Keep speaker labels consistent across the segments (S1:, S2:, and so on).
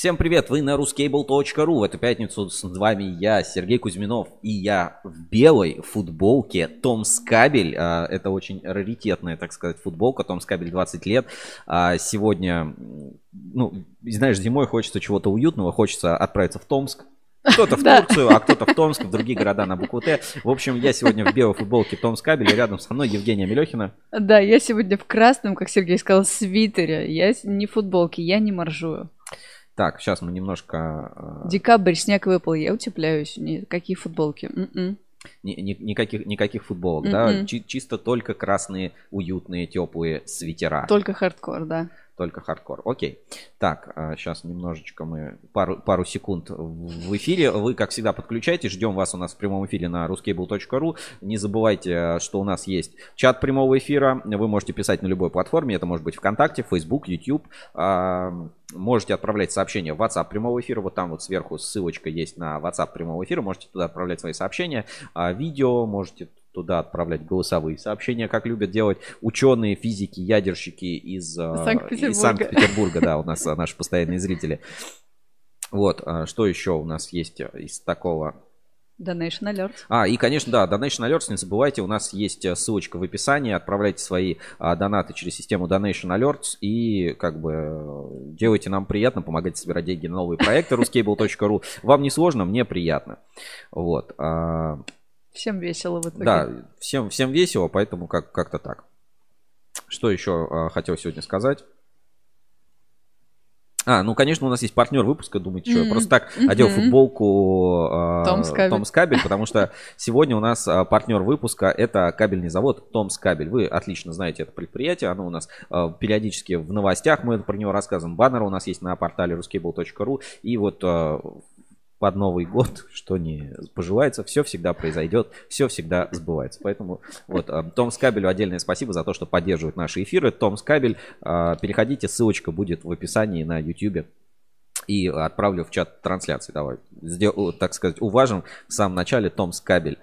S1: Всем привет, вы на ruscable.ru. В эту пятницу с вами я, Сергей Кузьминов, и я в белой футболке Том Скабель. А, это очень раритетная, так сказать, футболка. Том Скабель 20 лет. А, сегодня, ну, знаешь, зимой хочется чего-то уютного, хочется отправиться в Томск, кто-то в Турцию, а кто-то в Томск, в другие города на букву Т. В общем, я сегодня в белой футболке Том Скабель, рядом со мной Евгения Мелехина.
S2: Да, я сегодня в красном, как Сергей сказал, свитере. Я не в футболке, я не моржую.
S1: Так, сейчас мы немножко...
S2: Э, Декабрь, снег выпал, я утепляюсь. Никакие футболки. М-м.
S1: Ни, ни, никаких, никаких футболок, Mm-mm. да? М-м. Чи- чисто только красные, уютные, теплые свитера.
S2: Только хардкор, да.
S1: Только хардкор. Окей. Так, сейчас а, немножечко мы пару, пару секунд в эфире. Вы, как всегда, подключайтесь. Ждем вас у нас в прямом эфире на ruscable.ru. Не забывайте, что у нас есть чат прямого эфира. Вы можете писать на любой платформе. Это может быть ВКонтакте, Facebook, YouTube. А, можете отправлять сообщения в WhatsApp прямого эфира. Вот там вот сверху ссылочка есть на WhatsApp прямого эфира. Можете туда отправлять свои сообщения. А, видео можете туда отправлять голосовые сообщения, как любят делать ученые, физики, ядерщики из э, Санкт-Петербурга. Из Санкт-Петербурга, да, у нас э, наши постоянные зрители. Вот, а что еще у нас есть из такого
S2: Donation Alerts.
S1: А, и, конечно, да, Donation Alerts, не забывайте, у нас есть э, ссылочка в описании, отправляйте свои а, донаты через систему Donation Alerts и, как бы, делайте нам приятно, помогайте собирать деньги на новые проекты ruscable.ru. Вам не сложно, мне приятно. Вот. А,
S2: Всем весело в итоге.
S1: Да, всем, всем весело, поэтому как- как-то так. Что еще э, хотел сегодня сказать? А, ну, конечно, у нас есть партнер выпуска, думаете, что я просто так одел футболку э, Том Скабель. Том Скабель, потому что сегодня у нас э, партнер выпуска это кабельный завод Том Скабель. Вы отлично знаете это предприятие, оно у нас э, периодически в новостях, мы про него рассказываем. Баннер у нас есть на портале ruscable.ru и вот э, под Новый год, что не пожелается, все всегда произойдет, все всегда сбывается. Поэтому вот э, Том Скабелю отдельное спасибо за то, что поддерживает наши эфиры. Том Скабель, э, переходите, ссылочка будет в описании на YouTube и отправлю в чат трансляции. Давай, сдел, так сказать, уважим в самом начале Том Скабель.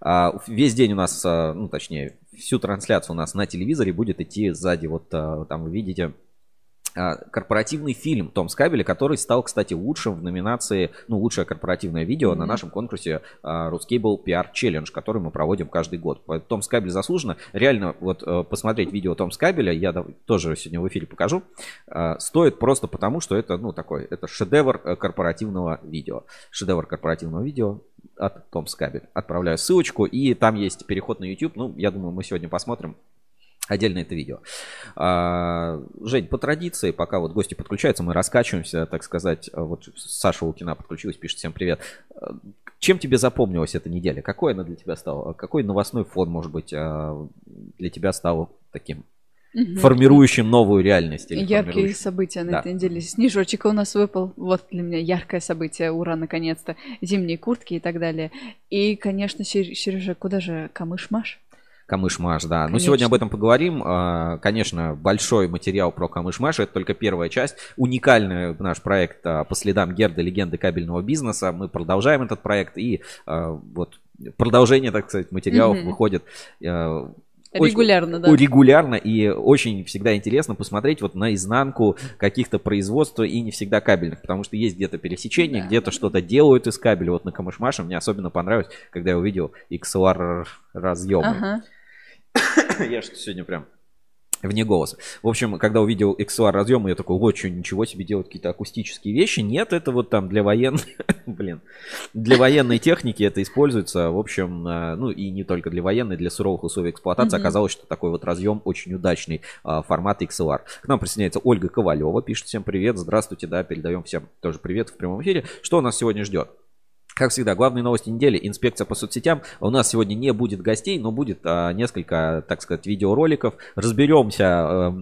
S1: А, весь день у нас, э, ну точнее, всю трансляцию у нас на телевизоре будет идти сзади, вот там вы видите, корпоративный фильм Том Скабеля, который стал, кстати, лучшим в номинации, ну, лучшее корпоративное видео mm-hmm. на нашем конкурсе Ruscable PR Challenge, который мы проводим каждый год. Том Скабель заслуженно. Реально, вот э, посмотреть видео Том Скабеля, я тоже сегодня в эфире покажу, а, стоит просто потому, что это, ну, такой, это шедевр э, корпоративного видео. Шедевр корпоративного видео от Том Скабель. Отправляю ссылочку, и там есть переход на YouTube. Ну, я думаю, мы сегодня посмотрим Отдельно это видео. А, Жень, по традиции, пока вот гости подключаются, мы раскачиваемся, так сказать. Вот Саша Лукина подключилась, пишет всем привет. Чем тебе запомнилась эта неделя? Какой она для тебя стала? Какой новостной фон, может быть, а, для тебя стал таким угу. формирующим новую реальность?
S2: Яркие события на да. этой неделе. Снежочек у нас выпал. Вот для меня яркое событие. Ура, наконец-то. Зимние куртки и так далее. И, конечно, Сережа, куда же камыш-маш?
S1: Камыш-Маш, да. Конечно. Ну, сегодня об этом поговорим. А, конечно, большой материал про Камыш-Маш. Это только первая часть. Уникальный наш проект а, по следам Герда легенды кабельного бизнеса. Мы продолжаем этот проект. И а, вот продолжение, так сказать, материалов угу. выходит
S2: Регулярно,
S1: очень, да. Регулярно и очень всегда интересно посмотреть вот на изнанку каких-то производств и не всегда кабельных, потому что есть где-то пересечение, да. где-то что-то делают из кабеля. Вот на Камышмаше мне особенно понравилось, когда я увидел XLR разъемы. Ага. Я что сегодня прям вне голоса. В общем, когда увидел XLR разъем, я такой, вот что, ничего себе делают какие-то акустические вещи. Нет, это вот там для военной, блин, для военной техники это используется. В общем, э, ну и не только для военной, для суровых условий эксплуатации. Mm-hmm. Оказалось, что такой вот разъем очень удачный а, формат XLR. К нам присоединяется Ольга Ковалева, пишет всем привет, здравствуйте, да, передаем всем тоже привет в прямом эфире. Что у нас сегодня ждет? Как всегда, главные новости недели, инспекция по соцсетям. У нас сегодня не будет гостей, но будет а, несколько, так сказать, видеороликов. Разберемся, а,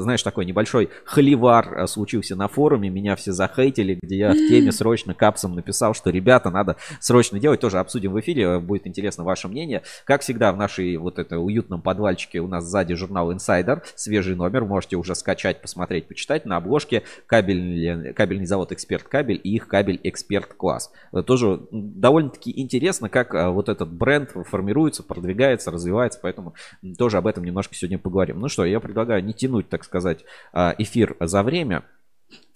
S1: знаешь, такой небольшой холивар а, случился на форуме, меня все захейтили, где я в теме срочно капсом написал, что, ребята, надо срочно делать, тоже обсудим в эфире, будет интересно ваше мнение. Как всегда, в нашей вот этой уютном подвальчике у нас сзади журнал Insider, свежий номер, можете уже скачать, посмотреть, почитать. На обложке кабель, кабельный завод Эксперт Кабель и их кабель Эксперт Класс. Тоже довольно-таки интересно, как а, вот этот бренд формируется, продвигается, развивается, поэтому тоже об этом немножко сегодня поговорим. Ну что, я предлагаю не тянуть, так сказать, а, эфир за время.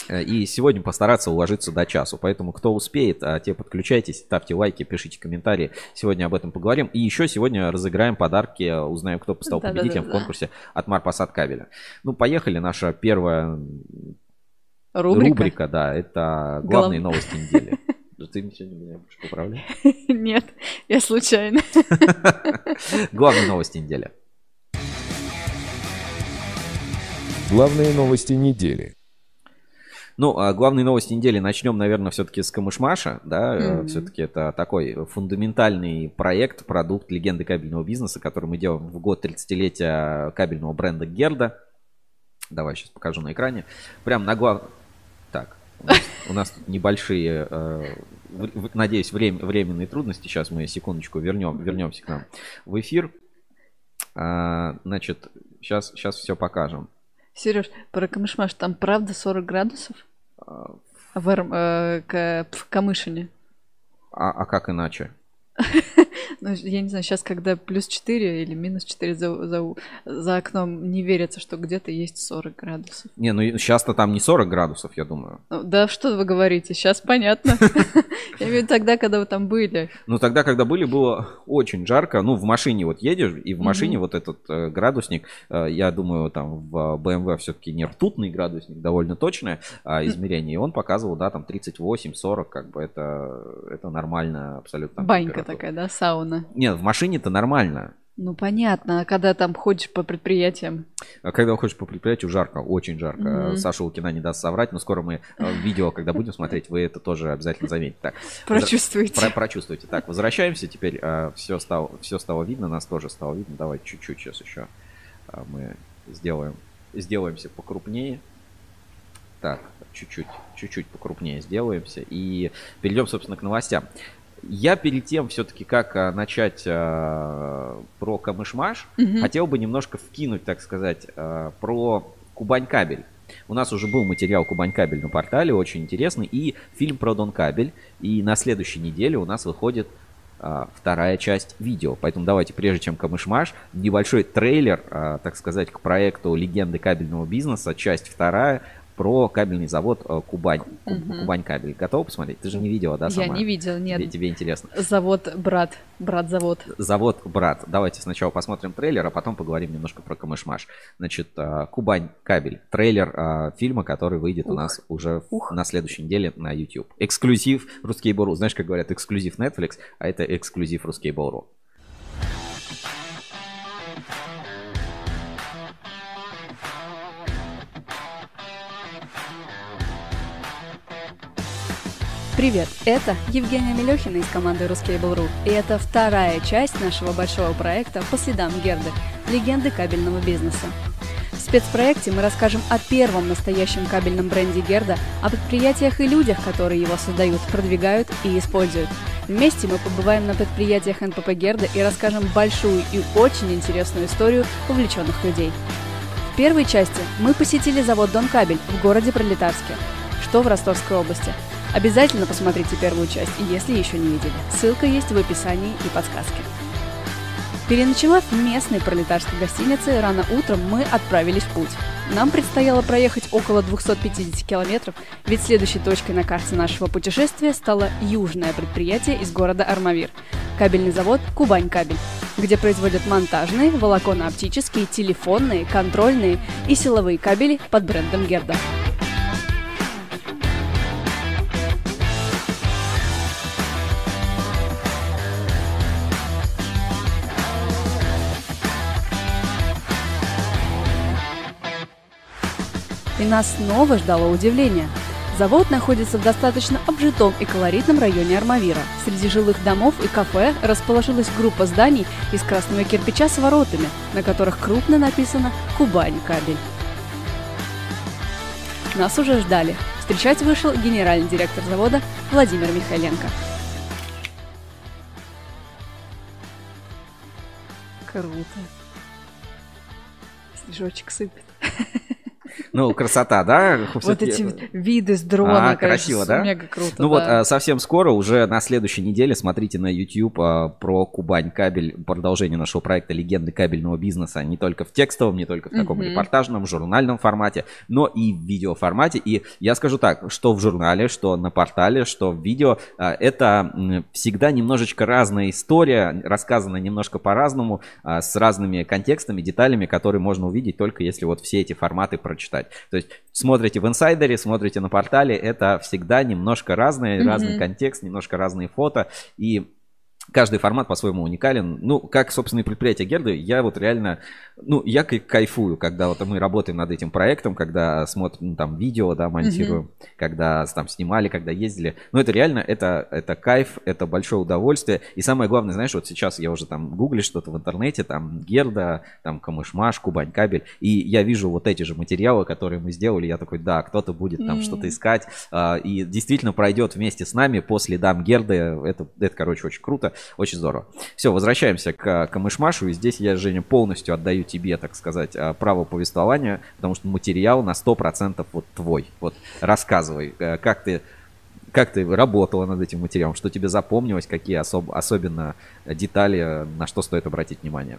S1: Э, и сегодня постараться уложиться до часу. Поэтому кто успеет, а те подключайтесь, ставьте лайки, пишите комментарии. Сегодня об этом поговорим. И еще сегодня разыграем подарки, узнаем, кто стал да, победителем да, да, в конкурсе от Марпасад кабеля. Ну, поехали. Наша первая рубрика, рубрика да, это главные Глав... новости недели. Ты сегодня меня будешь поправлять?
S2: Нет, я случайно.
S1: Главные новости недели.
S3: Главные новости недели.
S1: Ну, а главные новости недели начнем, наверное, все-таки с Камышмаша, да, mm-hmm. все-таки это такой фундаментальный проект, продукт легенды кабельного бизнеса, который мы делаем в год 30-летия кабельного бренда Герда. Давай сейчас покажу на экране. Прям на глав... Так, у нас, тут небольшие, э, надеюсь, время, временные трудности. Сейчас мы секундочку вернем, вернемся к нам в эфир. А, значит, сейчас, сейчас все покажем.
S2: Сереж, про Камышмаш, там правда 40 градусов? А, в, э, к, в Камышине.
S1: А, а как иначе?
S2: Ну, я не знаю, сейчас, когда плюс 4 или минус 4 за, за, за окном, не верится, что где-то есть 40 градусов.
S1: Не, ну сейчас-то там не 40 градусов, я думаю.
S2: Ну, да, что вы говорите, сейчас понятно. Я имею в виду тогда, когда вы там были.
S1: Ну, тогда, когда были, было очень жарко. Ну, в машине вот едешь, и в машине вот этот э, градусник, э, я думаю, там в BMW все-таки не ртутный градусник, довольно точное а, измерение, и он показывал, да, там 38-40, как бы это, это нормально абсолютно.
S2: Банька такая, да, сауна?
S1: Нет, в машине-то нормально.
S2: Ну понятно, а когда там ходишь по предприятиям?
S1: А когда ходишь по предприятию, жарко, очень жарко. Mm-hmm. Саша Лукина не даст соврать, но скоро мы э, видео, когда будем смотреть, вы это тоже обязательно заметите. Так,
S2: прочувствуйте.
S1: Про- прочувствуйте. Так, возвращаемся. Теперь э, все, стало, все стало видно, нас тоже стало видно. Давай чуть-чуть сейчас еще э, мы сделаем, сделаемся покрупнее. Так, чуть-чуть, чуть-чуть покрупнее сделаемся и перейдем, собственно, к новостям. Я перед тем, все-таки, как а, начать а, про Камышмаш, угу. хотел бы немножко вкинуть, так сказать, а, про Кубань кабель. У нас уже был материал Кубань кабель на портале, очень интересный, и фильм про Дон кабель. И на следующей неделе у нас выходит а, вторая часть видео. Поэтому давайте, прежде чем Камышмаш, небольшой трейлер, а, так сказать, к проекту «Легенды кабельного бизнеса», часть вторая, про кабельный завод э, Кубань. Угу. Кубань кабель. Готова посмотреть? Ты же не видела, да, сама?
S2: Я не видела, нет.
S1: Тебе, тебе интересно.
S2: Завод брат. Брат-завод.
S1: Завод брат. Давайте сначала посмотрим трейлер, а потом поговорим немножко про Камышмаш. Значит, э, Кубань кабель. Трейлер э, фильма, который выйдет Ух. у нас уже Ух. на следующей неделе на YouTube. Эксклюзив Русский Бору. Знаешь, как говорят, эксклюзив Netflix, а это эксклюзив Русский Бору.
S2: Привет, это Евгения Мелехина из команды Ruscable.ru, и это вторая часть нашего большого проекта по следам Герды, легенды кабельного бизнеса. В спецпроекте мы расскажем о первом настоящем кабельном бренде Герда, о предприятиях и людях, которые его создают, продвигают и используют. Вместе мы побываем на предприятиях НПП Герда и расскажем большую и очень интересную историю увлеченных людей. В первой части мы посетили завод Дон Кабель в городе Пролетарске, что в Ростовской области – Обязательно посмотрите первую часть, если еще не видели. Ссылка есть в описании и подсказке. Переночевав в местной пролетарской гостинице, рано утром мы отправились в путь. Нам предстояло проехать около 250 километров, ведь следующей точкой на карте нашего путешествия стало южное предприятие из города Армавир – кабельный завод «Кубань Кабель», где производят монтажные, волоконно-оптические, телефонные, контрольные и силовые кабели под брендом Герда. И нас снова ждало удивление. Завод находится в достаточно обжитом и колоритном районе Армавира. Среди жилых домов и кафе расположилась группа зданий из красного кирпича с воротами, на которых крупно написано «Кубань кабель». Нас уже ждали. Встречать вышел генеральный директор завода Владимир Михайленко. Круто. Снежочек сыпет.
S1: Ну, красота, да?
S2: Вот эти виды с дрона, а,
S1: красиво, да?
S2: Мега круто.
S1: Ну вот, а, совсем скоро, уже на следующей неделе, смотрите на YouTube а, про Кубань кабель, продолжение нашего проекта «Легенды кабельного бизнеса». Не только в текстовом, не только в таком репортажном, журнальном формате, но и в видеоформате. И я скажу так, что в журнале, что на портале, что в видео, это всегда немножечко разная история, рассказана немножко по-разному, с разными контекстами, деталями, которые можно увидеть только если вот все эти форматы прочитать. То есть смотрите в инсайдере, смотрите на портале, это всегда немножко разное, mm-hmm. разный контекст, немножко разные фото. И каждый формат по-своему уникален. Ну, как, собственно, и предприятие Герды, я вот реально, ну, я кайфую, когда вот мы работаем над этим проектом, когда смотрим ну, там видео, да, монтируем, mm-hmm. когда там снимали, когда ездили. Ну, это реально, это, это кайф, это большое удовольствие. И самое главное, знаешь, вот сейчас я уже там гуглю что-то в интернете, там Герда, там Камышмаш, Кубань кабель, и я вижу вот эти же материалы, которые мы сделали, я такой, да, кто-то будет там mm-hmm. что-то искать, а, и действительно пройдет вместе с нами по следам Герды, это, это, короче, очень круто. Очень здорово. Все, возвращаемся к Камышмашу. И здесь я, Женя, полностью отдаю тебе, так сказать, а, право повествования, потому что материал на 100% вот твой. Вот рассказывай, э, как ты как ты работала над этим материалом, что тебе запомнилось, какие особ, особенно детали, на что стоит обратить внимание?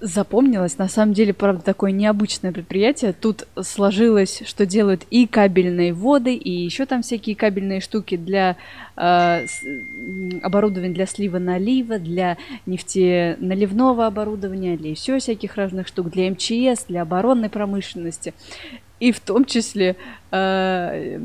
S2: Запомнилось. На самом деле, правда, такое необычное предприятие. Тут сложилось, что делают и кабельные воды, и еще там всякие кабельные штуки для э, оборудования для слива налива, для нефтеналивного оборудования, для еще всяких разных штук, для МЧС, для оборонной промышленности. И в том числе... Э,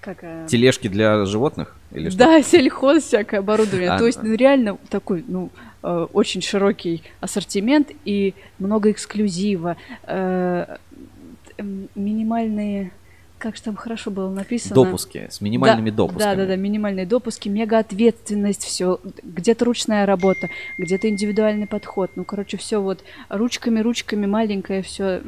S1: как, э... Тележки для животных?
S2: Или что? Да, сельхоз, всякое оборудование. А, То есть, ну, реально такой, ну, Э, очень широкий ассортимент и много эксклюзива, э, минимальные как же там хорошо было написано.
S1: Допуски, с минимальными
S2: да,
S1: допусками.
S2: Да, да, да, минимальные допуски, мега ответственность, все. Где-то ручная работа, где-то индивидуальный подход. Ну, короче, все вот ручками, ручками, маленькое, все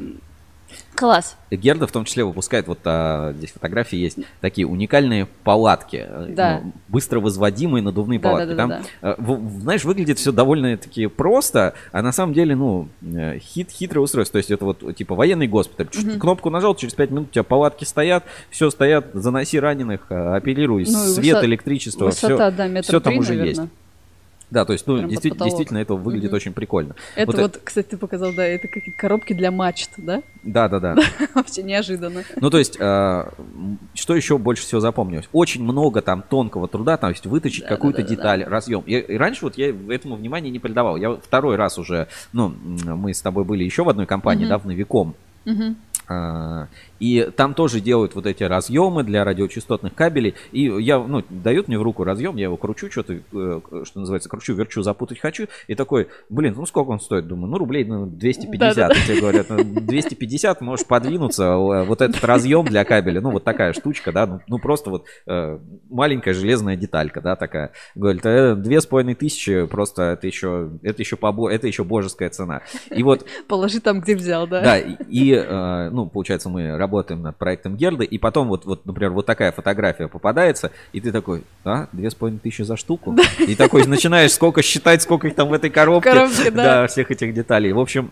S2: Класс.
S1: Герда в том числе выпускает, вот а, здесь фотографии есть, такие уникальные палатки.
S2: Э, да.
S1: Ну, быстро возводимые надувные да, палатки. Да, да, Там, да, да. В, знаешь, выглядит все довольно-таки просто, а на самом деле, ну, э, хит, хитрое устройство. То есть это вот типа военный госпиталь. Угу. Кнопку нажал, через 5 минут у тебя палатки стоят, все стоят, заноси раненых, апеллируй, ну, свет, высо... электричество, высота, все, да, все там 3, уже наверное. есть. Да, то есть, ну, действительно, действительно, это выглядит угу. очень прикольно.
S2: Это вот, вот кстати, ты показал, да, это какие коробки для мачт, да?
S1: Да, да, да.
S2: Вообще неожиданно.
S1: Ну, то есть, э, что еще больше всего запомнилось? Очень много там тонкого труда, то есть выточить да, какую-то да, да, деталь, разъем. И, и раньше вот я этому внимания не придавал. Я второй раз уже, ну, мы с тобой были еще в одной компании, угу. да, в Новиком. Угу. И там тоже делают вот эти разъемы для радиочастотных кабелей. И я, ну, дают мне в руку разъем, я его кручу, что-то, э, что называется, кручу, верчу, запутать хочу. И такой, блин, ну сколько он стоит? Думаю, ну рублей ну, 250. Да, да. Тебе говорят, 250 «Ну, можешь подвинуться, вот этот разъем для кабеля, ну вот такая штучка, да, ну, ну просто вот э, маленькая железная деталька, да, такая. Говорит, э, две с половиной тысячи, просто это еще, это еще побо, это еще божеская цена. И вот...
S2: Положи там, где взял, да?
S1: Да, и, ну, получается, мы работаем над проектом Герды, и потом вот, вот, например, вот такая фотография попадается, и ты такой, а, две с половиной тысячи за штуку? И такой начинаешь сколько считать, сколько их там в этой коробке. Коробке, да. Да, всех этих деталей. В общем,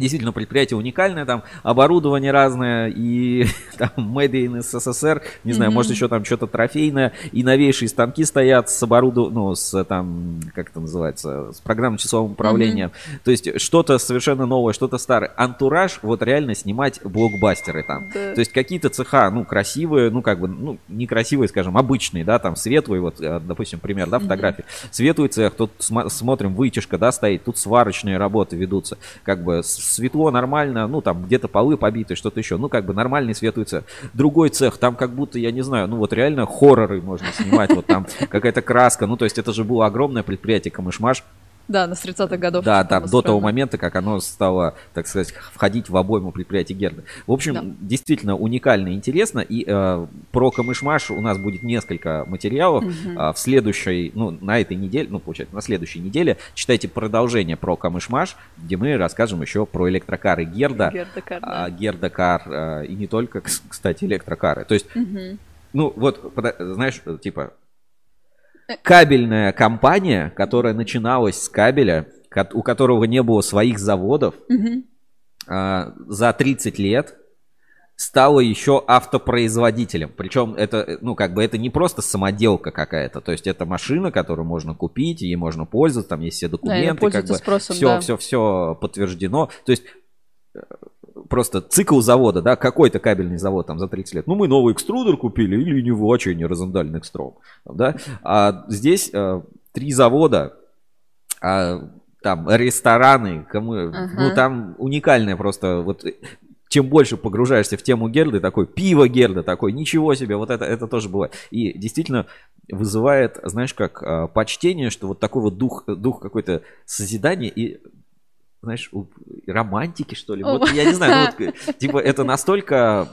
S1: Действительно, предприятие уникальное, там оборудование разное, и там Made in SSSR, не знаю, mm-hmm. может еще там что-то трофейное, и новейшие станки стоят с оборудованием, ну, с там, как это называется, с программным часовым управлением. Mm-hmm. То есть что-то совершенно новое, что-то старое. Антураж, вот реально снимать блокбастеры там. Да. То есть какие-то цеха, ну, красивые, ну, как бы, ну, некрасивые, скажем, обычные, да, там светлые, вот, э, допустим, пример, да, фотографии. Mm-hmm. Светлый цех, тут см- смотрим, вытяжка, да, стоит, тут сварочные работы ведутся, как бы светло нормально, ну, там где-то полы побиты, что-то еще, ну, как бы нормальный цех. Другой цех, там как будто, я не знаю, ну, вот реально хорроры можно снимать, вот там какая-то краска, ну, то есть это же было огромное предприятие Камышмаш,
S2: да, на 30-х годов.
S1: Да, да, до того момента, как оно стало, так сказать, входить в обойму предприятий Герда. В общем, да. действительно уникально и интересно. И э, про Камышмаш у нас будет несколько материалов. Угу. А, в следующей, ну, на этой неделе, ну, получается, на следующей неделе читайте продолжение про Камышмаш, где мы расскажем еще про электрокары Герда. Гердакар, а, да. Гердакар а, и не только, кстати, электрокары. То есть, угу. ну, вот, знаешь, типа, кабельная компания, которая начиналась с кабеля, у которого не было своих заводов, угу. за 30 лет стала еще автопроизводителем. Причем это, ну, как бы это не просто самоделка какая-то. То есть это машина, которую можно купить, ей можно пользоваться, там есть все документы, да, как бы спросом, все, да. все, все подтверждено. То есть э, просто цикл завода, да, какой-то кабельный завод там за 30 лет. Ну, мы новый экструдер купили, или не в а не Розендаль Экстром, да. А здесь э, три завода, а, там рестораны, кому, uh-huh. ну там уникальная просто вот чем больше погружаешься в тему Герды, такой пиво Герда, такой ничего себе, вот это, это тоже бывает. И действительно вызывает, знаешь, как а, почтение, что вот такой вот дух, дух какой-то созидания и знаешь, романтики, что ли. Вот, я не знаю, ну, вот, типа, это настолько,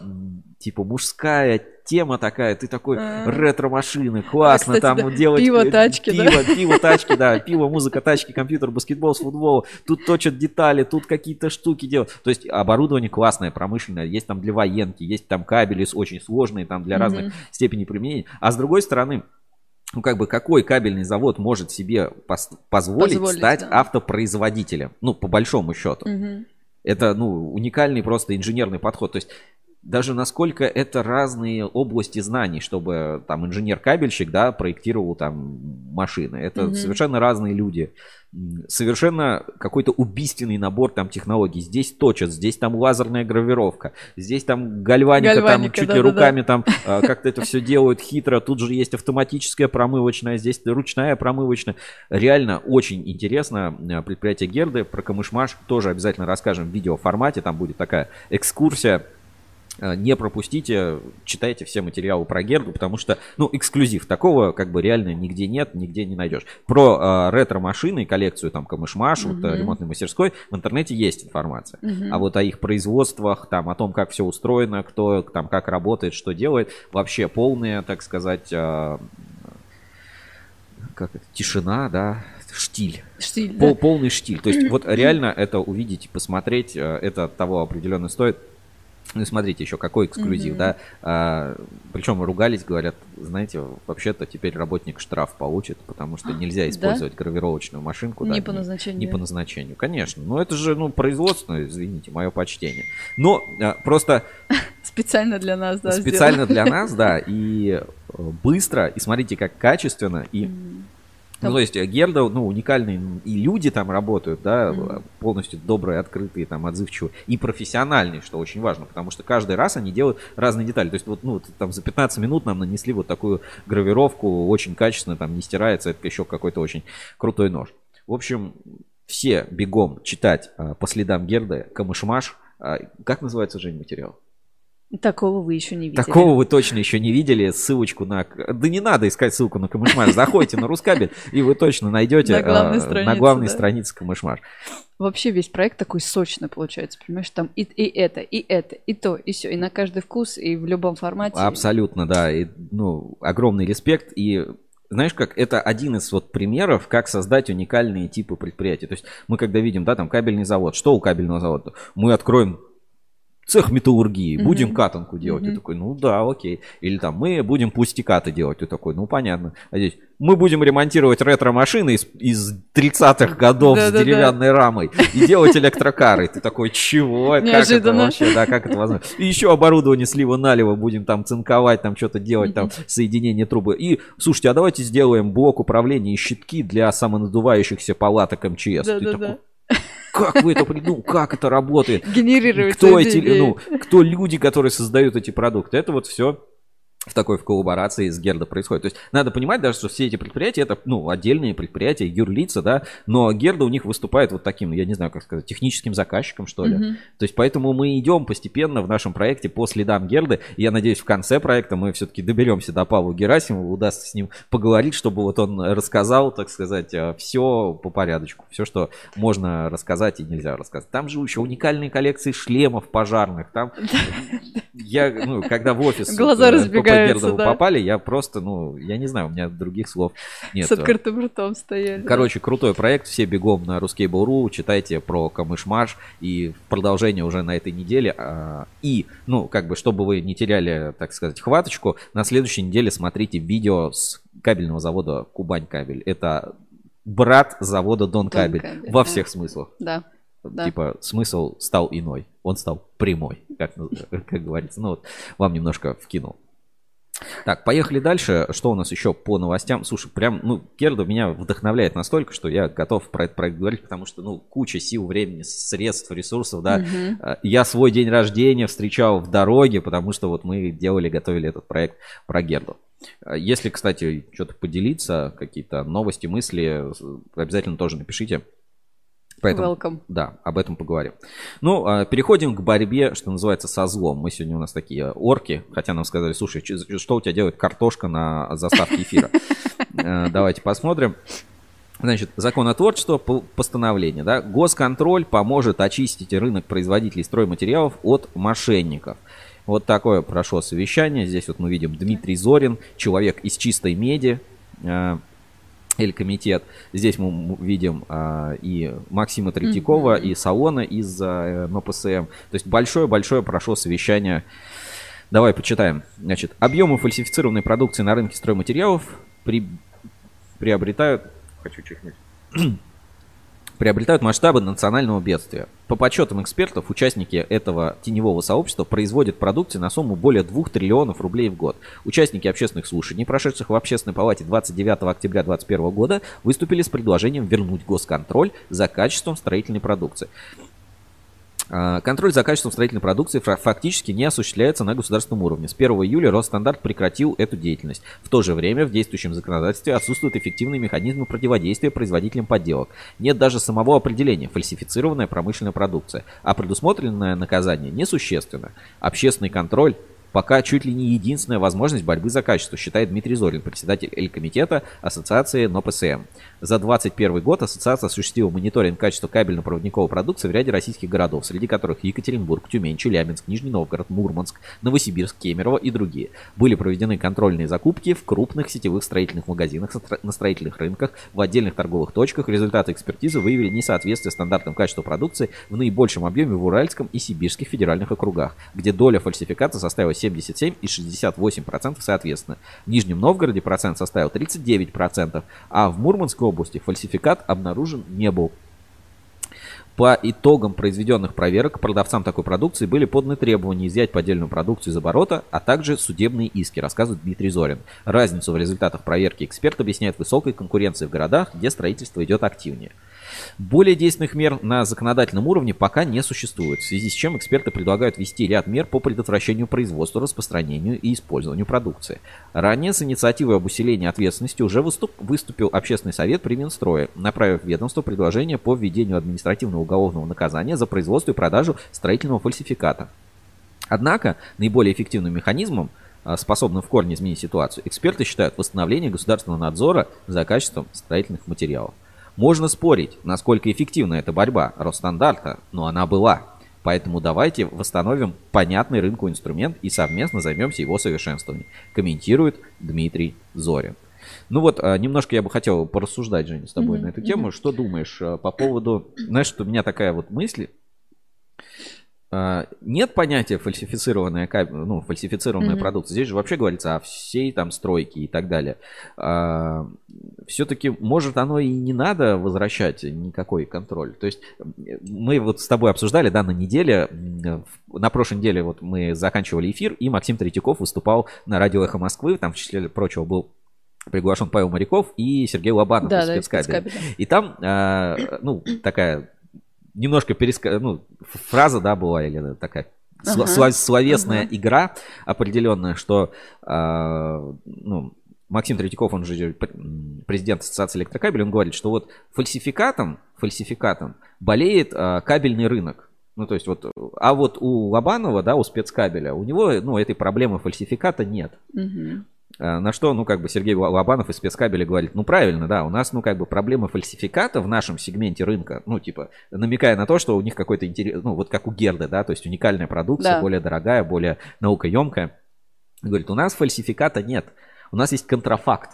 S1: типа, мужская тема такая, ты такой а. ретро-машины, классно, а, кстати, там да. делать...
S2: Пиво, тачки,
S1: пиво, да? Пиво, тачки, да, пиво, музыка, тачки, компьютер, баскетбол, с футбол, тут точат детали, тут какие-то штуки делают. То есть оборудование классное, промышленное, есть там для военки, есть там кабели очень сложные, там для разных степеней применения. А с другой стороны, ну, как бы, какой кабельный завод может себе позволить, позволить стать да. автопроизводителем? Ну, по большому счету. Угу. Это, ну, уникальный просто инженерный подход. То есть, даже насколько это разные области знаний, чтобы там инженер-кабельщик, да, проектировал там машины. Это угу. совершенно разные люди совершенно какой-то убийственный набор там технологий. Здесь точат, здесь там лазерная гравировка, здесь там гальваника, гальваника там чуть да, ли да, руками да. там как-то это все делают хитро. Тут же есть автоматическая промывочная, здесь ручная промывочная. Реально очень интересно предприятие Герды. Про Камышмаш тоже обязательно расскажем в видеоформате. Там будет такая экскурсия не пропустите, читайте все материалы про Герду, потому что, ну, эксклюзив такого как бы реально нигде нет, нигде не найдешь. Про э, ретро-машины, коллекцию там Камышмаш, mm-hmm. вот, э, ремонтной мастерской в интернете есть информация. Mm-hmm. А вот о их производствах, там, о том, как все устроено, кто там как работает, что делает, вообще полная, так сказать, э, как это, тишина, да, штиль. Штиль, Пол, да. Полный штиль. То есть вот реально это увидеть, посмотреть, э, это того определенно стоит. Ну, смотрите, еще какой эксклюзив, mm-hmm. да. А, причем ругались, говорят, знаете, вообще-то теперь работник штраф получит, потому что нельзя использовать да? гравировочную машинку.
S2: Не
S1: да,
S2: по назначению.
S1: Не по назначению, конечно. Но это же, ну, производственное, извините, мое почтение. Но а, просто...
S2: Специально для нас, да.
S1: Специально сделано. для нас, да. И э, быстро, и смотрите, как качественно, и... Mm-hmm ну, то есть э, Герда, ну, уникальные и люди там работают, да, mm-hmm. полностью добрые, открытые, там, отзывчивые, и профессиональные, что очень важно, потому что каждый раз они делают разные детали. То есть вот, ну, там за 15 минут нам нанесли вот такую гравировку, очень качественно, там, не стирается, это еще какой-то очень крутой нож. В общем, все бегом читать а, по следам Герды, Камышмаш. А, как называется, Жень, материал?
S2: Такого вы еще не видели.
S1: Такого вы точно еще не видели. Ссылочку на... Да не надо искать ссылку на Камышмаш. Заходите на Рускабель, и вы точно найдете на главной, а, странице, на главной да. странице Камышмаш.
S2: Вообще весь проект такой сочный получается, понимаешь? Там и, и это, и это, и то, и все. И на каждый вкус, и в любом формате.
S1: Абсолютно, да. И, ну, огромный респект. И знаешь, как это один из вот примеров, как создать уникальные типы предприятий. То есть мы когда видим, да, там кабельный завод, что у кабельного завода? Мы откроем цех металлургии, mm-hmm. будем катанку делать. Mm-hmm. Ты такой, ну да, окей. Или там, мы будем пустикаты делать. Ты такой, ну понятно. А здесь, мы будем ремонтировать ретро-машины из, из 30-х годов с деревянной рамой и делать электрокары. Ты такой, чего? Как это вообще? Да, как это возможно? И еще оборудование слива-налива будем там цинковать, там что-то делать, там соединение трубы. И, слушайте, а давайте сделаем блок управления и щитки для самонадувающихся палаток МЧС. Ты такой, как вы это придумали, как это работает?
S2: Генерируется
S1: кто эти, ну, кто люди, которые создают эти продукты? Это вот все в такой в коллаборации с Герда происходит. То есть надо понимать даже, что все эти предприятия это ну, отдельные предприятия, юрлица, да, но Герда у них выступает вот таким, я не знаю, как сказать, техническим заказчиком, что ли. Mm-hmm. То есть поэтому мы идем постепенно в нашем проекте по следам Герды. И я надеюсь, в конце проекта мы все-таки доберемся до Павла Герасимова, удастся с ним поговорить, чтобы вот он рассказал, так сказать, э, все по порядочку, все, что можно рассказать и нельзя рассказать. Там же еще уникальные коллекции шлемов пожарных, там я, ну, когда в офис
S2: Глаза разбегаются
S1: Гердову да. попали, я просто, ну, я не знаю, у меня других слов нет.
S2: С открытым ртом стояли.
S1: Короче, крутой проект, все бегом на Ruskable.ru, читайте про Камышмаш и продолжение уже на этой неделе. А, и, ну, как бы, чтобы вы не теряли, так сказать, хваточку, на следующей неделе смотрите видео с кабельного завода Кубань Кабель. Это брат завода Дон, Дон Кабель, Кабель во да. всех смыслах.
S2: Да.
S1: да. типа смысл стал иной, он стал прямой, как, как говорится. Ну вот вам немножко вкинул. Так, поехали дальше. Что у нас еще по новостям? Слушай, прям, ну, Керда меня вдохновляет настолько, что я готов про этот проект говорить, потому что, ну, куча сил, времени, средств, ресурсов, да. Угу. Я свой день рождения встречал в дороге, потому что вот мы делали, готовили этот проект про Герду. А если, кстати, что-то поделиться, какие-то новости, мысли, обязательно тоже напишите. Поэтому, Welcome. Да, об этом поговорим. Ну, а, переходим к борьбе, что называется, со злом. Мы сегодня у нас такие орки, хотя нам сказали, слушай, что у тебя делает картошка на заставке эфира? Э, давайте посмотрим. Значит, законотворчество, постановление. Да? Госконтроль поможет очистить рынок производителей стройматериалов от мошенников. Вот такое прошло совещание. Здесь вот мы видим Дмитрий Зорин, человек из чистой меди, э, или комитет. Здесь мы видим а, и Максима Третьякова, mm-hmm. и Салона из а, МПСМ. То есть большое-большое прошло совещание. Давай почитаем. Значит, объемы фальсифицированной продукции на рынке стройматериалов при... приобретают... Хочу чихнуть приобретают масштабы национального бедствия. По подсчетам экспертов, участники этого теневого сообщества производят продукцию на сумму более 2 триллионов рублей в год. Участники общественных слушаний, прошедших в Общественной палате 29 октября 2021 года, выступили с предложением вернуть госконтроль за качеством строительной продукции. А, контроль за качеством строительной продукции фактически не осуществляется на государственном уровне. С 1 июля Росстандарт прекратил эту деятельность. В то же время в действующем законодательстве отсутствуют эффективные механизмы противодействия производителям подделок. Нет даже самого определения фальсифицированная промышленная продукция, а предусмотренное наказание несущественно. Общественный контроль пока чуть ли не единственная возможность борьбы за качество, считает Дмитрий Зорин, председатель Эль-комитета Ассоциации НОПСМ. За 2021 год ассоциация осуществила мониторинг качества кабельно-проводниковой продукции в ряде российских городов, среди которых Екатеринбург, Тюмень, Челябинск, Нижний Новгород, Мурманск, Новосибирск, Кемерово и другие. Были проведены контрольные закупки в крупных сетевых строительных магазинах, на строительных рынках, в отдельных торговых точках. Результаты экспертизы выявили несоответствие стандартам качества продукции в наибольшем объеме в Уральском и Сибирских федеральных округах, где доля фальсификата составила 77 и 68% соответственно. В Нижнем Новгороде процент составил 39%, а в Мурманской области фальсификат обнаружен не был. По итогам произведенных проверок продавцам такой продукции были поданы требования изъять поддельную продукцию из оборота, а также судебные иски, рассказывает Дмитрий Зорин. Разницу в результатах проверки эксперт объясняет высокой конкуренцией в городах, где строительство идет активнее. Более действенных мер на законодательном уровне пока не существует, в связи с чем эксперты предлагают ввести ряд мер по предотвращению производства, распространению и использованию продукции. Ранее с инициативой об усилении ответственности уже выступ, выступил Общественный совет при Минстрое, направив ведомство предложение по введению административного уголовного наказания за производство и продажу строительного фальсификата. Однако наиболее эффективным механизмом а, способным в корне изменить ситуацию, эксперты считают восстановление государственного надзора за качеством строительных материалов. Можно спорить, насколько эффективна эта борьба Росстандарта, но она была. Поэтому давайте восстановим понятный рынку инструмент и совместно займемся его совершенствованием, комментирует Дмитрий Зорин. Ну вот, а, немножко я бы хотел порассуждать, Женя, с тобой mm-hmm. на эту тему. Что думаешь а, по поводу... Знаешь, что у меня такая вот мысль. А, нет понятия фальсифицированная, ну, фальсифицированная mm-hmm. продукция. Здесь же вообще говорится о всей там стройке и так далее. А, все-таки, может, оно и не надо возвращать никакой контроль. То есть мы вот с тобой обсуждали, да, на неделе, на прошлой неделе вот мы заканчивали эфир, и Максим Третьяков выступал на радио «Эхо Москвы», там в числе прочего был приглашен Павел Моряков и Сергей Лобанов да, из спецкабеля. Да, и там, э, ну, такая немножко переска... ну, фраза, да, была, или такая ага. слов... словесная ага. игра определенная, что э, ну, Максим Третьяков, он же президент Ассоциации электрокабелей, он говорит, что вот фальсификатом, фальсификатом болеет э, кабельный рынок. Ну, то есть вот, а вот у Лобанова, да, у спецкабеля, у него, ну, этой проблемы фальсификата нет. Угу. Э, на что, ну, как бы Сергей Лобанов из спецкабеля говорит, ну, правильно, да, у нас, ну, как бы проблема фальсификата в нашем сегменте рынка, ну, типа, намекая на то, что у них какой-то интерес, ну, вот как у Герды, да, то есть уникальная продукция, да. более дорогая, более наукоемкая. Говорит, у нас фальсификата нет, у нас есть контрафакт.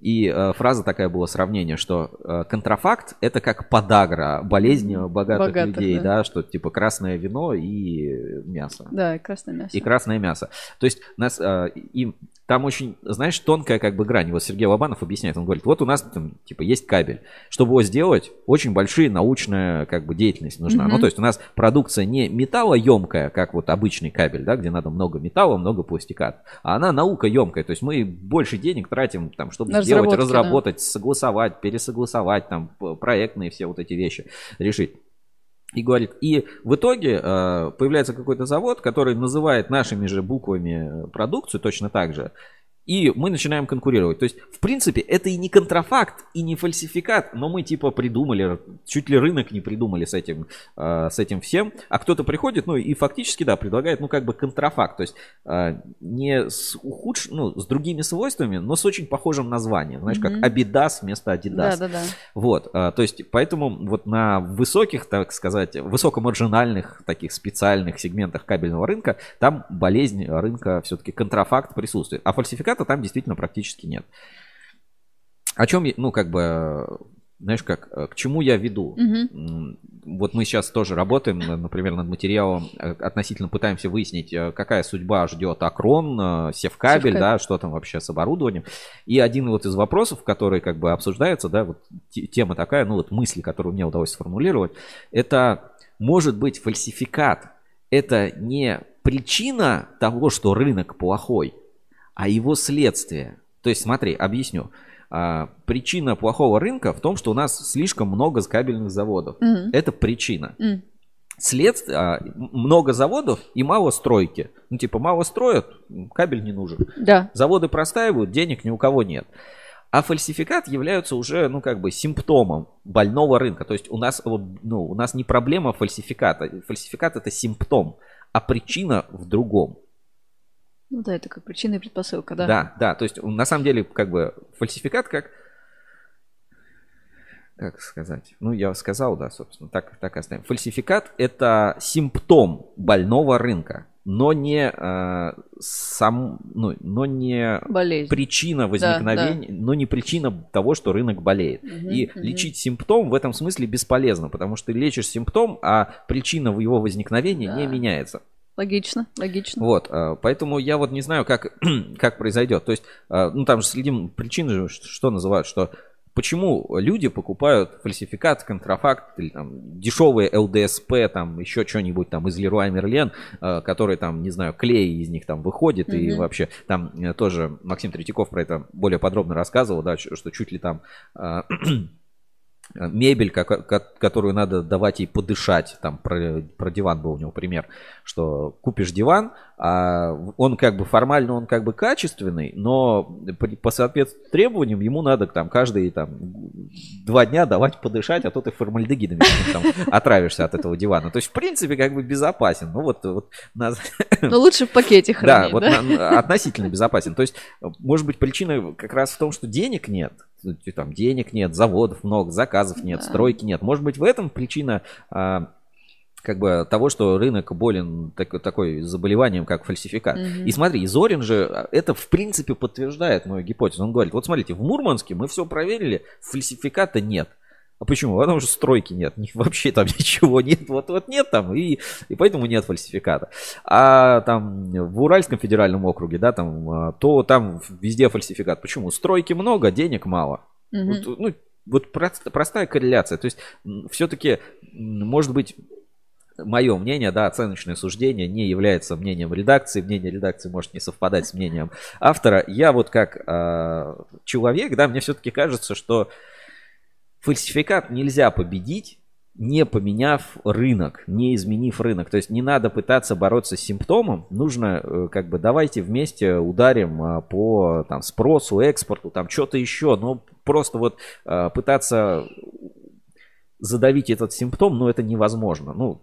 S1: И э, фраза такая была сравнение, что э, контрафакт это как подагра, болезнь богатых, богатых людей, да. да, что типа красное вино и мясо.
S2: Да, и красное мясо.
S1: И красное мясо. То есть нас э, и там очень, знаешь, тонкая как бы грань. Вот Сергей Лобанов объясняет, он говорит, вот у нас там, типа, есть кабель. Чтобы его сделать, очень большая научная как бы деятельность нужна. Mm-hmm. Ну, то есть у нас продукция не металлоемкая, как вот обычный кабель, да, где надо много металла, много пластика, а она наукоемкая. То есть мы больше денег тратим, там, чтобы На сделать, разработать, да. согласовать, пересогласовать, там, проектные все вот эти вещи решить. И говорит, и в итоге э, появляется какой-то завод, который называет нашими же буквами продукцию точно так же, и мы начинаем конкурировать. То есть, в принципе, это и не контрафакт, и не фальсификат, но мы типа придумали, чуть ли рынок не придумали с этим, э, с этим всем. А кто-то приходит, ну и фактически, да, предлагает, ну как бы контрафакт. То есть, э, не с ухудш... ну, с другими свойствами, но с очень похожим названием. Знаешь, mm-hmm. как Абидас вместо Адидас. Да, да, да. Вот, э, то есть, поэтому вот на высоких, так сказать, высокомаржинальных таких специальных сегментах кабельного рынка, там болезнь рынка все-таки контрафакт присутствует. А фальсификат результата там действительно практически нет. О чем, ну, как бы, знаешь, как, э, к чему я веду? Угу. Вот мы сейчас тоже работаем, например, над материалом, э, относительно пытаемся выяснить, э, какая судьба ждет Акрон, Севкабель, да, что там вообще с оборудованием. И один вот из вопросов, который как бы обсуждается, да, вот тема такая, ну вот мысли, которую мне удалось сформулировать, это может быть фальсификат. Это не причина того, что рынок плохой, а его следствие. То есть, смотри, объясню. А, причина плохого рынка в том, что у нас слишком много кабельных заводов. Mm-hmm. Это причина. Mm. Следствие, а, много заводов и мало стройки. Ну, типа, мало строят, кабель не нужен.
S2: Да.
S1: Заводы простаивают, денег ни у кого нет. А фальсификат является уже, ну, как бы симптомом больного рынка. То есть у нас, ну, у нас не проблема фальсификата. Фальсификат это симптом, а причина в другом.
S2: Ну да, это как причина и предпосылка, да.
S1: Да, да, то есть на самом деле как бы фальсификат как как сказать? Ну, я сказал, да, собственно, так, так и оставим. Фальсификат – это симптом больного рынка, но не э, сам, ну, но не
S2: Болезнь.
S1: причина возникновения, да, да. но не причина того, что рынок болеет. Угу, И угу. лечить симптом в этом смысле бесполезно, потому что ты лечишь симптом, а причина его возникновения да. не меняется.
S2: Логично, логично.
S1: Вот, а, поэтому я вот не знаю, как, как произойдет. То есть, а, ну там же следим причины, что называют, что почему люди покупают фальсификат, контрафакт, или там дешевые ЛДСП, там еще что-нибудь там из Леруа Мерлен, который там, не знаю, клей из них там выходит, mm-hmm. и вообще там э, тоже Максим Третьяков про это более подробно рассказывал, да, что чуть ли там мебель, которую надо давать ей подышать. Там про, про диван был у него пример, что купишь диван, он как бы формально он как бы качественный, но по соответствию требованиям ему надо там каждые там два дня давать подышать, а то ты формальдегидами там отравишься от этого дивана. То есть в принципе как бы безопасен. Ну вот, вот
S2: нас... Но лучше в пакете хранить,
S1: да? вот На, относительно безопасен. То есть может быть причина как раз в том, что денег нет, ну, там денег нет, заводов много, заказов нет, да. стройки нет. Может быть, в этом причина а, как бы того, что рынок болен так, такой заболеванием, как фальсификат. Mm-hmm. И смотри, Зорин же а, это в принципе подтверждает мою гипотезу. Он говорит, вот смотрите, в Мурманске мы все проверили, фальсификата нет. А почему? Потому что стройки нет, вообще там ничего нет, вот, вот нет там, и, и поэтому нет фальсификата. А там в Уральском федеральном округе, да, там, а, то там везде фальсификат. Почему? Стройки много, денег мало. Угу. Вот, ну, вот простая корреляция. То есть все-таки, может быть, мое мнение, да, оценочное суждение не является мнением редакции, мнение редакции может не совпадать с мнением автора. Я вот как э, человек, да, мне все-таки кажется, что Фальсификат нельзя победить, не поменяв рынок, не изменив рынок. То есть не надо пытаться бороться с симптомом, нужно э, как бы давайте вместе ударим а, по там, спросу, экспорту, там что-то еще, но просто вот а, пытаться задавить этот симптом, но это невозможно. Ну,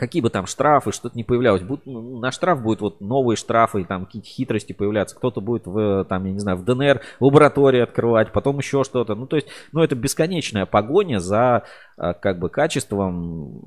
S1: какие бы там штрафы, что-то не появлялось. Будут, ну, на штраф будут вот новые штрафы, там какие-то хитрости появляться. Кто-то будет в, там, я не знаю, в ДНР лаборатории открывать, потом еще что-то. Ну, то есть, ну, это бесконечная погоня за, а, как бы, качеством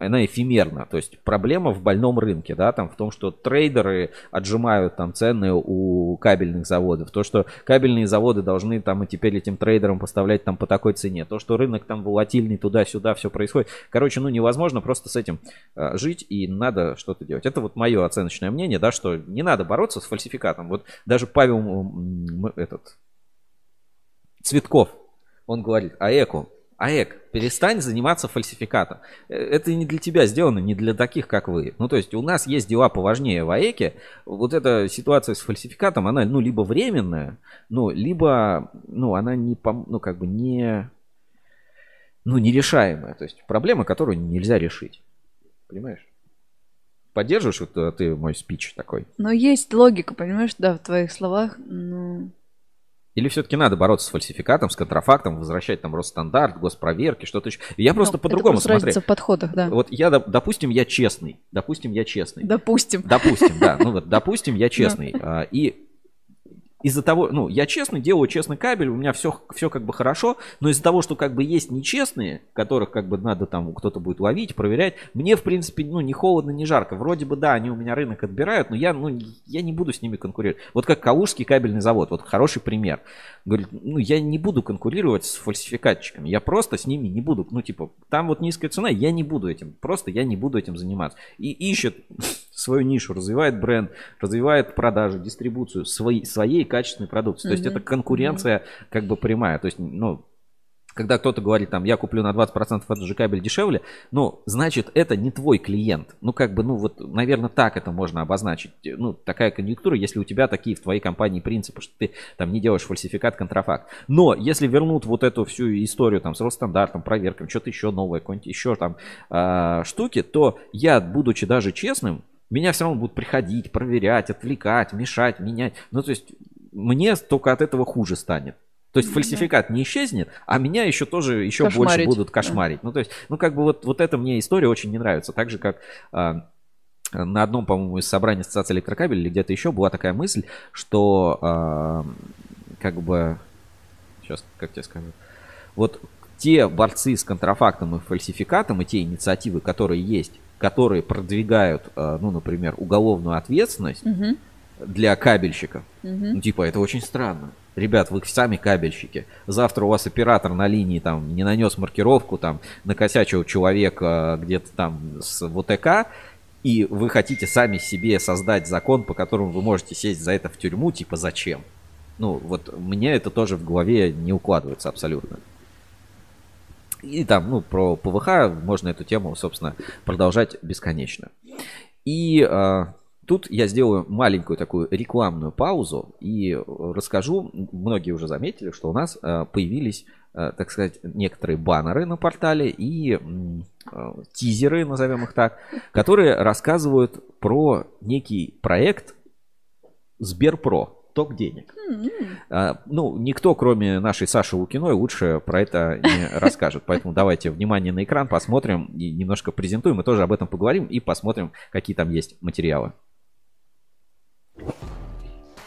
S1: она эфемерна. То есть проблема в больном рынке, да, там в том, что трейдеры отжимают там цены у кабельных заводов. То, что кабельные заводы должны там и теперь этим трейдерам поставлять там по такой цене. То, что рынок там волатильный туда-сюда все происходит. Короче, ну невозможно просто с этим э, жить и надо что-то делать. Это вот мое оценочное мнение, да, что не надо бороться с фальсификатом. Вот даже Павел этот Цветков, он говорит, АЭКу, АЭК, перестань заниматься фальсификатом. Э, это не для тебя сделано, не для таких, как вы. Ну, то есть у нас есть дела поважнее в АЭКе. Вот эта ситуация с фальсификатом, она, ну, либо временная, ну, либо, ну, она не, ну, как бы не, ну, нерешаемая. То есть проблема, которую нельзя решить. Понимаешь? Поддерживаешь вот э, ты мой спич такой?
S2: Но есть логика, понимаешь, да, в твоих словах. Ну...
S1: Или все-таки надо бороться с фальсификатом, с контрафактом, возвращать там Росстандарт, госпроверки, что-то еще. Я просто ну, по-другому смотрю.
S2: в подходах, да.
S1: Вот я, допустим, я честный. Допустим, я честный.
S2: Допустим.
S1: Допустим, да. Ну вот, допустим, я честный. А, и из-за того, ну, я честно делаю честный кабель, у меня все, все как бы хорошо, но из-за того, что как бы есть нечестные, которых как бы надо там, кто-то будет ловить, проверять, мне, в принципе, ну, не холодно, не жарко. Вроде бы, да, они у меня рынок отбирают, но я, ну, я не буду с ними конкурировать. Вот как Калужский кабельный завод, вот хороший пример. Говорит, ну, я не буду конкурировать с фальсификатчиками, я просто с ними не буду, ну, типа, там вот низкая цена, я не буду этим, просто я не буду этим заниматься. И ищет свою нишу, развивает бренд, развивает продажи, дистрибуцию своей, своей качественной продукции. Mm-hmm. То есть это конкуренция mm-hmm. как бы прямая. То есть, ну, когда кто-то говорит, там, я куплю на 20% этот же кабель дешевле, ну, значит, это не твой клиент. Ну, как бы, ну, вот, наверное, так это можно обозначить. Ну, такая конъюнктура, если у тебя такие в твоей компании принципы, что ты там не делаешь фальсификат, контрафакт. Но если вернут вот эту всю историю там с Росстандартом, проверками, что-то еще новое, какое-нибудь еще там э, штуки, то я, будучи даже честным, меня все равно будут приходить, проверять, отвлекать, мешать, менять. Ну, то есть мне только от этого хуже станет. То есть фальсификат не исчезнет, а меня еще тоже еще кошмарить. больше будут кошмарить. Да. Ну, то есть, ну, как бы вот, вот эта мне история очень не нравится. Так же, как а, на одном, по-моему, из собраний Ассоциации электрокабелей или где-то еще была такая мысль, что а, как бы... Сейчас, как тебе скажу? Вот те борцы с контрафактом и фальсификатом, и те инициативы, которые есть, которые продвигают, а, ну, например, уголовную ответственность угу. для кабельщиков, угу. ну, типа, это очень странно. Ребят, вы сами кабельщики. Завтра у вас оператор на линии там не нанес маркировку, там накосячил человека где-то там с ВТК, и вы хотите сами себе создать закон, по которому вы можете сесть за это в тюрьму, типа зачем? Ну, вот мне это тоже в голове не укладывается абсолютно. И там, ну, про ПВХ можно эту тему, собственно, продолжать бесконечно. И э, тут я сделаю маленькую такую рекламную паузу и расскажу, многие уже заметили, что у нас э, появились, э, так сказать, некоторые баннеры на портале и э, тизеры, назовем их так, которые рассказывают про некий проект Сберпро ток денег. Mm-hmm. А, ну, никто, кроме нашей Саши Лукиной, лучше про это не расскажет. Поэтому давайте внимание на экран, посмотрим и немножко презентуем. Мы тоже об этом поговорим и посмотрим, какие там есть материалы.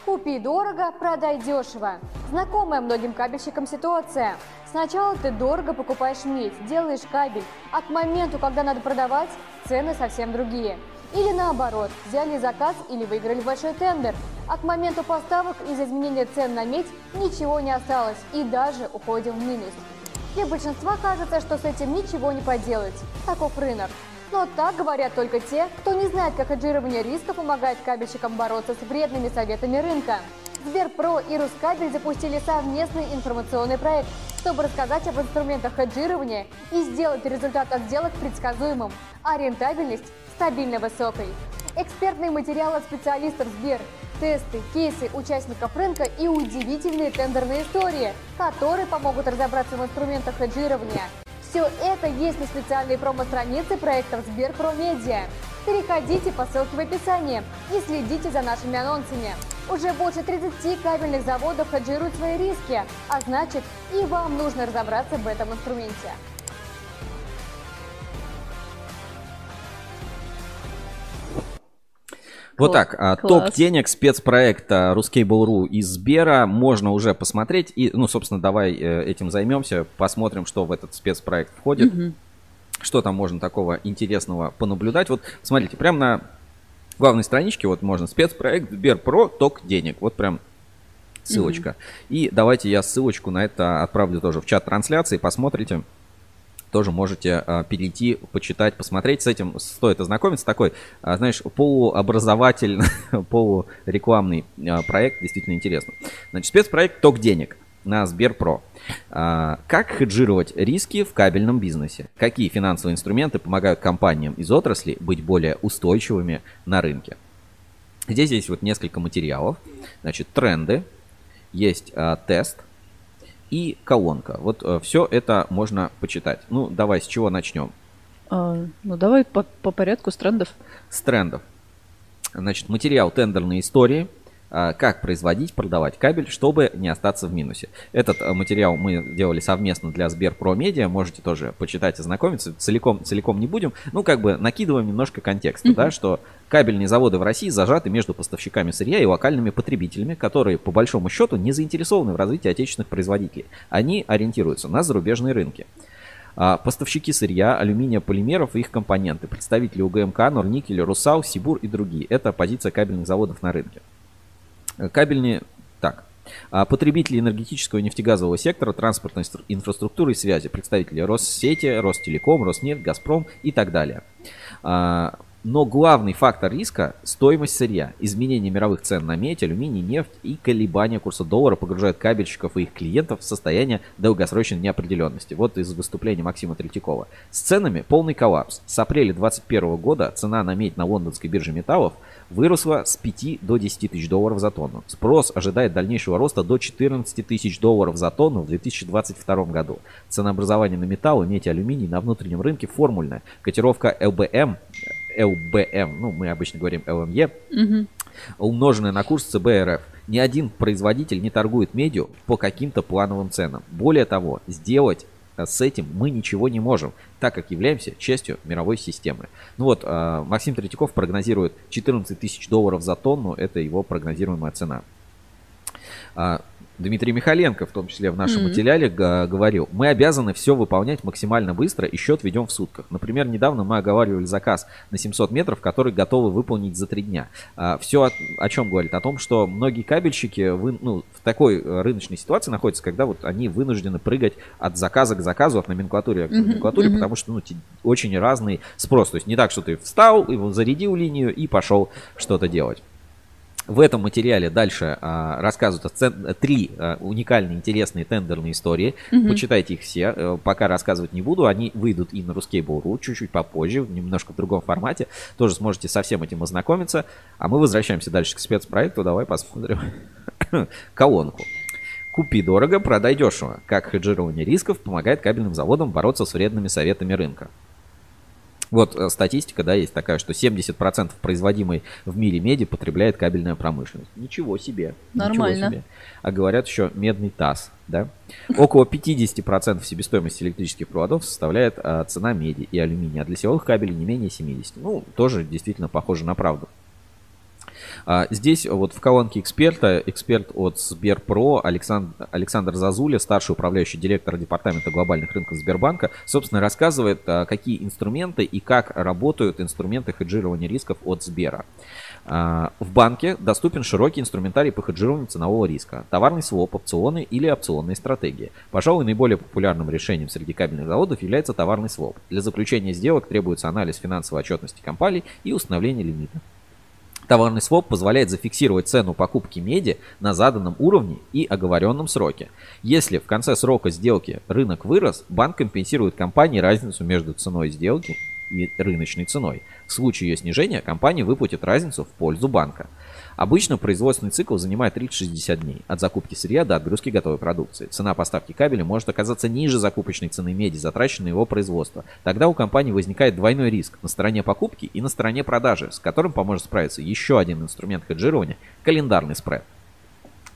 S4: Купи дорого, продай дешево. Знакомая многим кабельщикам ситуация. Сначала ты дорого покупаешь медь, делаешь кабель, а к моменту, когда надо продавать, цены совсем другие. Или наоборот, взяли заказ или выиграли большой тендер, а к моменту поставок из-за изменения цен на медь ничего не осталось и даже уходим в минус. Для большинства кажется, что с этим ничего не поделать. Таков рынок. Но так говорят только те, кто не знает, как хеджирование риска помогает кабельщикам бороться с вредными советами рынка. Сберпро и Рускабель запустили совместный информационный проект, чтобы рассказать об инструментах хеджирования и сделать результат от сделок предсказуемым, а рентабельность стабильно высокой. Экспертные материалы специалистов Сбер, тесты, кейсы участников рынка и удивительные тендерные истории, которые помогут разобраться в инструментах хеджирования. Все это есть на специальной промо-странице проектов Сберпро Медиа. Переходите по ссылке в описании и следите за нашими анонсами. Уже больше 30 кабельных заводов хеджируют свои риски, а значит и вам нужно разобраться в этом инструменте.
S1: Вот так. А, Класс. Топ денег спецпроекта Ruskable.ru из Сбера можно уже посмотреть. И, ну, собственно, давай э, этим займемся, посмотрим, что в этот спецпроект входит. Угу. Что там можно такого интересного понаблюдать? Вот смотрите, прямо на главной страничке вот можно спецпроект Сберпро ток денег. Вот прям ссылочка. Mm-hmm. И давайте я ссылочку на это отправлю тоже в чат трансляции, посмотрите тоже можете а, перейти, почитать, посмотреть. С этим стоит ознакомиться. Такой, а, знаешь, полуобразовательный, полурекламный а, проект, действительно интересно. Значит, спецпроект «Ток денег» на Сберпро. А, как хеджировать риски в кабельном бизнесе? Какие финансовые инструменты помогают компаниям из отрасли быть более устойчивыми на рынке? Здесь есть вот несколько материалов. Значит, тренды, есть а, тест – и колонка. Вот э, все это можно почитать. Ну, давай, с чего начнем?
S2: А, ну, давай по, по порядку с трендов.
S1: С трендов. Значит, материал «Тендерные истории», как производить, продавать кабель, чтобы не остаться в минусе. Этот э, материал мы делали совместно для Сберпро Медиа, можете тоже почитать, ознакомиться, целиком, целиком не будем. Ну, как бы накидываем немножко контекста, mm-hmm. да, что кабельные заводы в России зажаты между поставщиками сырья и локальными потребителями, которые, по большому счету, не заинтересованы в развитии отечественных производителей. Они ориентируются на зарубежные рынки. А, поставщики сырья, алюминия, полимеров и их компоненты, представители УГМК, Норникель, Русал, Сибур и другие. Это позиция кабельных заводов на рынке. Кабельные, так, а, потребители энергетического и нефтегазового сектора, транспортной инфраструктуры и связи, представители Россети, Ростелеком, Роснефть, Газпром и так далее. А, но главный фактор риска – стоимость сырья. Изменение мировых цен на медь, алюминий, нефть и колебания курса доллара погружают кабельщиков и их клиентов в состояние долгосрочной неопределенности. Вот из выступления Максима Третьякова. С ценами полный коллапс. С апреля 2021 года цена на медь на лондонской бирже металлов выросла с 5 до 10 тысяч долларов за тонну. Спрос ожидает дальнейшего роста до 14 тысяч долларов за тонну в 2022 году. Ценообразование на металлы, медь и алюминий на внутреннем рынке формульное. Котировка ЛБМ ЛБМ, ну мы обычно говорим ЛМЕ, угу. умноженное на курс ЦБРФ. Ни один производитель не торгует медью по каким-то плановым ценам. Более того, сделать э, с этим мы ничего не можем, так как являемся частью мировой системы. Ну вот, э, Максим Третьяков прогнозирует 14 тысяч долларов за тонну, это его прогнозируемая цена. Дмитрий Михаленко, в том числе в нашем mm-hmm. материале, говорил, мы обязаны все выполнять максимально быстро и счет ведем в сутках. Например, недавно мы оговаривали заказ на 700 метров, который готовы выполнить за три дня. А, все о, о чем говорит? О том, что многие кабельщики вы, ну, в такой э, рыночной ситуации находятся, когда вот они вынуждены прыгать от заказа к заказу, от номенклатуры к номенклатуре, mm-hmm. потому что ну, очень разный спрос. То есть не так, что ты встал, его зарядил линию и пошел что-то делать. В этом материале дальше а, рассказывают цен... три а, уникальные, интересные тендерные истории. Угу. Почитайте их все. А, пока рассказывать не буду. Они выйдут и на Ruskable.ru чуть-чуть попозже, немножко в другом формате. Тоже сможете со всем этим ознакомиться. А мы возвращаемся дальше к спецпроекту. Давай посмотрим колонку. Купи дорого, продай дешево. Как хеджирование рисков помогает кабельным заводам бороться с вредными советами рынка. Вот э, статистика, да, есть такая, что 70% производимой в мире меди потребляет кабельная промышленность. Ничего себе.
S2: Нормально.
S1: Ничего себе. А говорят еще медный таз, да. Около 50% себестоимости электрических проводов составляет а, цена меди и алюминия, а для силовых кабелей не менее 70%. Ну, тоже действительно похоже на правду. А, здесь вот в колонке эксперта, эксперт от Сберпро Александр, Александр Зазуля, старший управляющий директор департамента глобальных рынков Сбербанка, собственно, рассказывает, а, какие инструменты и как работают инструменты хеджирования рисков от Сбера. А, в банке доступен широкий инструментарий по хеджированию ценового риска, товарный своп, опционы или опционные стратегии. Пожалуй, наиболее популярным решением среди кабельных заводов является товарный своп. Для заключения сделок требуется анализ финансовой отчетности компании и установление лимита. Товарный своп позволяет зафиксировать цену покупки меди на заданном уровне и оговоренном сроке. Если в конце срока сделки рынок вырос, банк компенсирует компании разницу между ценой сделки и рыночной ценой. В случае ее снижения компания выплатит разницу в пользу банка. Обычно производственный цикл занимает 30-60 дней от закупки сырья до отгрузки готовой продукции. Цена поставки кабеля может оказаться ниже закупочной цены меди, затраченной на его производство. Тогда у компании возникает двойной риск на стороне покупки и на стороне продажи, с которым поможет справиться еще один инструмент хеджирования – календарный спред.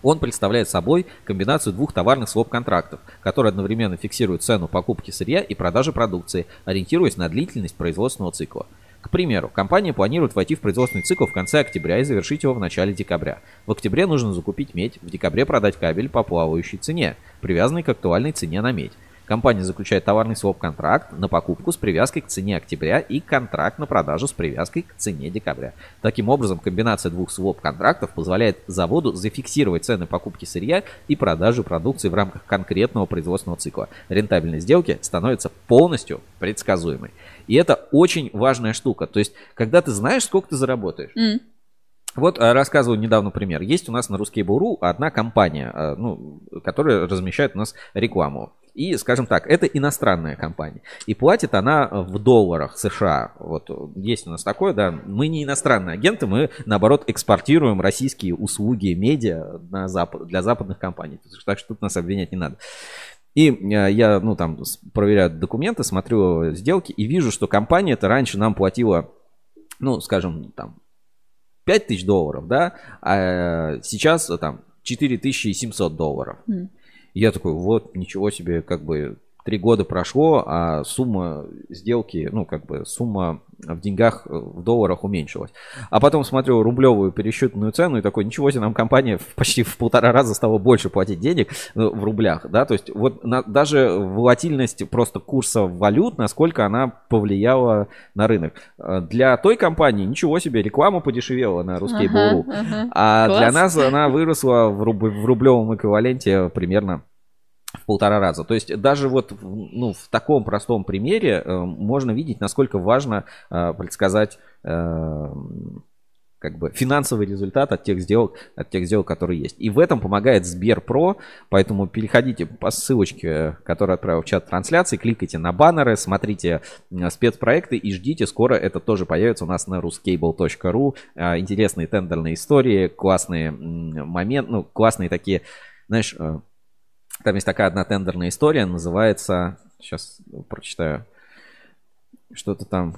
S1: Он представляет собой комбинацию двух товарных своп-контрактов, которые одновременно фиксируют цену покупки сырья и продажи продукции, ориентируясь на длительность производственного цикла. К примеру, компания планирует войти в производственный цикл в конце октября и завершить его в начале декабря. В октябре нужно закупить медь, в декабре продать кабель по плавающей цене, привязанной к актуальной цене на медь. Компания заключает товарный своп-контракт на покупку с привязкой к цене октября и контракт на продажу с привязкой к цене декабря. Таким образом, комбинация двух своп-контрактов позволяет заводу зафиксировать цены покупки сырья и продажи продукции в рамках конкретного производственного цикла. Рентабельность сделки становится полностью предсказуемой. И это очень важная штука. То есть, когда ты знаешь, сколько ты заработаешь. Mm. Вот э, рассказываю недавно пример. Есть у нас на Ruskable.ru одна компания, э, ну, которая размещает у нас рекламу. И, скажем так, это иностранная компания. И платит она в долларах США. Вот есть у нас такое, да. Мы не иностранные агенты, мы, наоборот, экспортируем российские услуги медиа на запад, для западных компаний. Так что тут нас обвинять не надо. И э, я, ну, там, проверяю документы, смотрю сделки и вижу, что компания это раньше нам платила, ну, скажем, там, 5 тысяч долларов, да, а сейчас там 4700 долларов. Mm я такой, вот, ничего себе, как бы три года прошло, а сумма сделки, ну, как бы сумма в деньгах, в долларах уменьшилась. А потом смотрю рублевую пересчетную цену и такой, ничего себе, нам компания почти в полтора раза стала больше платить денег ну, в рублях, да, то есть вот на, даже волатильность просто курса валют, насколько она повлияла на рынок. Для той компании ничего себе, реклама подешевела на русский ага, ага. а Класс. для нас она выросла в, руб, в рублевом эквиваленте примерно в полтора раза. То есть даже вот ну, в таком простом примере э, можно видеть, насколько важно э, предсказать э, как бы финансовый результат от тех сделок, от тех сделок, которые есть. И в этом помогает Сберпро, поэтому переходите по ссылочке, которую отправил в чат трансляции, кликайте на баннеры, смотрите э, спецпроекты и ждите, скоро это тоже появится у нас на ruscable.ru. Э, интересные тендерные истории, классные моменты, ну, классные такие, знаешь, э, там есть такая одна тендерная история, называется... Сейчас прочитаю. Что-то там...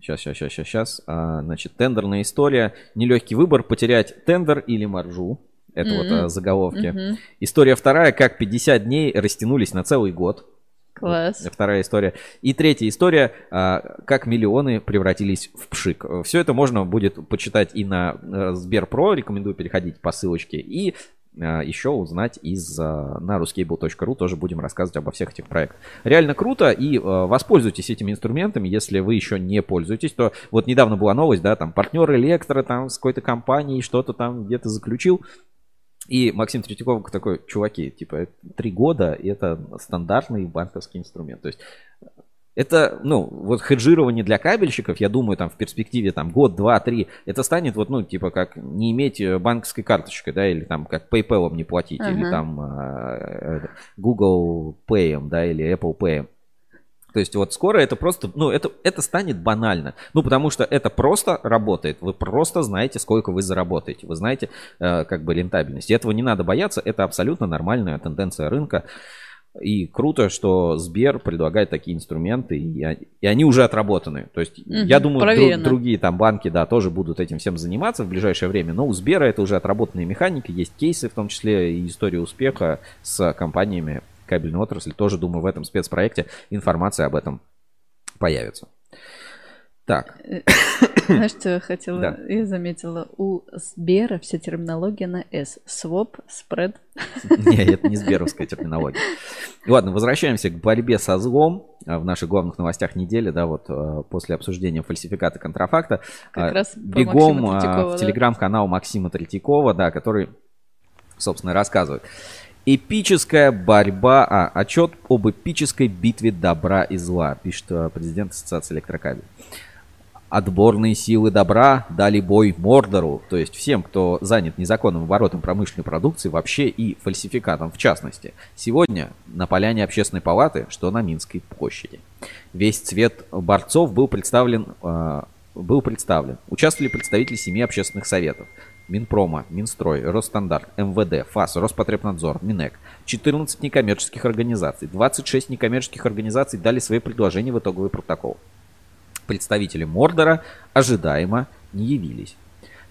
S1: Сейчас, сейчас, сейчас, сейчас, сейчас. А, значит, тендерная история. Нелегкий выбор, потерять тендер или маржу. Это mm-hmm. вот а, заголовки. Mm-hmm. История вторая, как 50 дней растянулись на целый год.
S2: Класс.
S1: Вторая история. И третья история, а, как миллионы превратились в пшик. Все это можно будет почитать и на э, Сберпро, рекомендую переходить по ссылочке, и еще узнать из а, на ruscable.ru тоже будем рассказывать обо всех этих проектах. Реально круто и а, воспользуйтесь этими инструментами, если вы еще не пользуетесь, то вот недавно была новость, да, там партнер электро там с какой-то компанией что-то там где-то заключил, и Максим Третьяков такой, чуваки, типа, три года, это стандартный банковский инструмент. То есть это, ну, вот хеджирование для кабельщиков, я думаю, там в перспективе там год, два, три, это станет вот, ну, типа как не иметь э, банковской карточкой, да, или там как PayPal не платить, uh-huh. или там э, Google Pay, да, или Apple Pay. То есть вот скоро это просто, ну, это, это станет банально. Ну, потому что это просто работает. Вы просто знаете, сколько вы заработаете. Вы знаете, э, как бы, рентабельность. И этого не надо бояться. Это абсолютно нормальная тенденция рынка. И круто, что Сбер предлагает такие инструменты, и, и они уже отработаны. То есть, угу, я думаю, друг, другие там банки, да, тоже будут этим всем заниматься в ближайшее время. Но у Сбера это уже отработанные механики, есть кейсы, в том числе и история успеха с компаниями кабельной отрасли. Тоже, думаю, в этом спецпроекте информация об этом появится. Так.
S2: Знаешь, что я хотела? Да. Я заметила, у Сбера вся терминология на S. Своп, спред.
S1: Не, это не сберовская терминология. Ладно, возвращаемся к борьбе со злом а, в наших главных новостях недели, да, вот а, после обсуждения фальсификата контрафакта. Как а, раз бегом в телеграм-канал Максима Третьякова, да, который, собственно, рассказывает. Эпическая борьба, а, отчет об эпической битве добра и зла, пишет президент Ассоциации электрокабель отборные силы добра дали бой Мордору, то есть всем, кто занят незаконным оборотом промышленной продукции вообще и фальсификатом в частности. Сегодня на поляне общественной палаты, что на Минской площади. Весь цвет борцов был представлен, э, был представлен. Участвовали представители семи общественных советов. Минпрома, Минстрой, Росстандарт, МВД, ФАС, Роспотребнадзор, Минэк. 14 некоммерческих организаций. 26 некоммерческих организаций дали свои предложения в итоговый протокол представители Мордора ожидаемо не явились.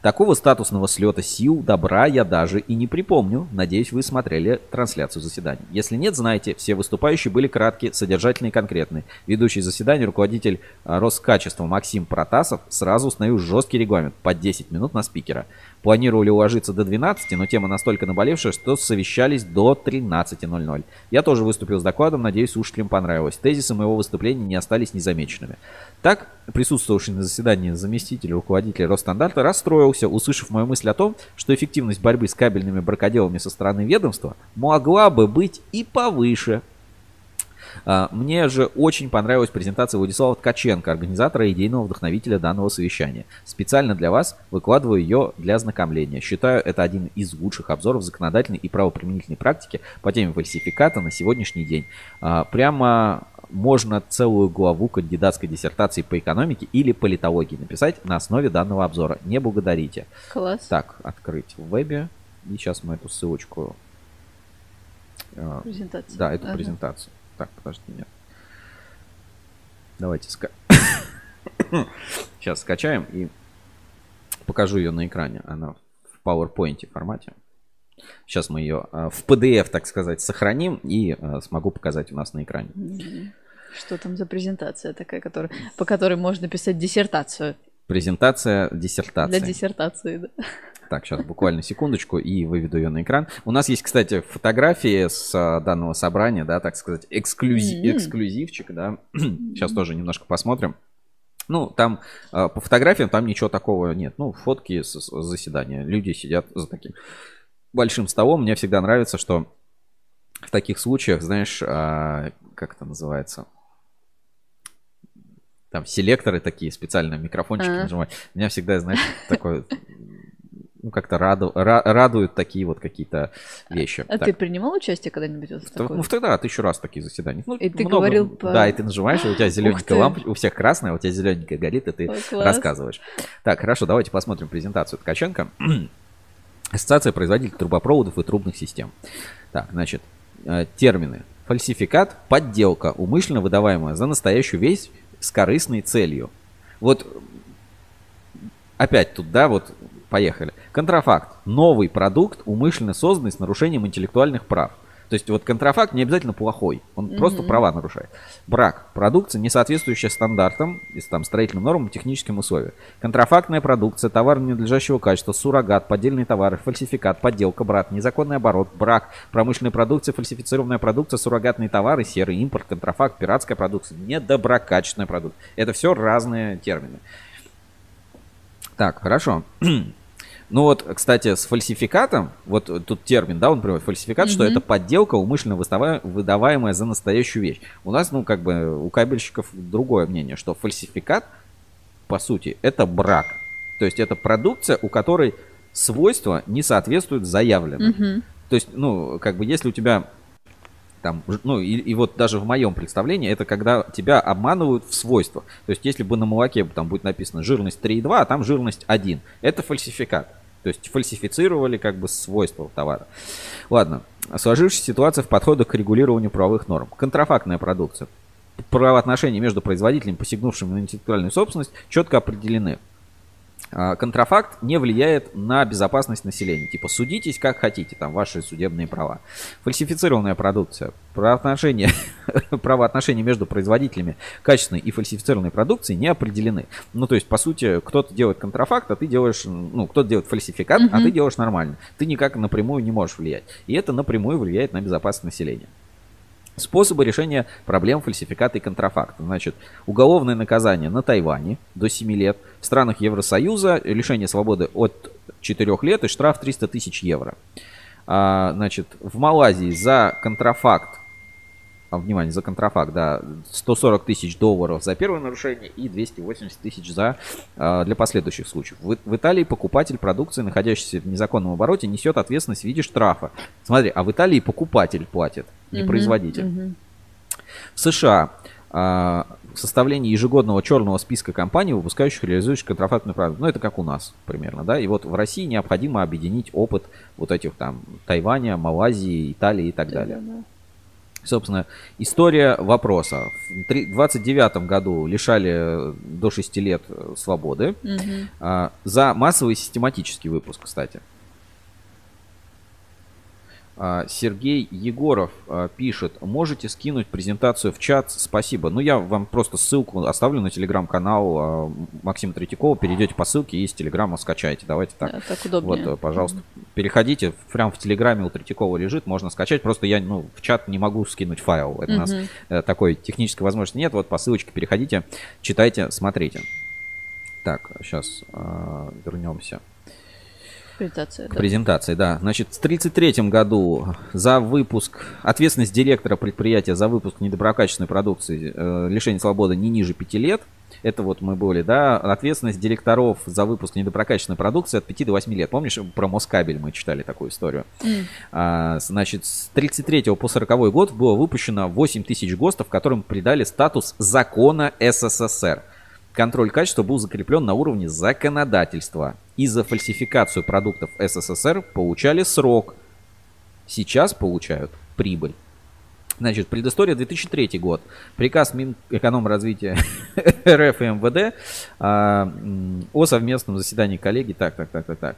S1: Такого статусного слета сил добра я даже и не припомню. Надеюсь, вы смотрели трансляцию заседания. Если нет, знаете, все выступающие были краткие, содержательные и конкретные. Ведущий заседания, руководитель а, Роскачества Максим Протасов сразу установил жесткий регламент по 10 минут на спикера. Планировали уложиться до 12, но тема настолько наболевшая, что совещались до 13.00. Я тоже выступил с докладом, надеюсь, слушателям понравилось. Тезисы моего выступления не остались незамеченными. Так, присутствовавший на заседании заместитель руководителя Росстандарта расстроился, услышав мою мысль о том, что эффективность борьбы с кабельными бракоделами со стороны ведомства могла бы быть и повыше. А, мне же очень понравилась презентация Владислава Ткаченко, организатора и идейного вдохновителя данного совещания. Специально для вас выкладываю ее для ознакомления. Считаю, это один из лучших обзоров законодательной и правоприменительной практики по теме фальсификата на сегодняшний день. А, прямо можно целую главу кандидатской диссертации по экономике или политологии написать на основе данного обзора. Не благодарите.
S2: Класс.
S1: Так, открыть в вебе. И сейчас мы эту ссылочку...
S2: Э, презентацию.
S1: Да, эту ага. презентацию. Так, подожди, нет. Давайте ска... сейчас скачаем и покажу ее на экране. Она в PowerPoint формате. Сейчас мы ее э, в PDF, так сказать, сохраним и э, смогу показать у нас на экране.
S2: Что там за презентация такая, которая, по которой можно писать диссертацию?
S1: Презентация диссертации.
S2: Для диссертации, да.
S1: Так, сейчас буквально секундочку и выведу ее на экран. У нас есть, кстати, фотографии с а, данного собрания, да, так сказать, эксклюзив, mm-hmm. эксклюзивчик, да. Сейчас тоже немножко посмотрим. Ну, там а, по фотографиям там ничего такого нет. Ну, фотки с, с заседания. Люди сидят за таким большим столом. Мне всегда нравится, что в таких случаях, знаешь, а, как это называется? Там селекторы такие, специальные микрофончики а нажимать. Меня всегда, знаешь, такое ну, как-то раду, ра, радуют такие вот какие-то вещи.
S2: А
S1: так.
S2: ты принимал участие когда-нибудь вот в
S1: такой? Ну, тогда тысячу раз такие заседания. Ну,
S2: и ты много, говорил
S1: по... Да, и ты нажимаешь, и у тебя зелененькая лампа, у всех красная, у тебя зелененькая горит, и ты О, рассказываешь. Так, хорошо, давайте посмотрим презентацию Ткаченко. Ассоциация производителей трубопроводов и трубных систем. Так, значит, э, термины. Фальсификат, подделка, умышленно выдаваемая за настоящую вещь с корыстной целью. Вот опять тут, да, вот Поехали. Контрафакт. Новый продукт, умышленно созданный с нарушением интеллектуальных прав. То есть вот контрафакт не обязательно плохой, он mm-hmm. просто права нарушает. Брак. Продукция, не соответствующая стандартам, там, строительным нормам и техническим условиям. Контрафактная продукция, товар ненадлежащего качества, суррогат, поддельные товары, фальсификат, подделка, брат, незаконный оборот, брак, промышленная продукция, фальсифицированная продукция, суррогатные товары, серый импорт, контрафакт, пиратская продукция, недоброкачественная продукция. Это все разные термины. Так, хорошо. Ну вот, кстати, с фальсификатом, вот тут термин, да, он приводит, фальсификат, mm-hmm. что это подделка, умышленно выдаваемая за настоящую вещь. У нас, ну, как бы, у кабельщиков другое мнение, что фальсификат, по сути, это брак. То есть это продукция, у которой свойства не соответствуют заявленным. Mm-hmm. То есть, ну, как бы, если у тебя там, ну и, и вот даже в моем представлении это когда тебя обманывают в свойствах. То есть если бы на молоке там будет написано жирность 3,2, а там жирность 1, это фальсификат. То есть фальсифицировали как бы свойства товара. Ладно. Сложившаяся ситуация в подходах к регулированию правовых норм. Контрафактная продукция. Правоотношения между производителями, посягнувшими на интеллектуальную собственность, четко определены. А, контрафакт не влияет на безопасность населения. Типа судитесь как хотите, там ваши судебные права. Фальсифицированная продукция. Правоотношения, правоотношения между производителями качественной и фальсифицированной продукции не определены. Ну, то есть, по сути, кто-то делает контрафакт, а ты делаешь, ну, кто-то делает фальсификат, mm-hmm. а ты делаешь нормально. Ты никак напрямую не можешь влиять. И это напрямую влияет на безопасность населения. Способы решения проблем фальсификата и контрафакта. Значит, уголовное наказание на Тайване до 7 лет, в странах Евросоюза лишение свободы от 4 лет и штраф 300 тысяч евро. А, значит, в Малайзии за контрафакт а, внимание, за контрафакт, да, 140 тысяч долларов за первое нарушение и 280 тысяч за, а, для последующих случаев. В, в Италии покупатель продукции, находящийся в незаконном обороте, несет ответственность в виде штрафа. Смотри, а в Италии покупатель платит, не uh-huh, производитель. Uh-huh. В США а, составление ежегодного черного списка компаний, выпускающих и реализующих контрафактную продукцию. Ну, это как у нас примерно, да. И вот в России необходимо объединить опыт вот этих там Тайваня, Малайзии, Италии и так далее. Да, да. Собственно, история вопроса. В 29 году лишали до 6 лет свободы угу. за массовый систематический выпуск, кстати. А, Сергей Егоров а, пишет, можете скинуть презентацию в чат, спасибо. Ну, я вам просто ссылку оставлю на телеграм-канал а, Максима Третьякова, перейдете по ссылке и из телеграма скачайте. Давайте так. Да,
S2: так удобнее.
S1: Вот, пожалуйста, mm-hmm. переходите, прям в телеграме у Третьякова лежит, можно скачать. Просто я ну, в чат не могу скинуть файл. Это mm-hmm. у нас э, такой технической возможности нет. Вот по ссылочке переходите, читайте, смотрите. Так, сейчас э, вернемся
S2: презентации,
S1: к да. презентации, да. Значит, в 1933 году за выпуск, ответственность директора предприятия за выпуск недоброкачественной продукции, э, лишение свободы не ниже 5 лет. Это вот мы были, да. Ответственность директоров за выпуск недоброкачественной продукции от 5 до 8 лет. Помнишь, про Москабель мы читали такую историю? Mm. А, значит, с 33 по 40 год было выпущено 8 тысяч ГОСТов, которым придали статус закона СССР. Контроль качества был закреплен на уровне законодательства и за фальсификацию продуктов СССР получали срок. Сейчас получают прибыль. Значит, предыстория 2003 год. Приказ Минэкономразвития РФ и МВД а, о совместном заседании коллеги. Так, так, так, так, так.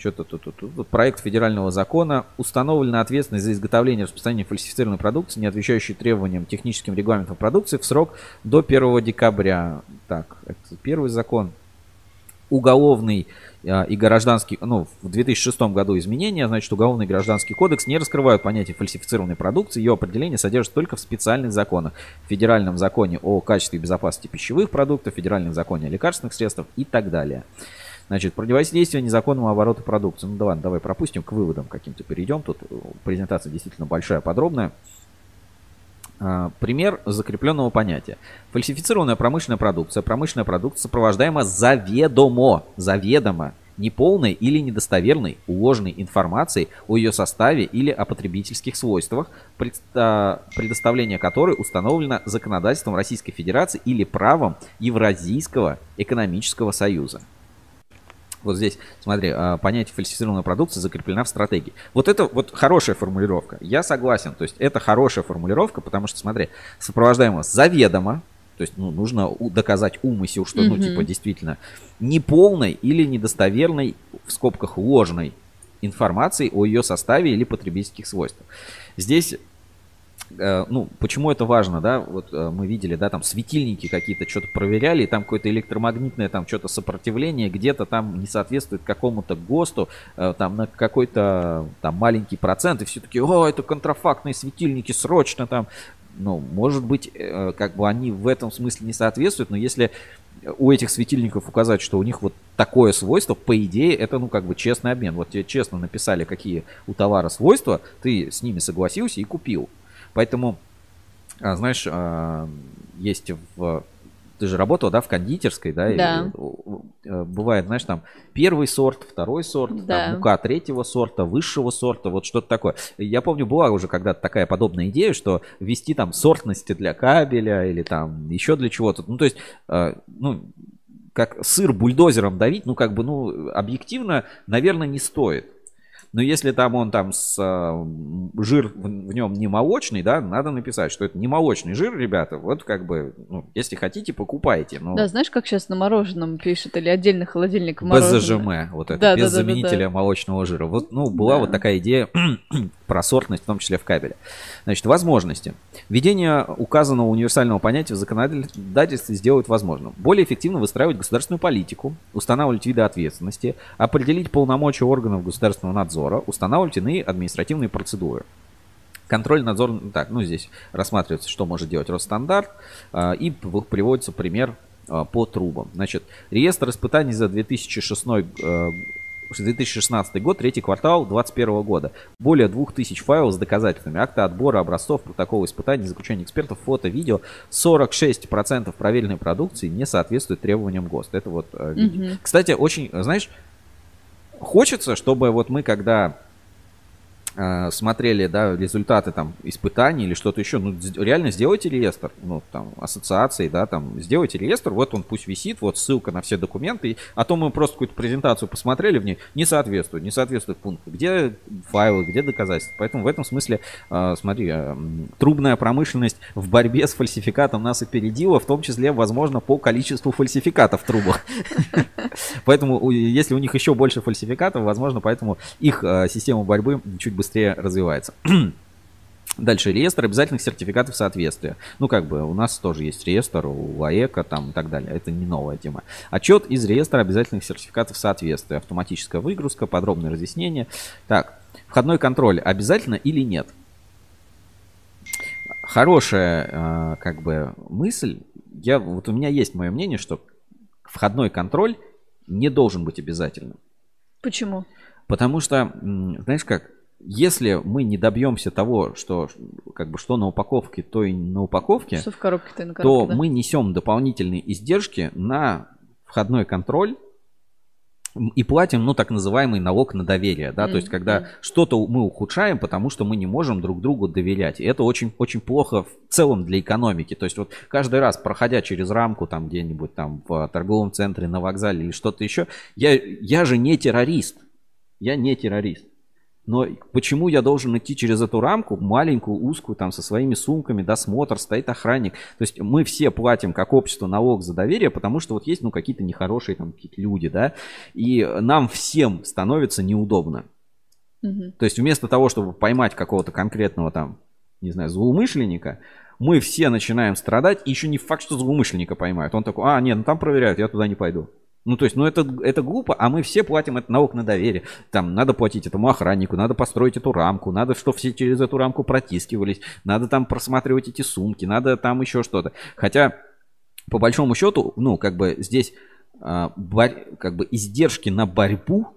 S1: Что-то тут, тут, тут. Проект федерального закона. Установлена ответственность за изготовление и распространение фальсифицированной продукции, не отвечающей требованиям техническим регламентам продукции в срок до 1 декабря. Так, это первый закон уголовный а, и гражданский, ну, в 2006 году изменения, значит, уголовный и гражданский кодекс не раскрывают понятие фальсифицированной продукции, ее определение содержится только в специальных законах. В федеральном законе о качестве и безопасности пищевых продуктов, федеральном законе о лекарственных средствах и так далее. Значит, противодействие незаконному обороту продукции. Ну, давай, давай пропустим, к выводам каким-то перейдем. Тут презентация действительно большая, подробная. А, пример закрепленного понятия. Фальсифицированная промышленная продукция. Промышленная продукция сопровождаема заведомо, заведомо неполной или недостоверной ложной информацией о ее составе или о потребительских свойствах, предоставление которой установлено законодательством Российской Федерации или правом Евразийского экономического союза. Вот здесь, смотри, а, понятие фальсифицированной продукции закреплено в стратегии. Вот это вот хорошая формулировка. Я согласен. То есть это хорошая формулировка, потому что, смотри, сопровождаемо заведомо, то есть ну, нужно доказать умысел, что, ну, типа, действительно, неполной или недостоверной, в скобках, ложной информации о ее составе или потребительских свойствах. Здесь ну, почему это важно, да, вот э, мы видели, да, там светильники какие-то что-то проверяли, и там какое-то электромагнитное там что-то сопротивление где-то там не соответствует какому-то ГОСТу, э, там на какой-то там маленький процент, и все таки о, это контрафактные светильники, срочно там, ну, может быть, как бы они в этом смысле не соответствуют, но если у этих светильников указать, что у них вот такое свойство, по идее, это, ну, как бы честный обмен. Вот тебе честно написали, какие у товара свойства, ты с ними согласился и купил. Поэтому, а, знаешь, а, есть в ты же работала, да, в кондитерской, да?
S2: Да.
S1: И, э, бывает, знаешь, там первый сорт, второй сорт, да. там, мука третьего сорта, высшего сорта, вот что-то такое. Я помню, была уже когда-то такая подобная идея, что ввести там сортности для кабеля или там еще для чего-то. Ну, то есть, э, ну, как сыр бульдозером давить, ну, как бы, ну, объективно, наверное, не стоит. Но если там он там с э, жир в, в нем не молочный, да, надо написать, что это не молочный жир, ребята. Вот как бы, ну, если хотите, покупайте. Но...
S2: Да, знаешь, как сейчас на мороженом пишут или отдельно холодильник
S1: Без зажима, вот это, да, без да, заменителя да, да. молочного жира. Вот, ну, была да. вот такая идея про сортность, в том числе в кабеле. Значит, возможности. Введение указанного универсального понятия в законодательстве сделает возможным. Более эффективно выстраивать государственную политику, устанавливать виды ответственности, определить полномочия органов государственного надзора, устанавливать иные административные процедуры. Контроль, надзор, так, ну здесь рассматривается, что может делать Росстандарт, э, и приводится пример э, по трубам. Значит, реестр испытаний за 2006 2016 год, третий квартал 2021 года. Более 2000 файлов с доказательствами. Акты отбора, образцов, протоколы испытаний, заключения экспертов, фото, видео. 46% проверенной продукции не соответствует требованиям ГОСТ. Это вот э, видео. Угу. Кстати, очень, знаешь, хочется, чтобы вот мы, когда Э, смотрели, да, результаты там испытаний или что-то еще, ну, реально сделайте реестр, ну, там, ассоциации, да, там, сделайте реестр, вот он пусть висит, вот ссылка на все документы, а то мы просто какую-то презентацию посмотрели в ней, не соответствует, не соответствует пункту, где файлы, где доказательства, поэтому в этом смысле, э, смотри, э, трубная промышленность в борьбе с фальсификатом нас опередила, в том числе, возможно, по количеству фальсификатов в трубах, поэтому, если у них еще больше фальсификатов, возможно, поэтому их система борьбы чуть быстрее быстрее развивается. Дальше реестр обязательных сертификатов соответствия. Ну, как бы у нас тоже есть реестр у АЭКа там и так далее. Это не новая тема. Отчет из реестра обязательных сертификатов соответствия. Автоматическая выгрузка, подробное разъяснение. Так, входной контроль обязательно или нет? Хорошая, э, как бы, мысль. Я, вот у меня есть мое мнение, что входной контроль не должен быть обязательным.
S2: Почему?
S1: Потому что, знаешь как, если мы не добьемся того, что как бы что на упаковке, то и на упаковке,
S2: что в коробке, то, и на
S1: коробке, то да? мы несем дополнительные издержки на входной контроль и платим, ну, так называемый налог на доверие, да, mm-hmm. то есть когда что-то мы ухудшаем, потому что мы не можем друг другу доверять. И это очень, очень плохо в целом для экономики. То есть вот каждый раз, проходя через рамку там где-нибудь там в торговом центре, на вокзале или что-то еще, я, я же не террорист. Я не террорист. Но почему я должен идти через эту рамку, маленькую, узкую, там, со своими сумками, досмотр, стоит охранник. То есть мы все платим как общество налог за доверие, потому что вот есть, ну, какие-то нехорошие там какие-то люди, да, и нам всем становится неудобно. Угу. То есть вместо того, чтобы поймать какого-то конкретного там, не знаю, злоумышленника, мы все начинаем страдать, и еще не факт, что злоумышленника поймают. Он такой, а, нет, ну там проверяют, я туда не пойду. Ну, то есть, ну это, это глупо, а мы все платим это налог на доверие. Там надо платить этому охраннику, надо построить эту рамку, надо, чтобы все через эту рамку протискивались, надо там просматривать эти сумки, надо там еще что-то. Хотя, по большому счету, ну, как бы здесь а, борь, как бы издержки на борьбу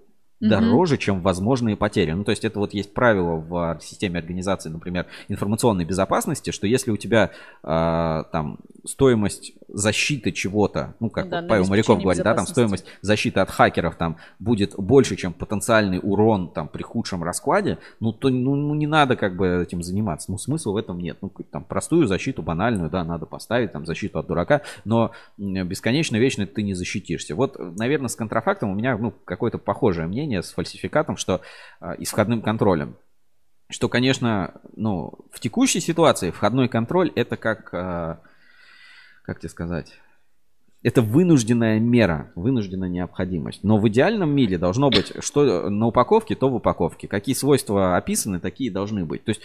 S1: дороже, чем возможные потери. Ну, то есть это вот есть правило в системе организации, например, информационной безопасности, что если у тебя э, там стоимость защиты чего-то, ну, как да, вот Павел Моряков говорит, да, там стоимость защиты от хакеров там будет больше, чем потенциальный урон там при худшем раскладе, ну, то ну, ну не надо как бы этим заниматься. Ну, смысла в этом нет. Ну, там простую защиту, банальную, да, надо поставить, там, защиту от дурака, но бесконечно, вечно ты не защитишься. Вот, наверное, с контрафактом у меня, ну, какое-то похожее мнение с фальсификатом, что э, и с входным контролем. Что, конечно, ну, в текущей ситуации входной контроль это как э, как тебе сказать, это вынужденная мера, вынужденная необходимость. Но в идеальном мире должно быть, что на упаковке, то в упаковке. Какие свойства описаны, такие должны быть. То есть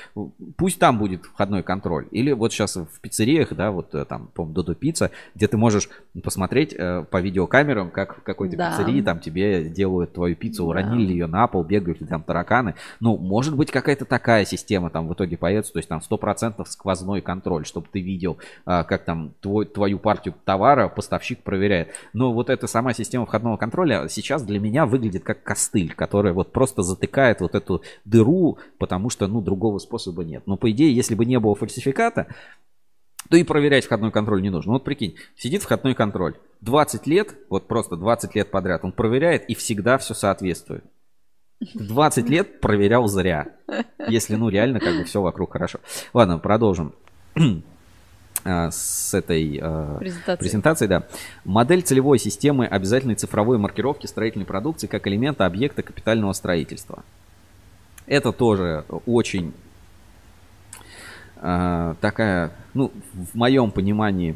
S1: пусть там будет входной контроль. Или вот сейчас в пиццериях, да, вот э, там, по-моему, Додо Пицца, где ты можешь посмотреть э, по видеокамерам, как в какой-то да. пиццерии там тебе делают твою пиццу, уронили да. ее на пол, бегают ли там тараканы. Ну, может быть, какая-то такая система там в итоге появится, то есть там 100% сквозной контроль, чтобы ты видел, э, как там твой, твою партию товара поставщик поставщик проверяет. Но вот эта сама система входного контроля сейчас для меня выглядит как костыль, который вот просто затыкает вот эту дыру, потому что, ну, другого способа нет. Но, по идее, если бы не было фальсификата, то и проверять входной контроль не нужно. Вот прикинь, сидит входной контроль. 20 лет, вот просто 20 лет подряд он проверяет и всегда все соответствует. 20 лет проверял зря. Если, ну, реально, как бы все вокруг хорошо. Ладно, продолжим. А, с этой а, презентацией. презентацией, да. Модель целевой системы обязательной цифровой маркировки строительной продукции как элемента объекта капитального строительства. Это тоже очень э, такая, ну, в моем понимании,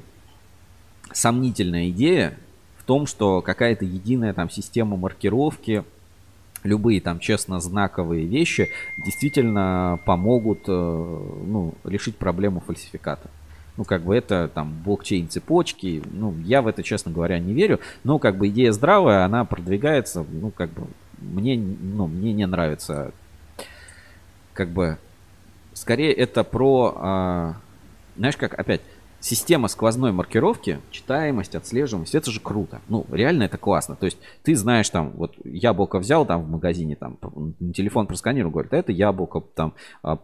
S1: сомнительная идея в том, что какая-то единая там система маркировки, любые там честно знаковые вещи действительно помогут э, ну, решить проблему фальсификата. Ну, как бы это там блокчейн цепочки. Ну, я в это, честно говоря, не верю. Но как бы идея здравая, она продвигается. Ну, как бы мне, ну, мне не нравится. Как бы скорее это про, а, знаешь, как опять система сквозной маркировки, читаемость, отслеживаемость, это же круто. Ну, реально это классно. То есть ты знаешь там, вот яблоко взял там в магазине, там телефон просканировал, говорит, это яблоко там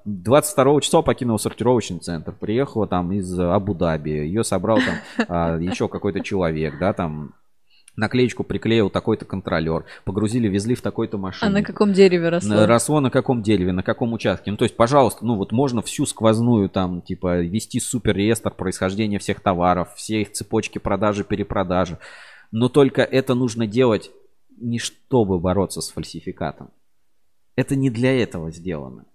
S1: 22 а, числа покинул сортировочный центр, приехала там из Абу-Даби, ее собрал там а, еще какой-то человек, да, там наклеечку приклеил такой-то контролер, погрузили, везли в такой-то машину.
S2: А на каком дереве росло?
S1: Росло на каком дереве, на каком участке. Ну, то есть, пожалуйста, ну вот можно всю сквозную там, типа, вести супер реестр происхождения всех товаров, все их цепочки продажи, перепродажи. Но только это нужно делать не чтобы бороться с фальсификатом. Это не для этого сделано.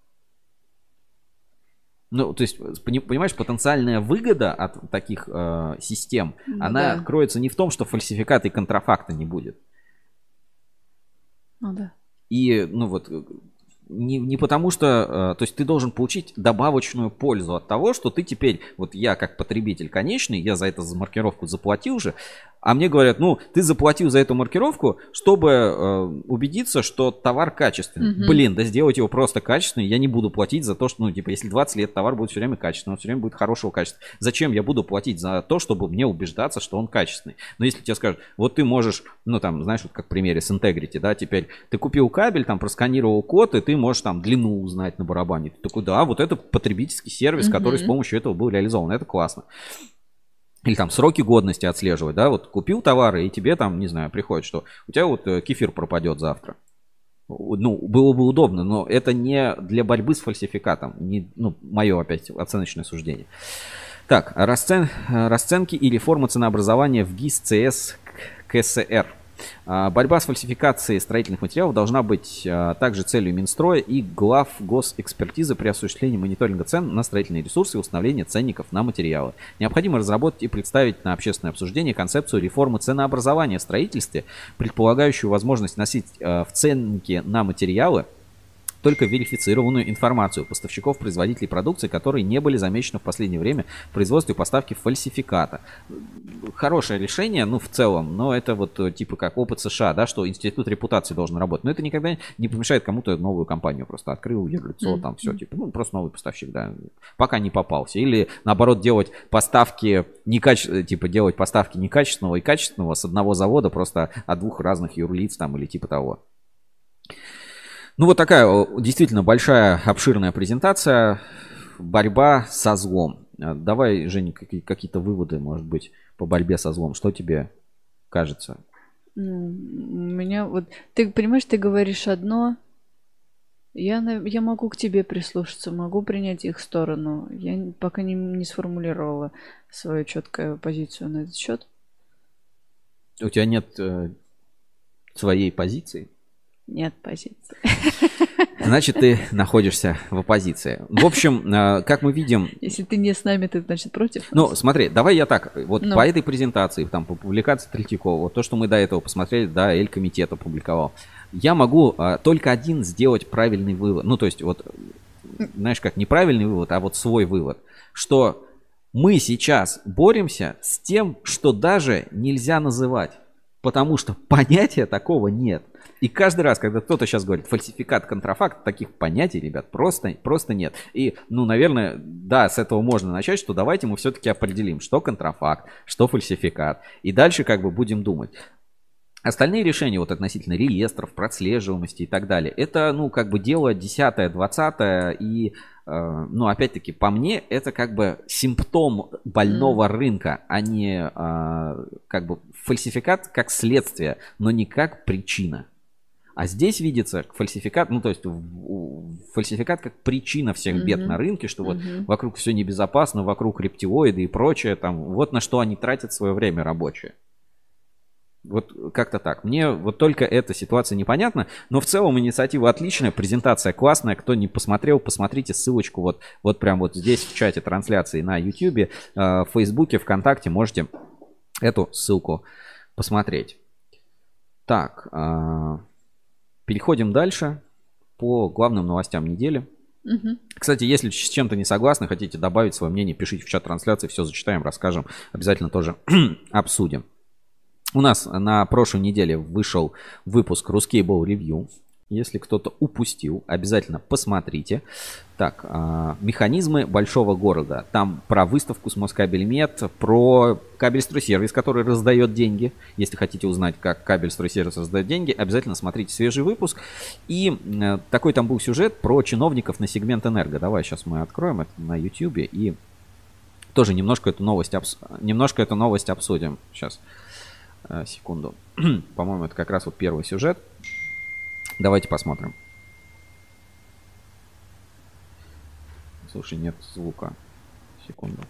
S1: Ну, то есть, понимаешь, потенциальная выгода от таких э, систем, ну, она да. кроется не в том, что фальсификата и контрафакта не будет.
S2: Ну да.
S1: И, ну вот, не, не потому что, э, то есть ты должен получить добавочную пользу от того, что ты теперь, вот я как потребитель конечный, я за это за маркировку заплатил же, а мне говорят, ну, ты заплатил за эту маркировку, чтобы э, убедиться, что товар качественный. Mm-hmm. Блин, да сделать его просто качественный, я не буду платить за то, что, ну, типа, если 20 лет товар будет все время качественный, он все время будет хорошего качества. Зачем я буду платить за то, чтобы мне убеждаться, что он качественный? Но если тебе скажут, вот ты можешь, ну, там, знаешь, вот как в примере с Integrity, да, теперь ты купил кабель, там, просканировал код, и ты можешь там длину узнать на барабане. Ты такой, да, вот это потребительский сервис, mm-hmm. который с помощью этого был реализован. Это классно или там сроки годности отслеживать, да, вот купил товары, и тебе там, не знаю, приходит, что у тебя вот э, кефир пропадет завтра. Ну, было бы удобно, но это не для борьбы с фальсификатом, не, ну, мое опять оценочное суждение. Так, расцен, э, расценки и реформа ценообразования в ГИС ЦС КСР. А, борьба с фальсификацией строительных материалов должна быть а, также целью Минстроя и глав госэкспертизы при осуществлении мониторинга цен на строительные ресурсы и установления ценников на материалы. Необходимо разработать и представить на общественное обсуждение концепцию реформы ценообразования в строительстве, предполагающую возможность носить а, в ценники на материалы только верифицированную информацию поставщиков, производителей продукции, которые не были замечены в последнее время в производстве и поставке фальсификата. Хорошее решение, ну, в целом, но это вот э, типа как опыт США, да, что институт репутации должен работать. Но это никогда не помешает кому-то новую компанию просто открыл, юрлицо, mm-hmm. там все, типа, ну, просто новый поставщик, да, пока не попался. Или, наоборот, делать поставки некачественного, типа, делать поставки некачественного и качественного с одного завода просто от двух разных юрлиц там или типа того. Ну вот такая действительно большая, обширная презентация. Борьба со злом. А, давай, Женя, какие-то выводы, может быть, по борьбе со злом. Что тебе кажется?
S2: Ну, у меня вот... Ты понимаешь, ты говоришь одно, я, я могу к тебе прислушаться, могу принять их сторону. Я пока не, не сформулировала свою четкую позицию на этот счет.
S1: У тебя нет э, своей позиции?
S2: Нет позиции.
S1: Значит, ты находишься в оппозиции. В общем, э, как мы видим...
S2: Если ты не с нами, ты, значит, против
S1: Ну, смотри, давай я так. Вот ну. по этой презентации, там, по публикации Третьякова, вот то, что мы до этого посмотрели, да, Эль комитет опубликовал, я могу а, только один сделать правильный вывод. Ну, то есть, вот, знаешь, как неправильный вывод, а вот свой вывод. Что мы сейчас боремся с тем, что даже нельзя называть. Потому что понятия такого нет. И каждый раз, когда кто-то сейчас говорит фальсификат, контрафакт, таких понятий, ребят, просто, просто нет. И, ну, наверное, да, с этого можно начать, что давайте мы все-таки определим, что контрафакт, что фальсификат. И дальше как бы будем думать. Остальные решения вот относительно реестров, прослеживаемости и так далее, это, ну, как бы дело 10 20 и, э, ну, опять-таки, по мне, это как бы симптом больного mm. рынка, а не э, как бы фальсификат как следствие, но не как причина. А здесь видится фальсификат, ну то есть фальсификат как причина всех mm-hmm. бед на рынке, что вот mm-hmm. вокруг все небезопасно, вокруг рептилоиды и прочее, там вот на что они тратят свое время рабочее. Вот как-то так. Мне вот только эта ситуация непонятна, но в целом инициатива отличная, презентация классная. Кто не посмотрел, посмотрите ссылочку вот, вот прям вот здесь в чате трансляции на YouTube, э, в Фейсбуке, ВКонтакте можете эту ссылку посмотреть. Так, э, Переходим дальше по главным новостям недели. Угу. Кстати, если с чем-то не согласны, хотите добавить свое мнение, пишите в чат трансляции, все зачитаем, расскажем, обязательно тоже обсудим. У нас на прошлой неделе вышел выпуск Ruscable Review. Если кто-то упустил, обязательно посмотрите. Так, а, механизмы большого города. Там про выставку с Москабельмет, про кабель-стройсервис, который раздает деньги. Если хотите узнать, как кабель-стройсервис раздает деньги, обязательно смотрите свежий выпуск. И э, такой там был сюжет про чиновников на сегмент энерго. Давай сейчас мы откроем это на YouTube и тоже немножко эту новость, обс... немножко эту новость обсудим. Сейчас, секунду. По-моему, это как раз вот первый сюжет. Давайте посмотрим. Слушай, нет звука. Секунду.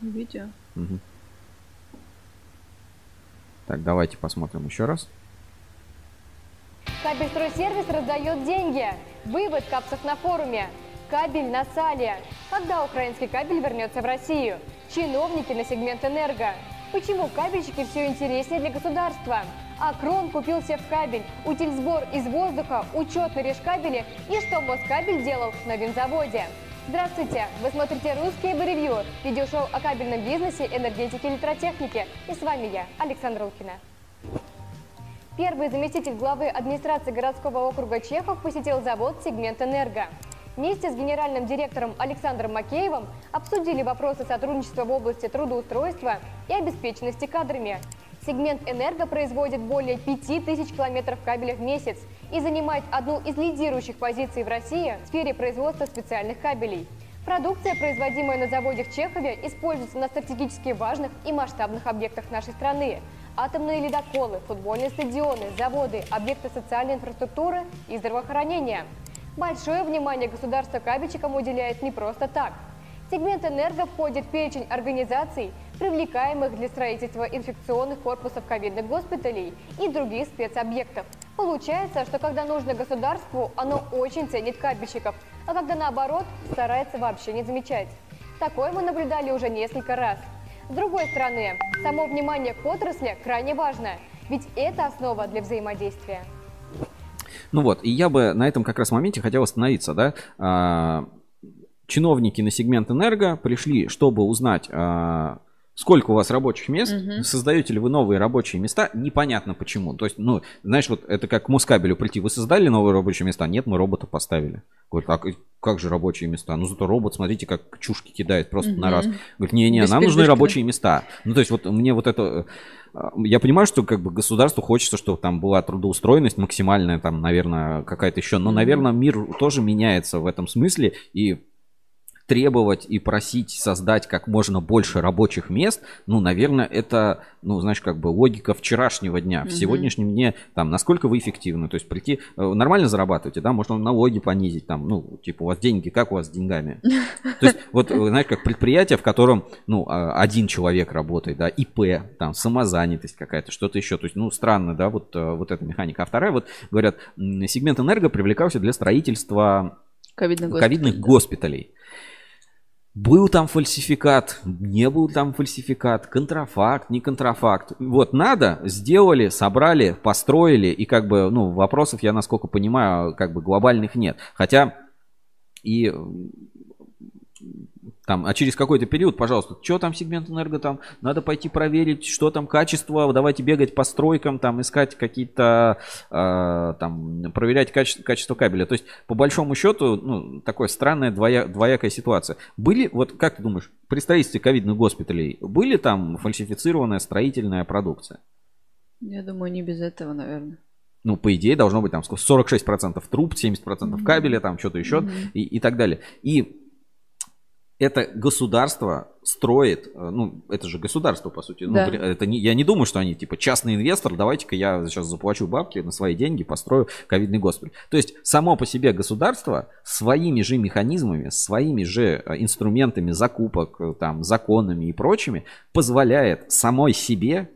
S2: Видео.
S1: Угу. Так, давайте посмотрим еще раз.
S4: Кабельстройсервис раздает деньги. Вывод капсов на форуме. Кабель на сале. Когда украинский кабель вернется в Россию? Чиновники на сегмент энерго. Почему кабельщики все интереснее для государства? Акрон купился в кабель, утильсбор из воздуха, учет на решкабеле и что Москабель делал на винзаводе. Здравствуйте! Вы смотрите «Русские Ревью» – видеошоу о кабельном бизнесе, энергетике и электротехнике. И с вами я, Александра Лукина. Первый заместитель главы администрации городского округа Чехов посетил завод «Сегмент Энерго». Вместе с генеральным директором Александром Макеевым обсудили вопросы сотрудничества в области трудоустройства и обеспеченности кадрами. Сегмент «Энерго» производит более 5000 километров кабеля в месяц и занимает одну из лидирующих позиций в России в сфере производства специальных кабелей. Продукция, производимая на заводе в Чехове, используется на стратегически важных и масштабных объектах нашей страны. Атомные ледоколы, футбольные стадионы, заводы, объекты социальной инфраструктуры и здравоохранения. Большое внимание государство кабельщикам уделяет не просто так. Сегмент «Энерго» входит в перечень организаций, привлекаемых для строительства инфекционных корпусов ковидных госпиталей и других спецобъектов. Получается, что когда нужно государству, оно очень ценит кабельщиков, а когда наоборот, старается вообще не замечать. Такое мы наблюдали уже несколько раз. С другой стороны, само внимание к отрасли крайне важно, ведь это основа для взаимодействия.
S1: Ну вот, и я бы на этом как раз моменте хотел остановиться, да. А, чиновники на сегмент энерго пришли, чтобы узнать, а, сколько у вас рабочих мест, угу. создаете ли вы новые рабочие места, непонятно почему. То есть, ну, знаешь, вот это как к Москабелю прийти, вы создали новые рабочие места? Нет, мы робота поставили. Говорит, а как же рабочие места? Ну, зато робот, смотрите, как чушки кидает просто угу. на раз. Говорит, не-не, нам нужны рабочие места. Ну, то есть, вот мне вот это... Э, я понимаю, что как бы государству хочется, чтобы там была трудоустроенность максимальная, там, наверное, какая-то еще. Но, наверное, мир тоже меняется в этом смысле. И требовать и просить создать как можно больше рабочих мест, ну, наверное, это, ну, знаешь, как бы логика вчерашнего дня. В mm-hmm. сегодняшнем дне, там, насколько вы эффективны, то есть прийти, э, нормально зарабатываете, да, можно налоги понизить, там, ну, типа, у вас деньги, как у вас с деньгами? То есть, вот, э, знаешь, как предприятие, в котором, ну, а, один человек работает, да, ИП, там, самозанятость какая-то, что-то еще, то есть, ну, странно, да, вот, э, вот эта механика. А вторая, вот, говорят, сегмент энерго привлекался для строительства ковидных госпиталей. Ковидных госпиталей. Был там фальсификат, не был там фальсификат, контрафакт, не контрафакт. Вот надо, сделали, собрали, построили, и как бы, ну, вопросов, я насколько понимаю, как бы глобальных нет. Хотя и там, а через какой-то период, пожалуйста, что там сегмент энерго, там надо пойти проверить, что там качество, давайте бегать по стройкам, там искать какие-то, э, там, проверять качество, качество кабеля. То есть, по большому счету, ну, такая странная двоя, двоякая ситуация. Были, вот как ты думаешь, при строительстве ковидных госпиталей, были там фальсифицированная строительная продукция?
S2: Я думаю, не без этого, наверное.
S1: Ну, по идее, должно быть там 46% труб, 70% кабеля, там что-то еще mm-hmm. и, и так далее. И это государство строит, э, ну, это же государство, по сути. Ну, да. Ну, это не, я не думаю, что они, типа, частный инвестор, давайте-ка я сейчас заплачу бабки на свои деньги, построю ковидный госпиталь. То есть, само по себе государство своими же механизмами, своими же э, инструментами закупок, э, там, законами и прочими, позволяет самой себе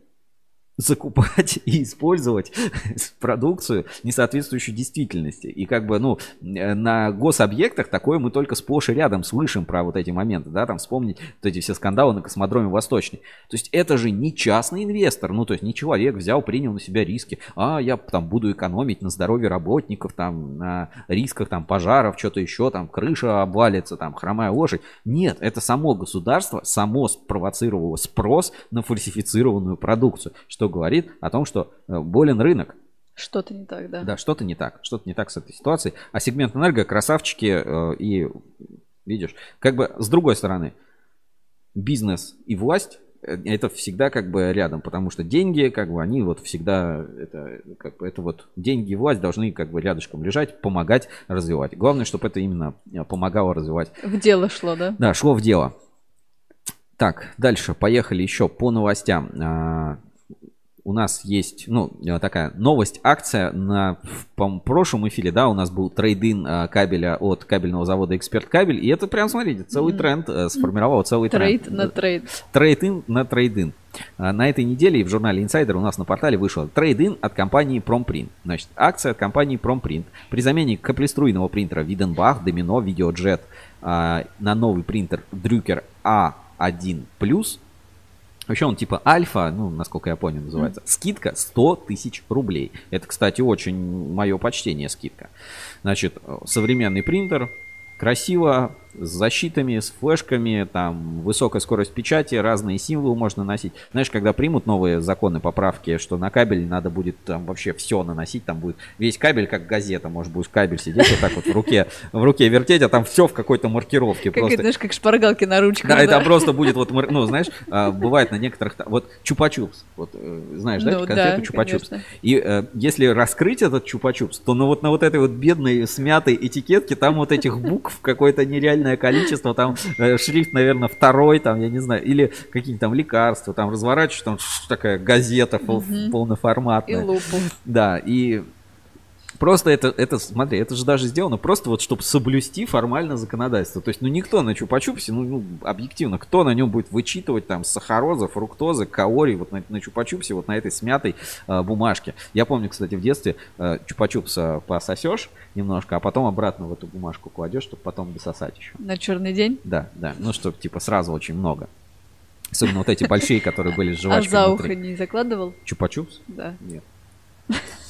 S1: закупать и использовать продукцию, не соответствующую действительности. И как бы, ну, э, на гособъектах такое мы только сплошь и рядом слышим про вот эти моменты, да, там вспомнить вот эти все скандалы на космодроме Восточный. То есть это же не частный инвестор, ну, то есть не человек взял, принял на себя риски, а я там буду экономить на здоровье работников, там, на рисках там пожаров, что-то еще, там, крыша обвалится, там, хромая лошадь. Нет, это само государство, само спровоцировало спрос на фальсифицированную продукцию, что что говорит о том, что э, болен рынок.
S2: Что-то не так, да.
S1: Да, что-то не так. Что-то не так с этой ситуацией. А сегмент энерго красавчики э, и видишь, как бы с другой стороны, бизнес и власть э, это всегда как бы рядом, потому что деньги, как бы, они вот всегда, это, как бы, это вот деньги и власть должны как бы рядышком лежать, помогать развивать. Главное, чтобы это именно помогало развивать.
S2: В дело шло, да?
S1: Да, шло в дело. Так, дальше, поехали еще по новостям. У нас есть, ну, э, такая новость, акция на в прошлом эфире, да, у нас был трейдин э, кабеля от кабельного завода Эксперт Кабель, и это прям, смотрите, целый тренд, э, сформировал целый тренд.
S2: Trade на trade.
S1: Trade-in на трейдин. На этой неделе в журнале Insider у нас на портале вышел трейдин от компании Promprint. Значит, акция от компании Promprint. При замене каплеструйного принтера Wiedenbach, Domino, Videojet на новый принтер Drucker A1+, Вообще он типа альфа, ну, насколько я понял, называется. Скидка 100 тысяч рублей. Это, кстати, очень мое почтение скидка. Значит, современный принтер, красиво, с защитами, с флешками, там высокая скорость печати, разные символы можно носить. Знаешь, когда примут новые законы поправки, что на кабель надо будет там вообще все наносить, там будет весь кабель как газета, может будет кабель сидеть вот так вот в руке, в руке вертеть, а там все в какой-то маркировке.
S2: Как просто. знаешь, как шпаргалки на ручках.
S1: Да, да, это просто будет вот, ну, знаешь, а, бывает на некоторых, вот чупа-чупс, вот э, знаешь, да, ну, конкретно да, чупа-чупс. И э, если раскрыть этот чупа-чупс, то ну вот на вот этой вот бедной смятой этикетке там вот этих букв какое-то нереальное количество, там э, шрифт, наверное, второй, там, я не знаю, или какие-то там лекарства, там разворачиваешь, там такая газета пол, полноформатная. И лупу. Да, и Просто это, это, смотри, это же даже сделано просто вот, чтобы соблюсти формально законодательство. То есть, ну, никто на чупа-чупсе, ну, ну, объективно, кто на нем будет вычитывать там сахароза, фруктоза, каорий вот на, на чупа-чупсе, вот на этой смятой э, бумажке. Я помню, кстати, в детстве э, чупа-чупса пососешь немножко, а потом обратно в эту бумажку кладешь, чтобы потом дососать еще.
S2: На черный день?
S1: Да, да. Ну, чтобы, типа, сразу очень много. Особенно вот эти большие, которые были с жвачкой
S2: А за ухо не закладывал?
S1: Чупа-чупс?
S2: Да.
S1: Нет.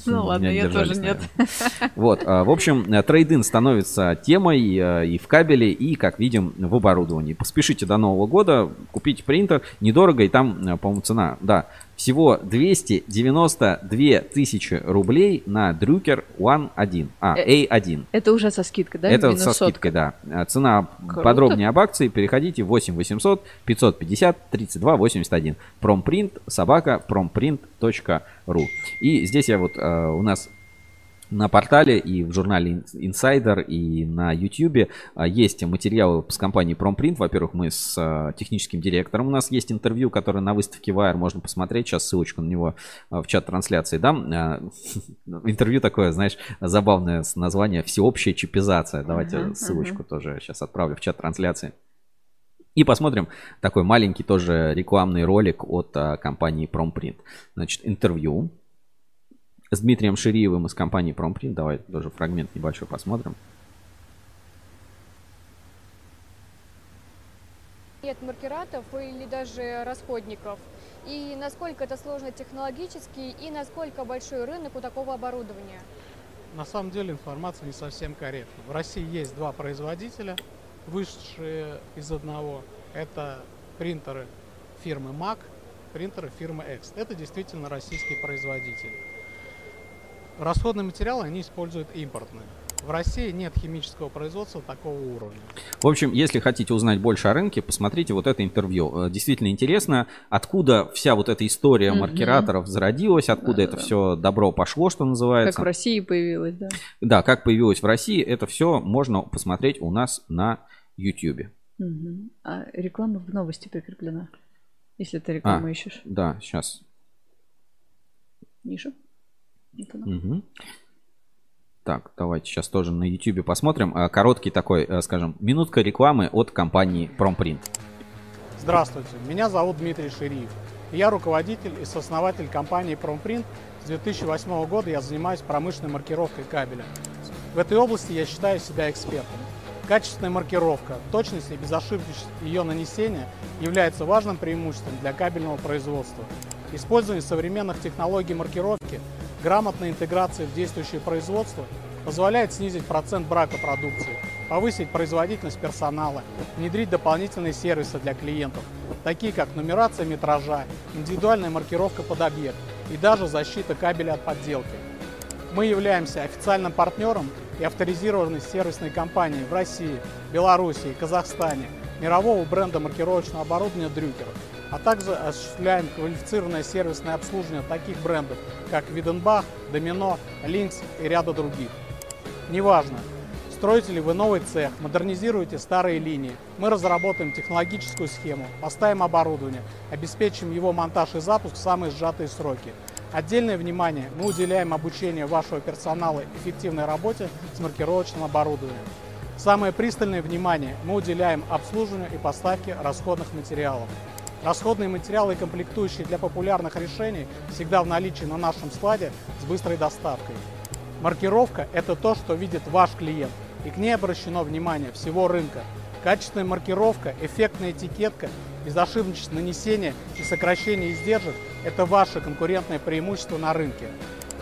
S2: Ну ладно, я тоже нет.
S1: Вот, а, в общем, э, трейдин становится темой э, и в кабеле, и, как видим, в оборудовании. Поспешите до Нового года, купите принтер, недорого, и там, э, по-моему, цена, да, всего 292 тысячи рублей на Дрюкер One 1, а, A1.
S2: Это уже со скидкой, да?
S1: Это со скидкой, да. Цена Круто. подробнее об акции, переходите 8 800 550 32 81. Промпринт, собака, промпринт.ру. И здесь я вот, у нас на портале и в журнале Insider и на YouTube а, есть материалы с компанией Promprint. Во-первых, мы с а, техническим директором. У нас есть интервью, которое на выставке Wire можно посмотреть. Сейчас ссылочку на него а, в чат трансляции дам. Интервью такое, знаешь, забавное с названием «Всеобщая чипизация». Давайте uh-huh, ссылочку uh-huh. тоже сейчас отправлю в чат трансляции. И посмотрим такой маленький тоже рекламный ролик от компании Promprint. Значит, интервью с Дмитрием Шириевым из компании Промпринт. Давай тоже фрагмент небольшой посмотрим.
S4: Нет маркератов или даже расходников. И насколько это сложно технологически, и насколько большой рынок у такого оборудования?
S5: На самом деле информация не совсем корректна. В России есть два производителя, вышедшие из одного. Это принтеры фирмы MAC, принтеры фирмы X. Это действительно российский производитель. Расходные материалы они используют импортные. В России нет химического производства такого уровня.
S1: В общем, если хотите узнать больше о рынке, посмотрите вот это интервью. Э, действительно интересно, откуда вся вот эта история mm-hmm. маркераторов зародилась, откуда да, это да. все добро пошло, что называется.
S2: Как в России появилось, да?
S1: Да, как появилось в России, это все можно посмотреть у нас на YouTube.
S2: А реклама в новости прикреплена, если ты рекламу а, ищешь.
S1: Да, сейчас.
S2: Ниже.
S1: Угу. Так, давайте сейчас тоже на YouTube посмотрим. А, короткий такой, э, скажем, минутка рекламы от компании Promprint.
S5: Здравствуйте, меня зовут Дмитрий Шириев. Я руководитель и сооснователь компании Promprint. С 2008 года я занимаюсь промышленной маркировкой кабеля. В этой области я считаю себя экспертом. Качественная маркировка, точность и безошибочность ее нанесения является важным преимуществом для кабельного производства. Использование современных технологий маркировки Грамотная интеграция в действующее производство позволяет снизить процент брака продукции, повысить производительность персонала, внедрить дополнительные сервисы для клиентов, такие как нумерация метража, индивидуальная маркировка под объект и даже защита кабеля от подделки. Мы являемся официальным партнером и авторизированной сервисной компанией в России, Белоруссии, Казахстане, мирового бренда маркировочного оборудования Дрюкер – а также осуществляем квалифицированное сервисное обслуживание таких брендов, как Виденбах, Домино, Линкс и ряда других. Неважно, строите ли вы новый цех, модернизируете старые линии, мы разработаем технологическую схему, поставим оборудование, обеспечим его монтаж и запуск в самые сжатые сроки. Отдельное внимание мы уделяем обучению вашего персонала эффективной работе с маркировочным оборудованием. Самое пристальное внимание мы уделяем обслуживанию и поставке расходных материалов. Расходные материалы и комплектующие для популярных решений всегда в наличии на нашем складе с быстрой доставкой. Маркировка – это то, что видит ваш клиент, и к ней обращено внимание всего рынка. Качественная маркировка, эффектная этикетка Безошибочность нанесения и сокращение издержек – это ваше конкурентное преимущество на рынке.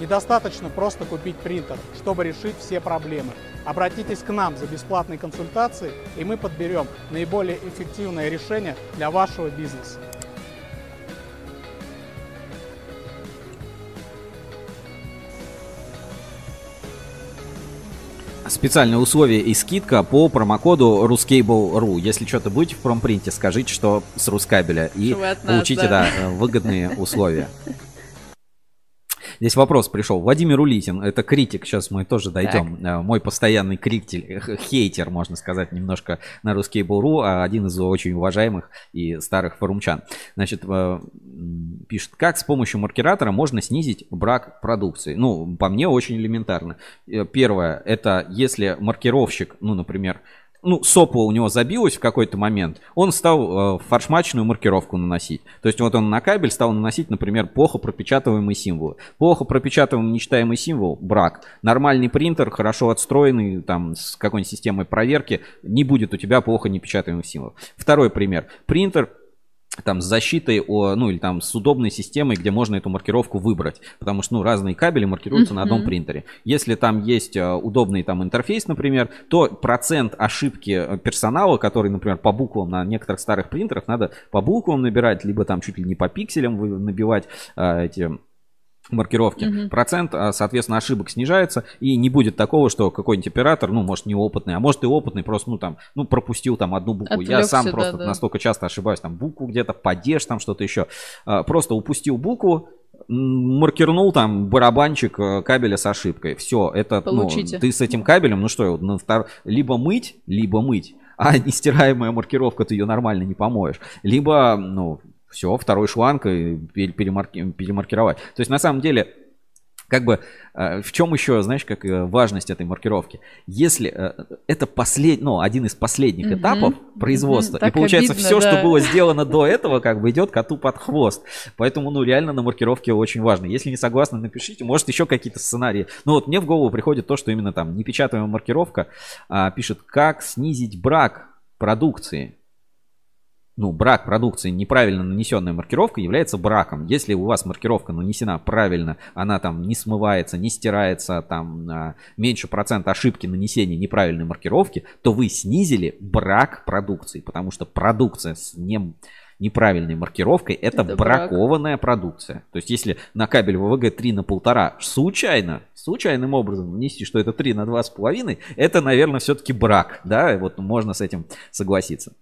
S5: Недостаточно просто купить принтер, чтобы решить все проблемы. Обратитесь к нам за бесплатной консультацией, и мы подберем наиболее эффективное решение для вашего бизнеса.
S1: специальные условия и скидка по промокоду ruscable.ru. Если что-то будете в промпринте, скажите, что с Рускабеля и получите да. Да, выгодные условия. Здесь вопрос пришел. Владимир Улитин, это критик, сейчас мы тоже дойдем. Так. Э, мой постоянный критик, хейтер, можно сказать, немножко на русский Буру, а один из очень уважаемых и старых форумчан. Значит, э, пишет, как с помощью маркератора можно снизить брак продукции? Ну, по мне очень элементарно. Э, первое, это если маркировщик, ну, например, ну, сопла у него забилась в какой-то момент, он стал э, фаршмачную маркировку наносить. То есть вот он на кабель стал наносить, например, плохо пропечатываемый символ. Плохо пропечатываемый нечитаемый символ – брак. Нормальный принтер, хорошо отстроенный, там, с какой-нибудь системой проверки, не будет у тебя плохо непечатаемых символов. Второй пример. Принтер там с защитой, о, ну или там с удобной системой, где можно эту маркировку выбрать, потому что ну разные кабели маркируются mm-hmm. на одном принтере. Если там есть э, удобный там интерфейс, например, то процент ошибки э, персонала, который, например, по буквам на некоторых старых принтерах надо по буквам набирать, либо там чуть ли не по пикселям набивать э, эти маркировки, угу. процент, а, соответственно, ошибок снижается, и не будет такого, что какой-нибудь оператор, ну, может, неопытный, а может и опытный, просто, ну, там, ну, пропустил там одну букву. Отвлекся, Я сам просто да. настолько часто ошибаюсь, там, букву где-то, падеж, там, что-то еще. А, просто упустил букву, маркернул там барабанчик э, кабеля с ошибкой. Все, это, ну, ты с этим кабелем, ну что, на втор... либо мыть, либо мыть. А нестираемая маркировка, ты ее нормально не помоешь. Либо, ну, все, второй шланг и перемарки, перемаркировать. То есть на самом деле как бы э, в чем еще, знаешь, как э, важность этой маркировки? Если э, это послед, ну, один из последних mm-hmm. этапов производства, mm-hmm. и получается обидно, все, да. что было сделано до этого, как бы идет коту под хвост. Поэтому, ну, реально на маркировке очень важно. Если не согласны, напишите, может еще какие-то сценарии. Ну, вот мне в голову приходит то, что именно там непечатаемая маркировка а, пишет, как снизить брак продукции ну, брак продукции неправильно нанесенная маркировка является браком. Если у вас маркировка нанесена правильно, она там не смывается, не стирается, там а, меньше процента ошибки нанесения неправильной маркировки, то вы снизили брак продукции, потому что продукция с не, неправильной маркировкой это, это бракованная брак. продукция. То есть если на кабель ВВГ 3 на 1,5 случайно, случайным образом нанести, что это 3 на 2,5, это, наверное, все-таки брак, да, вот можно с этим согласиться.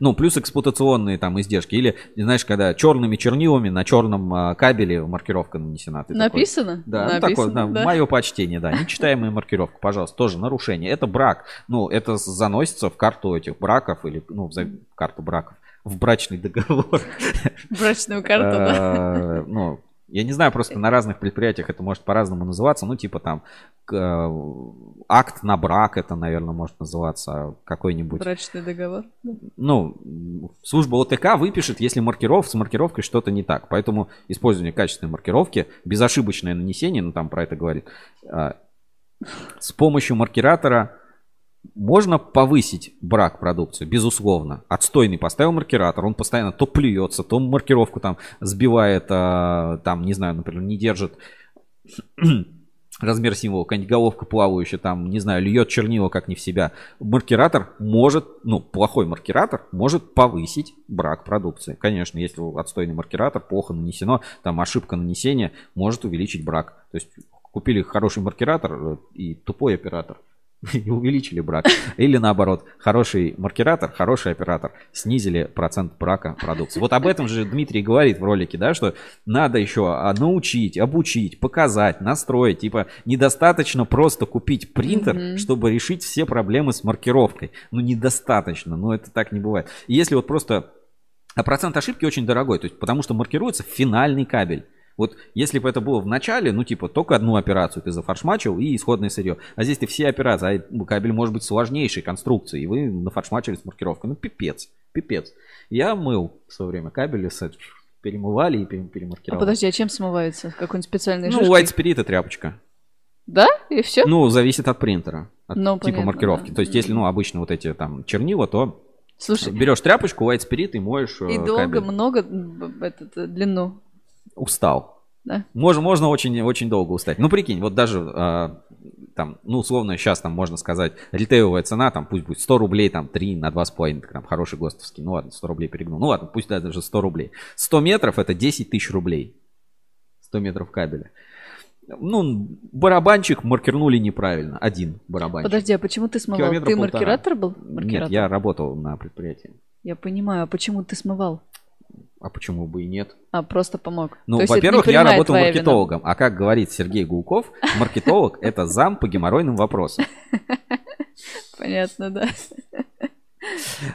S1: Ну, плюс эксплуатационные там издержки. Или, знаешь, когда черными чернилами на черном а, кабеле маркировка нанесена.
S2: Ты Написано?
S1: Такой, да, Написано, ну, такое, да, да. мое почтение, да. Нечитаемая маркировка, пожалуйста, тоже нарушение. Это брак. Ну, это заносится в карту этих браков или, ну, в карту браков в брачный договор.
S2: Брачную карту, да. А,
S1: ну, я не знаю, просто на разных предприятиях это может по-разному называться. Ну, типа там э, акт на брак, это, наверное, может называться какой-нибудь.
S2: Брачный договор.
S1: Ну, служба ОТК выпишет, если маркиров, с маркировкой что-то не так. Поэтому использование качественной маркировки, безошибочное нанесение, ну там про это говорит, э, с помощью маркиратора можно повысить брак продукции, безусловно. Отстойный поставил маркиратор, он постоянно то плюется, то маркировку там сбивает, а, там, не знаю, например, не держит размер символа, какая-нибудь головка плавающая, там, не знаю, льет чернила как не в себя. Маркиратор может, ну, плохой маркиратор может повысить брак продукции. Конечно, если отстойный маркиратор, плохо нанесено, там ошибка нанесения может увеличить брак. То есть купили хороший маркиратор э, и тупой оператор – и увеличили брак. Или наоборот, хороший маркератор, хороший оператор снизили процент брака продукции. Вот об этом же Дмитрий говорит в ролике, да, что надо еще а, научить, обучить, показать, настроить. Типа недостаточно просто купить принтер, mm-hmm. чтобы решить все проблемы с маркировкой. Ну недостаточно, но это так не бывает. И если вот просто... А процент ошибки очень дорогой, то есть потому что маркируется финальный кабель. Вот если бы это было в начале, ну типа только одну операцию ты зафаршмачил и исходное сырье. А здесь ты все операции, а кабель может быть сложнейшей конструкции, и вы нафаршмачили с маркировкой. Ну пипец, пипец. Я мыл в свое время кабели с перемывали и перемаркировали.
S2: А подожди, а чем смывается? Какой-нибудь специальный
S1: Ну, white spirit и тряпочка.
S2: Да? И все?
S1: Ну, зависит от принтера, от ну, типа понятно, маркировки. Да. То есть, если, ну, обычно вот эти там чернила, то Слушай, берешь тряпочку, white spirit и моешь
S2: И кабель. долго, много этот, длину?
S1: Устал. Да? Можно, можно очень, очень долго устать. Ну, прикинь, вот даже а, там, ну, условно, сейчас там можно сказать, ритейловая цена, там, пусть будет 100 рублей, там, 3 на 2,5, там, хороший ГОСТовский, ну, ладно, 100 рублей перегнул, ну, ладно, пусть даже 100 рублей. 100 метров это 10 тысяч рублей. 100 метров кабеля. Ну, барабанчик маркернули неправильно. Один барабанчик.
S2: Подожди, а почему ты смывал? Километр ты полтора. маркератор был?
S1: Маркератор? Нет, я работал на предприятии.
S2: Я понимаю, а почему ты смывал?
S1: А почему бы и нет?
S2: А, просто помог.
S1: Ну, во-первых, я работал маркетологом. Вина. А как говорит Сергей Гулков, маркетолог – это зам по геморройным вопросам.
S2: Понятно, да.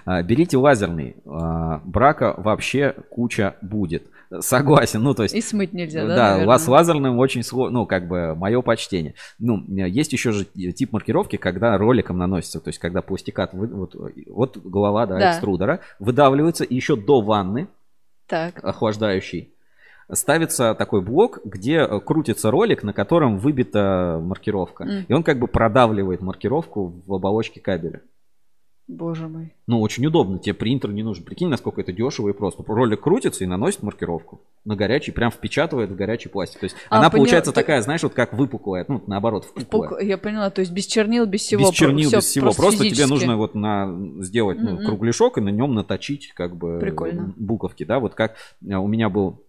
S1: А, берите лазерный. А, брака вообще куча будет. Согласен, ну то есть...
S2: И смыть нельзя,
S1: да? Да, наверное? с лазерным очень сложно, ну как бы мое почтение. Ну, есть еще же тип маркировки, когда роликом наносится, то есть когда пластикат, вот, вот голова, да, да. экструдера, выдавливается и еще до ванны, так. охлаждающий, ставится такой блок, где крутится ролик, на котором выбита маркировка. Mm. И он как бы продавливает маркировку в оболочке кабеля.
S2: Боже мой.
S1: Ну, очень удобно. Тебе принтер не нужен. Прикинь, насколько это дешево и просто. Ролик крутится и наносит маркировку на горячий, прям впечатывает в горячий пластик. То есть а, она понял, получается ты... такая, знаешь, вот как выпуклая, ну, наоборот, впуклая.
S2: Я поняла, то есть без чернил, без всего.
S1: Без чернил, без всего. Просто, просто тебе нужно вот на, сделать ну, mm-hmm. кругляшок и на нем наточить как бы
S2: Прикольно.
S1: буковки, да. Вот как э, у меня был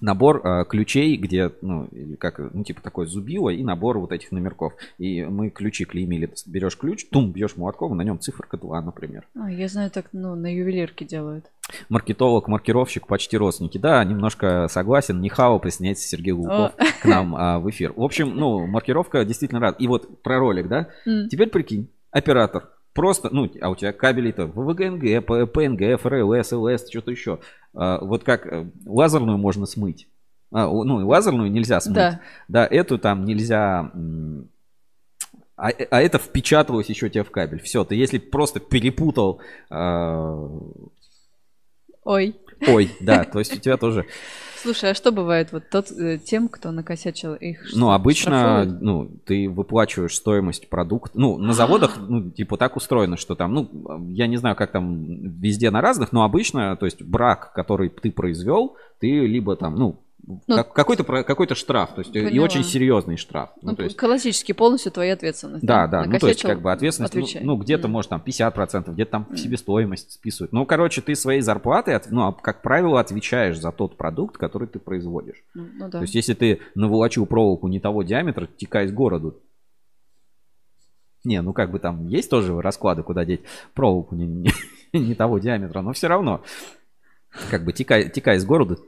S1: набор э, ключей, где, ну, как, ну, типа такой зубило и набор вот этих номерков. И мы ключи клеймили. Берешь ключ, тум, бьешь молотком, на нем циферка 2, например.
S2: А, я знаю, так, ну, на ювелирке делают.
S1: Маркетолог, маркировщик, почти родственники. Да, немножко согласен. Нихао присоединяется Сергей Гулков О. к нам а, в эфир. В общем, ну, маркировка действительно рад. И вот про ролик, да? Mm. Теперь прикинь, оператор просто, ну, а у тебя кабели-то ВГНГ, ПНГ, ФРЛС, ЛС, что-то еще. А, вот как э, лазерную можно смыть. А, ну, лазерную нельзя смыть. Да. да, эту там нельзя... А, а это впечаталось еще тебе в кабель. Все, ты если просто перепутал... Э...
S2: Ой.
S1: Ой, да, то есть у тебя тоже...
S2: Слушай, а что бывает вот тот, э, тем, кто накосячил их?
S1: Ну, обычно, штрафуют? ну, ты выплачиваешь стоимость продукта. Ну, на заводах, ну, типа так устроено, что там, ну, я не знаю, как там везде на разных, но обычно, то есть брак, который ты произвел, ты либо там, ну, ну, как, какой-то, какой-то штраф, то есть поняла. и очень серьезный штраф.
S2: Ну, ну,
S1: то есть,
S2: классически полностью твоя ответственность.
S1: Да, да, ну то есть как бы ответственность, ну, ну где-то mm. может там 50%, где-то там mm. себестоимость списывают. Ну, короче, ты своей зарплатой, ну, а, как правило, отвечаешь за тот продукт, который ты производишь. Ну, ну, да. То есть если ты наволочил проволоку не того диаметра, текай с городу. Не, ну как бы там есть тоже расклады, куда деть проволоку не, не, не того диаметра, но все равно как бы текай, текай из города,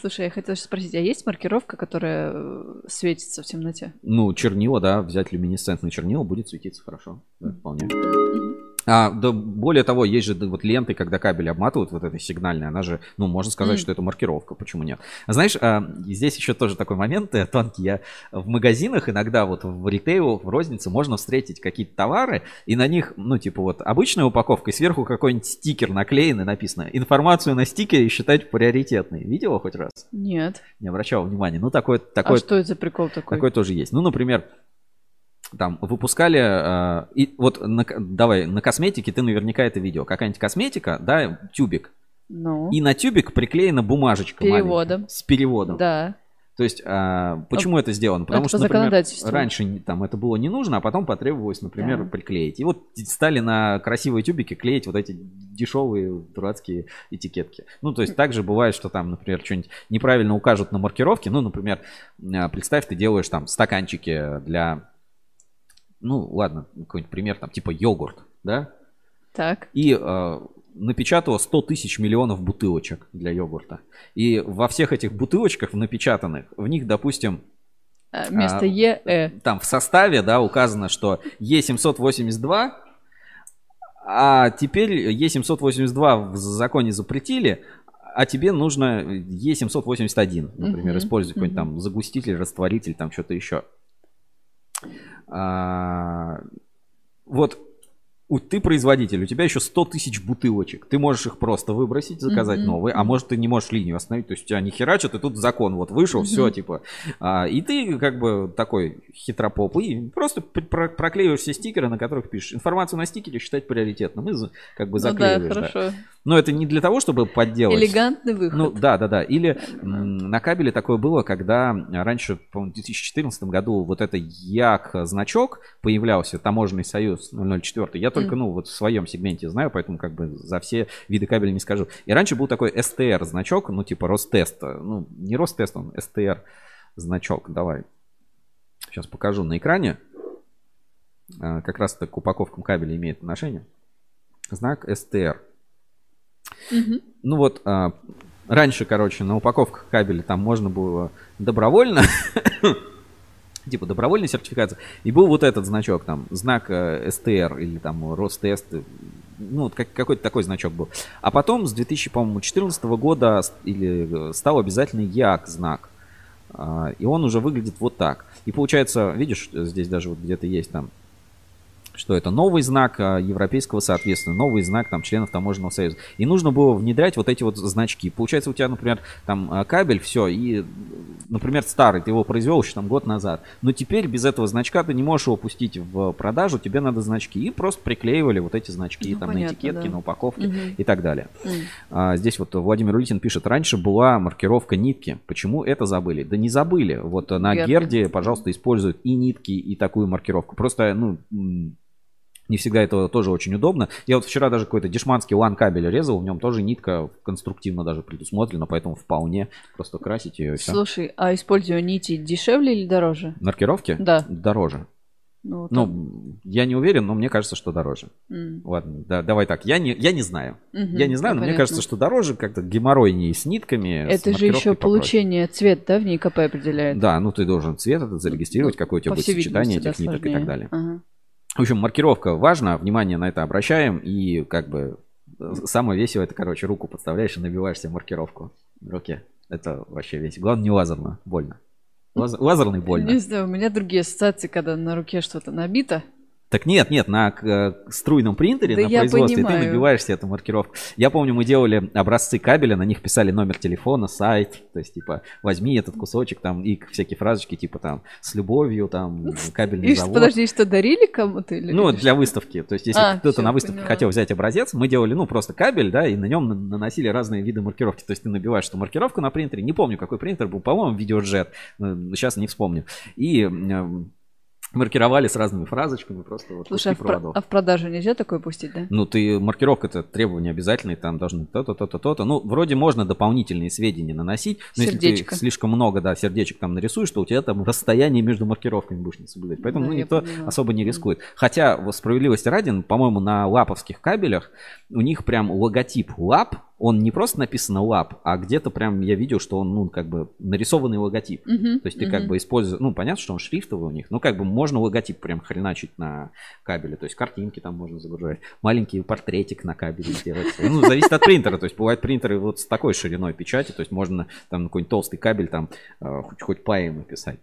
S2: Слушай, я хотела спросить, а есть маркировка, которая э, светится в темноте?
S1: Ну, чернила, да, взять люминесцентный чернила, будет светиться хорошо. Да, вполне. А, да, более того, есть же вот ленты, когда кабель обматывают, вот этой сигнальной, она же, ну, можно сказать, mm. что это маркировка, почему нет? А знаешь, а, здесь еще тоже такой момент э, тонкий. Я в магазинах иногда вот в ритейл, в рознице можно встретить какие-то товары, и на них, ну, типа вот обычная упаковка, и сверху какой-нибудь стикер наклеен, и написано «Информацию на стикере считать приоритетной». Видела хоть раз?
S2: Нет.
S1: Не обращал внимания. Ну, такой... такой
S2: а что это за прикол такой?
S1: Такой тоже есть. Ну, например, там выпускали, э, и вот на, давай, на косметике ты наверняка это видел. Какая-нибудь косметика, да, тюбик. Ну. И на тюбик приклеена бумажечка
S2: переводом.
S1: С переводом.
S2: Да.
S1: То есть, а, почему ну, это сделано? Потому это что, например, раньше там это было не нужно, а потом потребовалось, например, да. приклеить. И вот стали на красивые тюбики клеить вот эти дешевые дурацкие этикетки. Ну, то есть, также бывает, что там, например, что-нибудь неправильно укажут на маркировке. Ну, например, а, представь, ты делаешь там стаканчики для ну ладно, какой-нибудь пример, там типа йогурт, да?
S2: Так.
S1: И э, напечатала 100 тысяч миллионов бутылочек для йогурта. И во всех этих бутылочках напечатанных, в них, допустим,
S2: а, Вместо а, Е, Э.
S1: Там в составе, да, указано, что Е782, а теперь Е782 в законе запретили, а тебе нужно Е781, например, угу, использовать угу. какой-нибудь там загуститель, растворитель, там что-то еще. А, вот ты производитель, у тебя еще 100 тысяч бутылочек. Ты можешь их просто выбросить, заказать mm-hmm. новые, а может ты не можешь линию остановить, то есть у тебя не херачат, и тут закон вот вышел, mm-hmm. все, типа. А, и ты как бы такой хитропоп, и просто проклеиваешь все стикеры, на которых пишешь. Информацию на стикере считать приоритетным, и как бы заклеиваешь. Ну да, хорошо. Да. Но это не для того, чтобы подделать.
S2: Элегантный выход.
S1: Ну да, да, да. Или на кабеле такое было, когда раньше, по-моему, в 2014 году вот это Як-значок появлялся, Таможенный союз 004. Я только, ну, вот в своем сегменте знаю, поэтому как бы за все виды кабеля не скажу. И раньше был такой STR значок, ну, типа Ростест. Ну, не Ростест, он STR значок. Давай. Сейчас покажу на экране. А, как раз это к упаковкам кабеля имеет отношение. Знак STR. Угу. Ну вот, а, раньше, короче, на упаковках кабеля там можно было добровольно типа добровольная сертификация, и был вот этот значок, там, знак э, СТР или там Ростест, ну, вот как, какой-то такой значок был. А потом с 2014 года или э, стал обязательный ЯК знак. А, и он уже выглядит вот так. И получается, видишь, здесь даже вот где-то есть там что это новый знак а, европейского соответствия, новый знак там членов таможенного союза. И нужно было внедрять вот эти вот значки. Получается, у тебя, например, там а, кабель, все, и, например, старый, ты его произвел еще там год назад. Но теперь без этого значка ты не можешь его пустить в продажу, тебе надо значки. И просто приклеивали вот эти значки ну, там понятно, на этикетке, да. на упаковке угу. и так далее. Угу. А, здесь вот Владимир Улитин пишет, раньше была маркировка нитки. Почему это забыли? Да не забыли. Вот на Герде, Герде пожалуйста, используют и нитки, и такую маркировку. Просто, ну, не всегда это тоже очень удобно. Я вот вчера даже какой-то дешманский лан кабель резал, в нем тоже нитка конструктивно даже предусмотрена, поэтому вполне просто красить ее и
S2: все. Слушай, а используя нити дешевле или дороже?
S1: Маркировки?
S2: Да.
S1: Дороже. Ну, ну я не уверен, но мне кажется, что дороже. Mm. Ладно, да, давай так. Я не, я не знаю. Mm-hmm, я не знаю, но понятно. мне кажется, что дороже как-то геморройнее с нитками.
S2: Это
S1: с
S2: же еще попроще. получение цвет, да, в НИКП определяет?
S1: Да, ну ты должен цвет этот зарегистрировать, ну, какое у тебя будет сочетание этих ниток сложнее. и так далее. Ага. В общем, маркировка важна, внимание на это обращаем. И как бы самое веселое, это, короче, руку подставляешь и набиваешь себе маркировку в руке. Это вообще весело. Главное, не лазерно, больно. Лаз... Лазерный больно.
S2: Не знаю, у меня другие ассоциации, когда на руке что-то набито.
S1: Так нет, нет, на э, струйном принтере, да на производстве понимаю. ты набиваешь себе эту маркировку. Я помню, мы делали образцы кабеля, на них писали номер телефона, сайт, то есть, типа, возьми этот кусочек, там, и всякие фразочки, типа, там, с любовью, там, кабельный и, завод.
S2: Подожди, что дарили кому-то? Или
S1: ну, для выставки. То есть, если а, кто-то на выставке поняла. хотел взять образец, мы делали, ну, просто кабель, да, и на нем наносили разные виды маркировки. То есть, ты набиваешь эту маркировку на принтере, не помню, какой принтер был, по-моему, видеоджет, сейчас не вспомню. И маркировали с разными фразочками просто вот
S2: Слушай, а в, про- а в продажу нельзя такое пустить, да?
S1: Ну, ты, маркировка это требования обязательные, там должны то-то, то-то, то-то. Ну, вроде можно дополнительные сведения наносить, но Сердечко. если ты слишком много, да, сердечек там нарисуешь, то у тебя там расстояние между маркировками будешь не соблюдать. Поэтому, да, ну, никто поняла. особо не рискует. Хотя, справедливости ради, по-моему, на лаповских кабелях у них прям логотип лап, он не просто написано лап, а где-то прям я видел, что он, ну, как бы нарисованный логотип. Uh-huh, То есть ты uh-huh. как бы используешь, ну, понятно, что он шрифтовый у них, но как бы можно логотип прям хреначить на кабеле. То есть картинки там можно загружать, маленький портретик на кабеле сделать. Ну, зависит от принтера. То есть бывают принтеры вот с такой шириной печати, то есть можно там на какой-нибудь толстый кабель там э, хоть, хоть поэмы писать.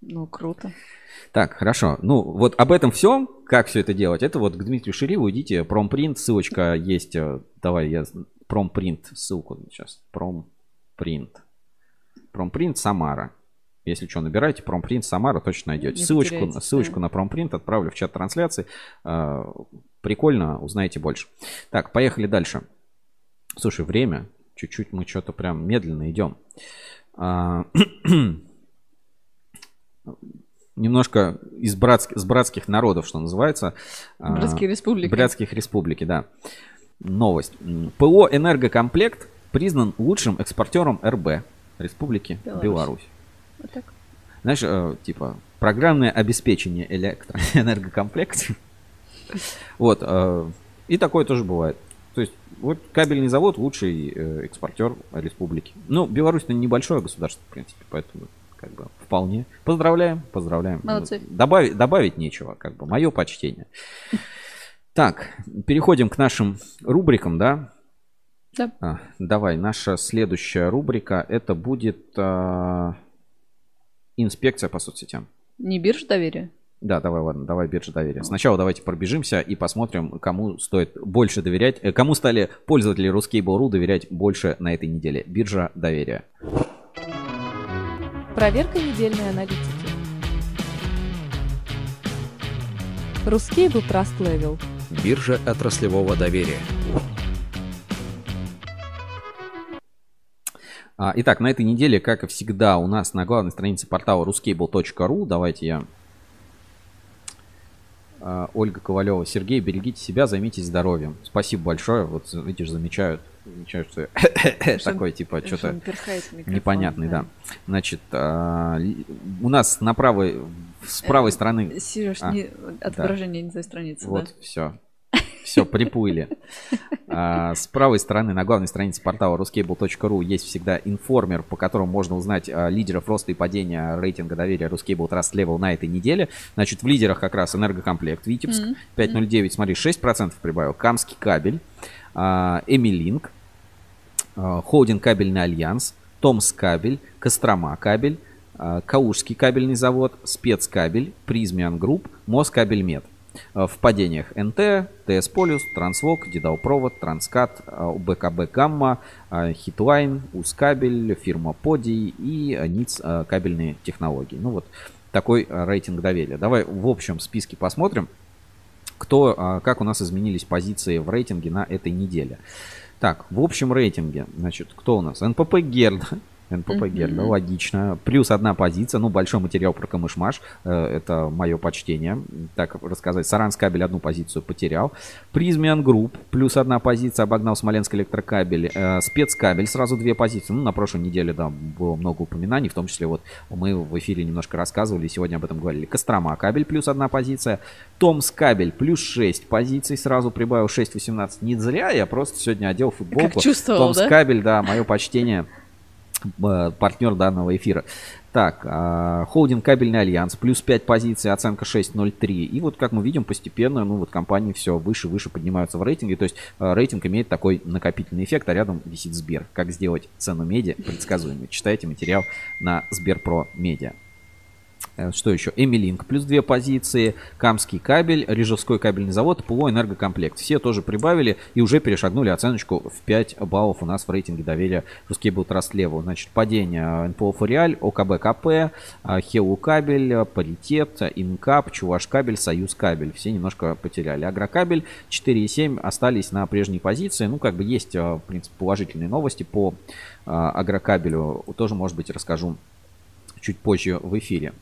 S2: Ну, круто.
S1: Так, хорошо. Ну, вот об этом все. Как все это делать? Это вот к Дмитрию Шириву идите. Промпринт, ссылочка есть. Э, давай я Промпринт, ссылку сейчас. Промпринт. Промпринт Самара. Если что, набирайте промпринт Самара, точно найдете. ссылочку ссылочку да. на промпринт отправлю в чат трансляции. А, прикольно, узнаете больше. Так, поехали дальше. Слушай, время. Чуть-чуть мы что-то прям медленно идем. А, немножко из братских, с братских народов, что называется.
S2: А, Братские республики.
S1: Братских республики, да новость. ПО «Энергокомплект» признан лучшим экспортером РБ Республики Беларусь. Беларусь. Вот так. Знаешь, э, типа программное обеспечение электроэнергокомплект. Вот. Э, и такое тоже бывает. То есть вот кабельный завод лучший э, экспортер республики. Ну, Беларусь это небольшое государство, в принципе, поэтому как бы вполне. Поздравляем, поздравляем.
S2: Молодцы.
S1: Добавить, добавить нечего, как бы, мое почтение. Так, переходим к нашим рубрикам, да?
S2: Да.
S1: А, давай, наша следующая рубрика, это будет а, инспекция по соцсетям.
S2: Не биржа доверия?
S1: Да, давай, ладно, давай биржа доверия. Сначала давайте пробежимся и посмотрим, кому стоит больше доверять, э, кому стали пользователи Ruskable.ru доверять больше на этой неделе. Биржа доверия.
S2: Проверка недельной аналитики. Ruskable Trust Level.
S3: Биржа отраслевого доверия.
S1: Итак, на этой неделе, как и всегда, у нас на главной странице портала ruscable.ru. Давайте я... А, Ольга Ковалева. Сергей, берегите себя, займитесь здоровьем. Спасибо большое. Вот, видишь, замечают, замечают что такой, типа, что-то непонятный, да. Значит, а, у нас на правой, с правой стороны...
S2: Сереж, от выражения не страницы,
S1: Вот, все. Все, приплыли. А, с правой стороны на главной странице портала ruscable.ru есть всегда информер, по которому можно узнать а, лидеров роста и падения рейтинга доверия Ruscable Trust Level на этой неделе. Значит, в лидерах как раз энергокомплект Витебск, mm-hmm. 509, смотри, 6% прибавил. Камский кабель, а, Эмилинг, а, Холдинг кабельный альянс, Томсккабель, Кострома кабель, а, Калужский кабельный завод, Спецкабель, Prysmian Group, Москабельмет. Э, в падениях НТЦ Полюс, Трансвок, Дедал-Провод, Транскат, э, БКБ Гамма, э, Хитлайн, Ускабель, фирма Поди и НИЦ кабельные технологии. Ну вот такой рейтинг доверия. Давай в общем списке посмотрим, кто, как у нас изменились позиции в рейтинге на этой неделе. Так, в общем рейтинге, значит, кто у нас? НПП Герд НПП mm-hmm. Герда, логично. Плюс одна позиция, ну, большой материал про Камышмаш, э, это мое почтение, так рассказать. Саранскабель одну позицию потерял. Prysmian Group, плюс одна позиция, обогнал Смоленск электрокабель. Э, спецкабель, сразу две позиции. Ну, на прошлой неделе, да, было много упоминаний, в том числе вот мы в эфире немножко рассказывали, сегодня об этом говорили. Кострома кабель, плюс одна позиция. Томсккабель, плюс 6 позиций, сразу прибавил 6-18. Не зря, я просто сегодня одел футболку. Как
S2: чувствовал,
S1: Томс
S2: да?
S1: кабель, да, мое почтение. Э, партнер данного эфира. Так, а, холдинг кабельный альянс, плюс 5 позиций, оценка 6.03. И вот как мы видим, постепенно, ну вот компании все выше выше поднимаются в рейтинге. То есть э, рейтинг имеет такой накопительный эффект, а рядом висит Сбер. Как сделать цену медиа предсказуемой. Читайте материал на Сберпро Медиа. Э, что еще? Эмилинг плюс две позиции, Камский кабель, Рижевской кабельный завод, ПО Энергокомплект. Все тоже прибавили и уже перешагнули оценочку в 5 баллов у нас в рейтинге доверия Trust Level. Значит, падение НПО Фориаль, ОКБ КП, э, Хеу кабель, Паритет, Инкап, Чуваш кабель, Союз кабель. Все немножко потеряли. Агрокабель 4,7 остались на прежней позиции. Ну, как бы есть, э, в принципе, положительные новости по агрокабелю. Тоже, может быть, расскажу чуть позже в эфире.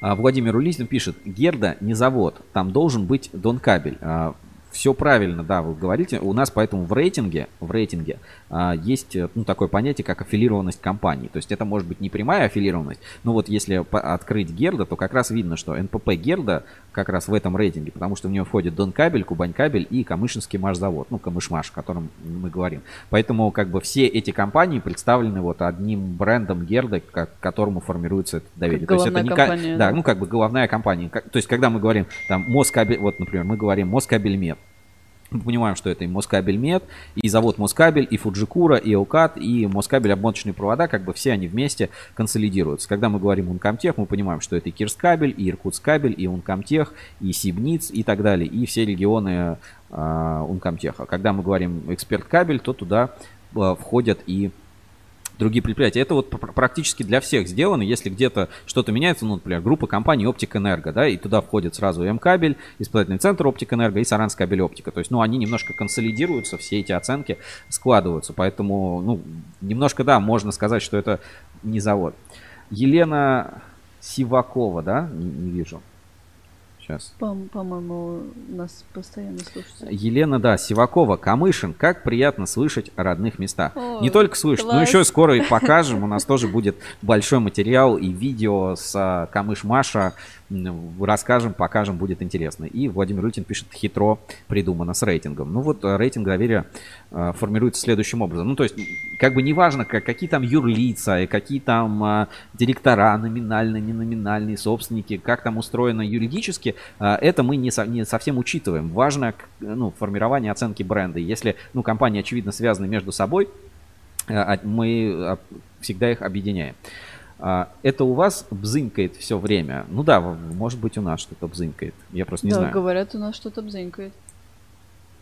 S1: А, Владимир Улизнин пишет, Герда не завод, там должен быть Донкабель. А, все правильно, да, вы говорите. У нас поэтому в рейтинге, в рейтинге а, есть э, ну, такое понятие, как аффилированность компании. То есть это может быть не прямая аффилированность, но вот если открыть Герда, то как раз видно, что НПП Герда как раз в этом рейтинге, потому что в него входит Донкабель, Кубанькабель и Камышинский машзавод, ну, Камышмаш, о котором мы говорим. Поэтому как бы все эти компании представлены вот одним брендом Герда, к которому формируется это доверие.
S2: Как
S1: то есть это
S2: не компания,
S1: да, да, ну как бы головная компания. То есть когда мы говорим там Москабель, вот, например, мы говорим Москабель Мед, мы понимаем, что это и Москабель Мед, и завод Москабель, и Фуджикура, и Окат, и Москабель обмоточные провода, как бы все они вместе консолидируются. Когда мы говорим Ункомтех, мы понимаем, что это и Кирскабель, и Иркутскабель, и Ункомтех, и Сибниц, и так далее, и все регионы э, Ункомтеха. Когда мы говорим Эксперт-кабель, то туда э, входят и другие предприятия. Это вот практически для всех сделано. Если где-то что-то меняется, ну, например, группа компаний Оптик Энерго, да, и туда входит сразу М-кабель, испытательный центр Оптик Энерго и Саранскабель Оптика. То есть, ну, они немножко консолидируются, все эти оценки складываются. Поэтому, ну, немножко, да, можно сказать, что это не завод. Елена Сивакова, да, не, не вижу
S2: сейчас. По-моему, нас постоянно слушают.
S1: Елена, да, Сивакова, Камышин. Как приятно слышать о родных местах. О, Не только слышать, класс. но еще скоро и покажем. У нас тоже будет большой материал и видео с а, Камыш Маша расскажем, покажем, будет интересно. И Владимир Лютин пишет, хитро придумано с рейтингом. Ну вот э, рейтинг доверия э, формируется следующим образом. Ну то есть, как бы неважно, как, какие там юрлица, и какие там э, директора, номинальные, не номинальные, собственники, как там устроено юридически, это мы не, со, не совсем учитываем. Важно ну, формирование оценки бренда. Если ну, компании, очевидно, связаны между собой, э, мы всегда их объединяем. А, это у вас бзынькает все время? Ну да, может быть у нас что-то бзынькает. Я просто не
S2: да,
S1: знаю.
S2: говорят, у нас что-то бзынькает.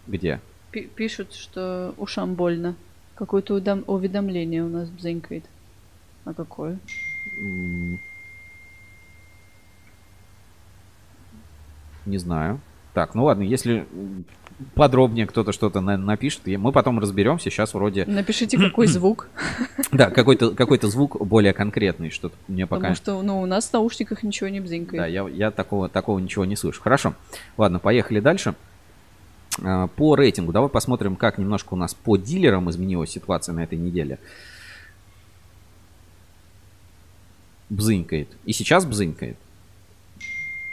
S1: Где?
S2: П пишут, что ушам больно. Какое-то уведомление у нас бзынькает. А какое?
S1: Не знаю. Так, ну ладно, если подробнее кто-то что-то на напишет, мы потом разберемся. Сейчас вроде...
S2: Напишите, какой звук.
S1: Да, какой-то какой звук более конкретный, что мне пока...
S2: Потому что ну, у нас в наушниках ничего не бзинкает.
S1: Да, я, я такого, такого ничего не слышу. Хорошо. Ладно, поехали дальше. А, по рейтингу давай посмотрим, как немножко у нас по дилерам изменилась ситуация на этой неделе. Бзынькает. И сейчас бзынькает.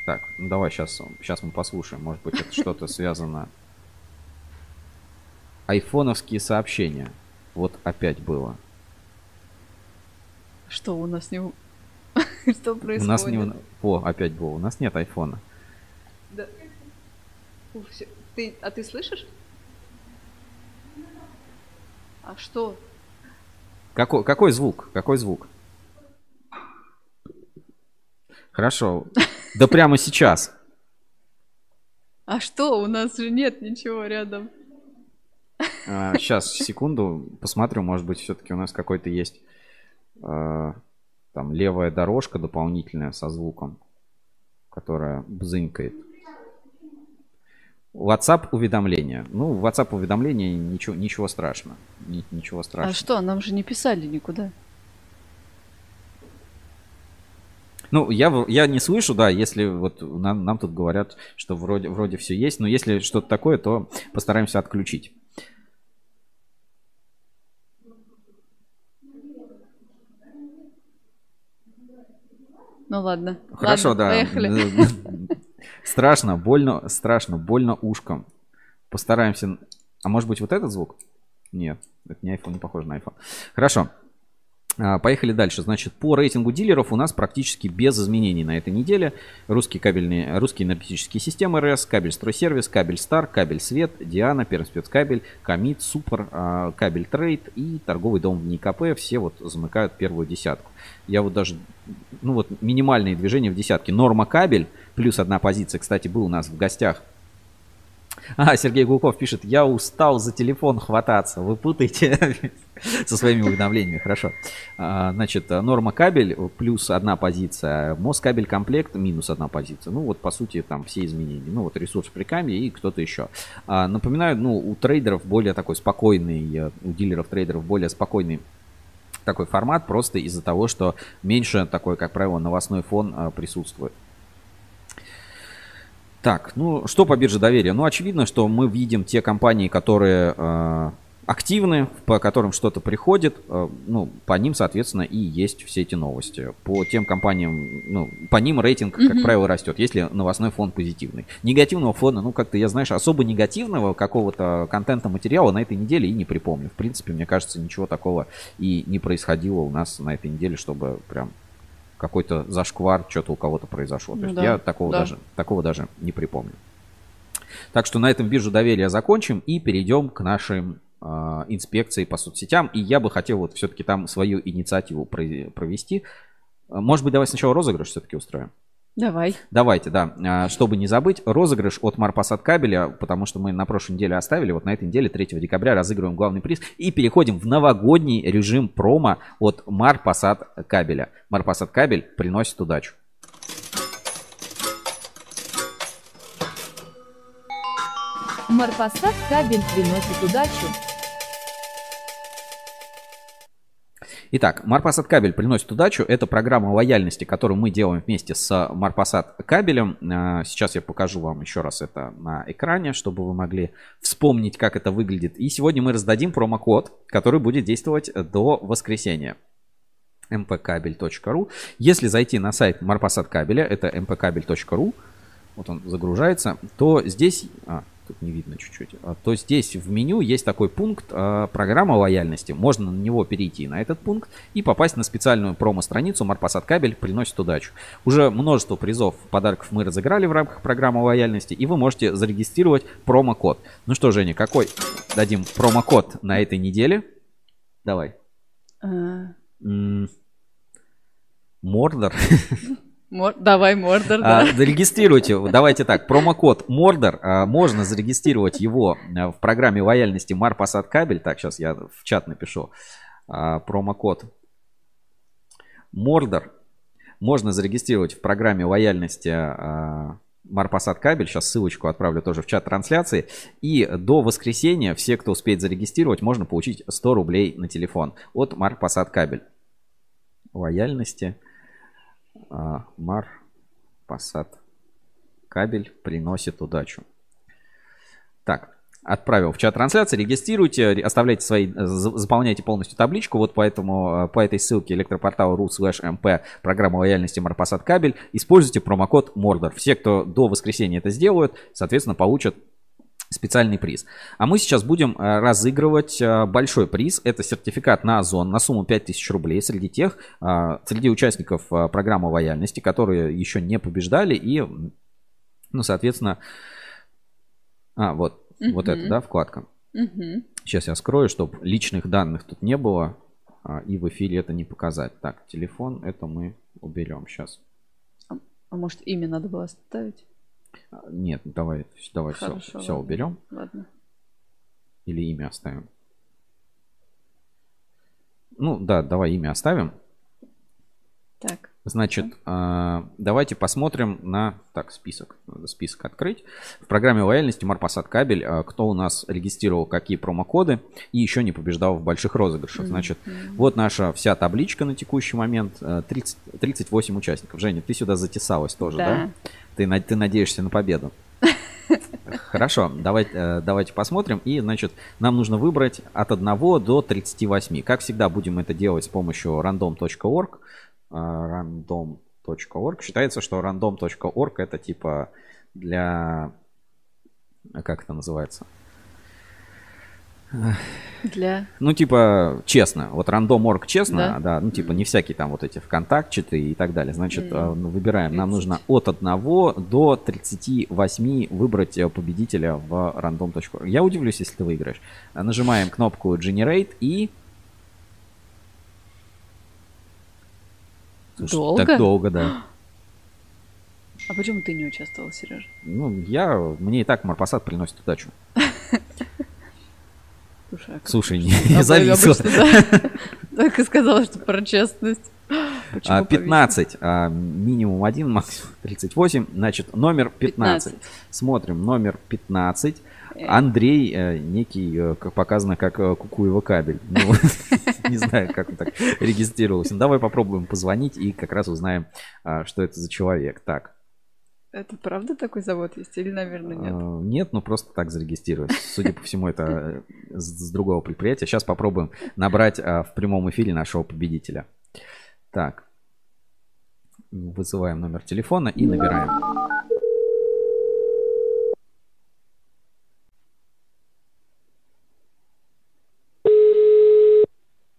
S1: Так, ну давай сейчас, сейчас мы послушаем. Может быть, это что-то связано айфоновские сообщения. Вот опять было.
S2: Что у нас не... Что происходит?
S1: У нас не... О, опять было. У нас нет айфона.
S2: Да. Ух, ты... А ты слышишь? А что?
S1: Какой, какой звук? Какой звук? Хорошо. Да прямо сейчас.
S2: А что? У нас же нет ничего рядом.
S1: А, сейчас, секунду, посмотрю, может быть, все-таки у нас какой-то есть а, там левая дорожка дополнительная со звуком, которая бзынькает. WhatsApp уведомления. Ну, WhatsApp уведомления ничего, ничего страшного. Ничего страшного.
S2: А что, нам же не писали никуда.
S1: Ну, я, я не слышу, да, если вот нам, нам тут говорят, что вроде, вроде все есть, но если что-то такое, то постараемся отключить.
S2: Ну ладно.
S1: Хорошо,
S2: ладно,
S1: да.
S2: Поехали.
S1: Страшно, больно, страшно, больно ушком. Постараемся. А может быть вот этот звук? Нет, это не iPhone, не похоже на iPhone. Хорошо. А, поехали дальше. Значит, по рейтингу дилеров у нас практически без изменений на этой неделе. Русские кабельные, русские энергетические системы РЭС, кабель стройсервис, кабель Стар, кабель Свет, Диана, Пермспецкабель, Комит, Супер, а, кабель Трейд и торговый дом ВНИИКП. Все вот замыкают первую десятку. Я вот даже, ну вот минимальные движения в десятке. Норма кабель, плюс одна позиция, кстати, был у нас в гостях а, Сергей Гулков пишет, я устал за телефон хвататься. Вы путаете со своими уведомлениями, хорошо. А, значит, норма кабель плюс одна позиция, Москабель комплект минус одна позиция. Ну вот, по сути, там все изменения. Ну вот ресурс при каме и кто-то еще. А, напоминаю, ну у трейдеров более такой спокойный, у дилеров трейдеров более спокойный такой формат просто из-за того, что меньше такой, как правило, новостной фон а, присутствует. Так, ну что по бирже доверия? Ну, очевидно, что мы видим те компании, которые э, активны, по которым что-то приходит, э, ну, по ним, соответственно, и есть все эти новости. По тем компаниям, ну, по ним рейтинг, как mm-hmm. правило, растет, если новостной фон позитивный. Негативного фона, ну, как-то, я, знаешь, особо негативного какого-то контента материала на этой неделе и не припомню. В принципе, мне кажется, ничего такого и не происходило у нас на этой неделе, чтобы прям какой-то зашквар, что-то у кого-то произошло. То ну, есть да, я такого, да. даже, такого даже не припомню. Так что на этом биржу доверия закончим и перейдем к нашим э, инспекции по соцсетям. И я бы хотел вот все-таки там свою инициативу провести. Может быть, давай сначала розыгрыш все-таки устроим?
S2: Давай.
S1: Давайте, да. А, чтобы не забыть, розыгрыш от Марпасад кабеля, потому что мы на прошлой неделе оставили, вот на этой неделе, 3 декабря, разыгрываем главный приз. И переходим в новогодний режим промо от Марпасад кабеля. Марпасад кабель приносит удачу.
S6: Марпасад кабель приносит удачу.
S1: Итак, Марпасад кабель приносит удачу. Это программа лояльности, которую мы делаем вместе с Марпасад кабелем. А, сейчас я покажу вам еще раз это на экране, чтобы вы могли вспомнить, как это выглядит. И сегодня мы раздадим промокод, который будет действовать до воскресенья mpkabel.ru. Если зайти на сайт Марпасад кабеля, это mpkabel.ru, вот он загружается, то здесь... А, тут не видно чуть-чуть, а, то здесь в меню есть такой пункт а, программа лояльности. Можно на него перейти на этот пункт и попасть на специальную промо-страницу Марпасад Кабель приносит удачу. Уже множество призов, подарков мы разыграли в рамках программы лояльности, и вы можете зарегистрировать промокод. Ну что, Женя, какой дадим промокод на этой неделе? Давай.
S2: А...
S1: Мордор.
S2: Мор... Давай Мордор, да.
S1: А, зарегистрируйте, давайте так, промокод Мордор, а, можно зарегистрировать его а, в программе лояльности Марпасад Кабель. Так, сейчас я в чат напишу. А, промокод Мордор можно зарегистрировать в программе лояльности а, Марпасад кабель. Сейчас ссылочку отправлю тоже в чат трансляции. И до воскресенья все, кто успеет зарегистрировать, можно получить 100 рублей на телефон от Марпасад кабель. Лояльности. А, Марпасад кабель приносит удачу. Так, отправил в чат трансляции. Регистрируйте, оставляйте свои, заполняйте полностью табличку. Вот поэтому по этой ссылке электропортал.ру slash mp программа лояльности Марпасад кабель. Используйте промокод Мордор. Все, кто до воскресенья это сделают, соответственно, получат специальный приз. А мы сейчас будем э, разыгрывать э, большой приз. Это сертификат на Озон на сумму 5000 рублей среди тех, э, среди участников программы лояльности, которые еще не побеждали и, ну, соответственно, а, вот, Угу. Вот это, да, вкладка. Угу. Сейчас я скрою, чтобы личных данных тут не было. А, и в эфире это не показать. Так, телефон, это мы уберем сейчас.
S2: А, а может имя надо было оставить?
S1: Нет, давай, давай Хорошо, все, все уберем.
S2: Ладно.
S1: Или имя оставим. Ну да, давай имя оставим.
S2: Так.
S1: Значит, а, давайте посмотрим на... Так, список. Надо список открыть. В программе лояльности Марпасад Кабель, а, кто у нас регистрировал какие промокоды и еще не побеждал в больших розыгрышах. Значит, вот наша вся табличка на текущий момент. 30, а, 38 участников. Женя, ты сюда затесалась тоже, да? да? Ты, ты надеешься на победу. Хорошо, давайте, э, давайте посмотрим. И, значит, нам нужно выбрать от 1 до 38. Как всегда, будем это делать с помощью random.org random.org. Считается, что random.org это типа для... Как это называется?
S2: Для...
S1: Ну, типа, честно. Вот random.org честно, да, да ну, типа, не всякие там вот эти ВКонтакте и так далее. Значит, mm. выбираем. 30. Нам нужно от 1 до 38 выбрать э, победителя в random.org. Я удивлюсь, если ты выиграешь. Нажимаем кнопку Generate и
S2: Слушай, долго?
S1: Так долго, да.
S2: А почему ты не участвовал, Сережа?
S1: Ну, я... Мне и так Марпасад приносит удачу.
S2: Слушай, а
S1: Слушай, не, не зависел.
S2: Так и сказала, что про честность.
S1: А, 15, а, минимум 1, максимум 38. Значит, номер 15. 15. Смотрим, номер 15. Андрей, э, некий, э, как показано, как э, Кукуева кабель. Ну, не знаю, как он так регистрировался. Ну, давай попробуем позвонить и как раз узнаем, а, что это за человек. Так.
S2: Это правда такой завод есть или, наверное, нет? А,
S1: нет, ну просто так зарегистрировать. Судя по всему, это с другого предприятия. Сейчас попробуем набрать а, в прямом эфире нашего победителя. Так. Вызываем номер телефона и набираем.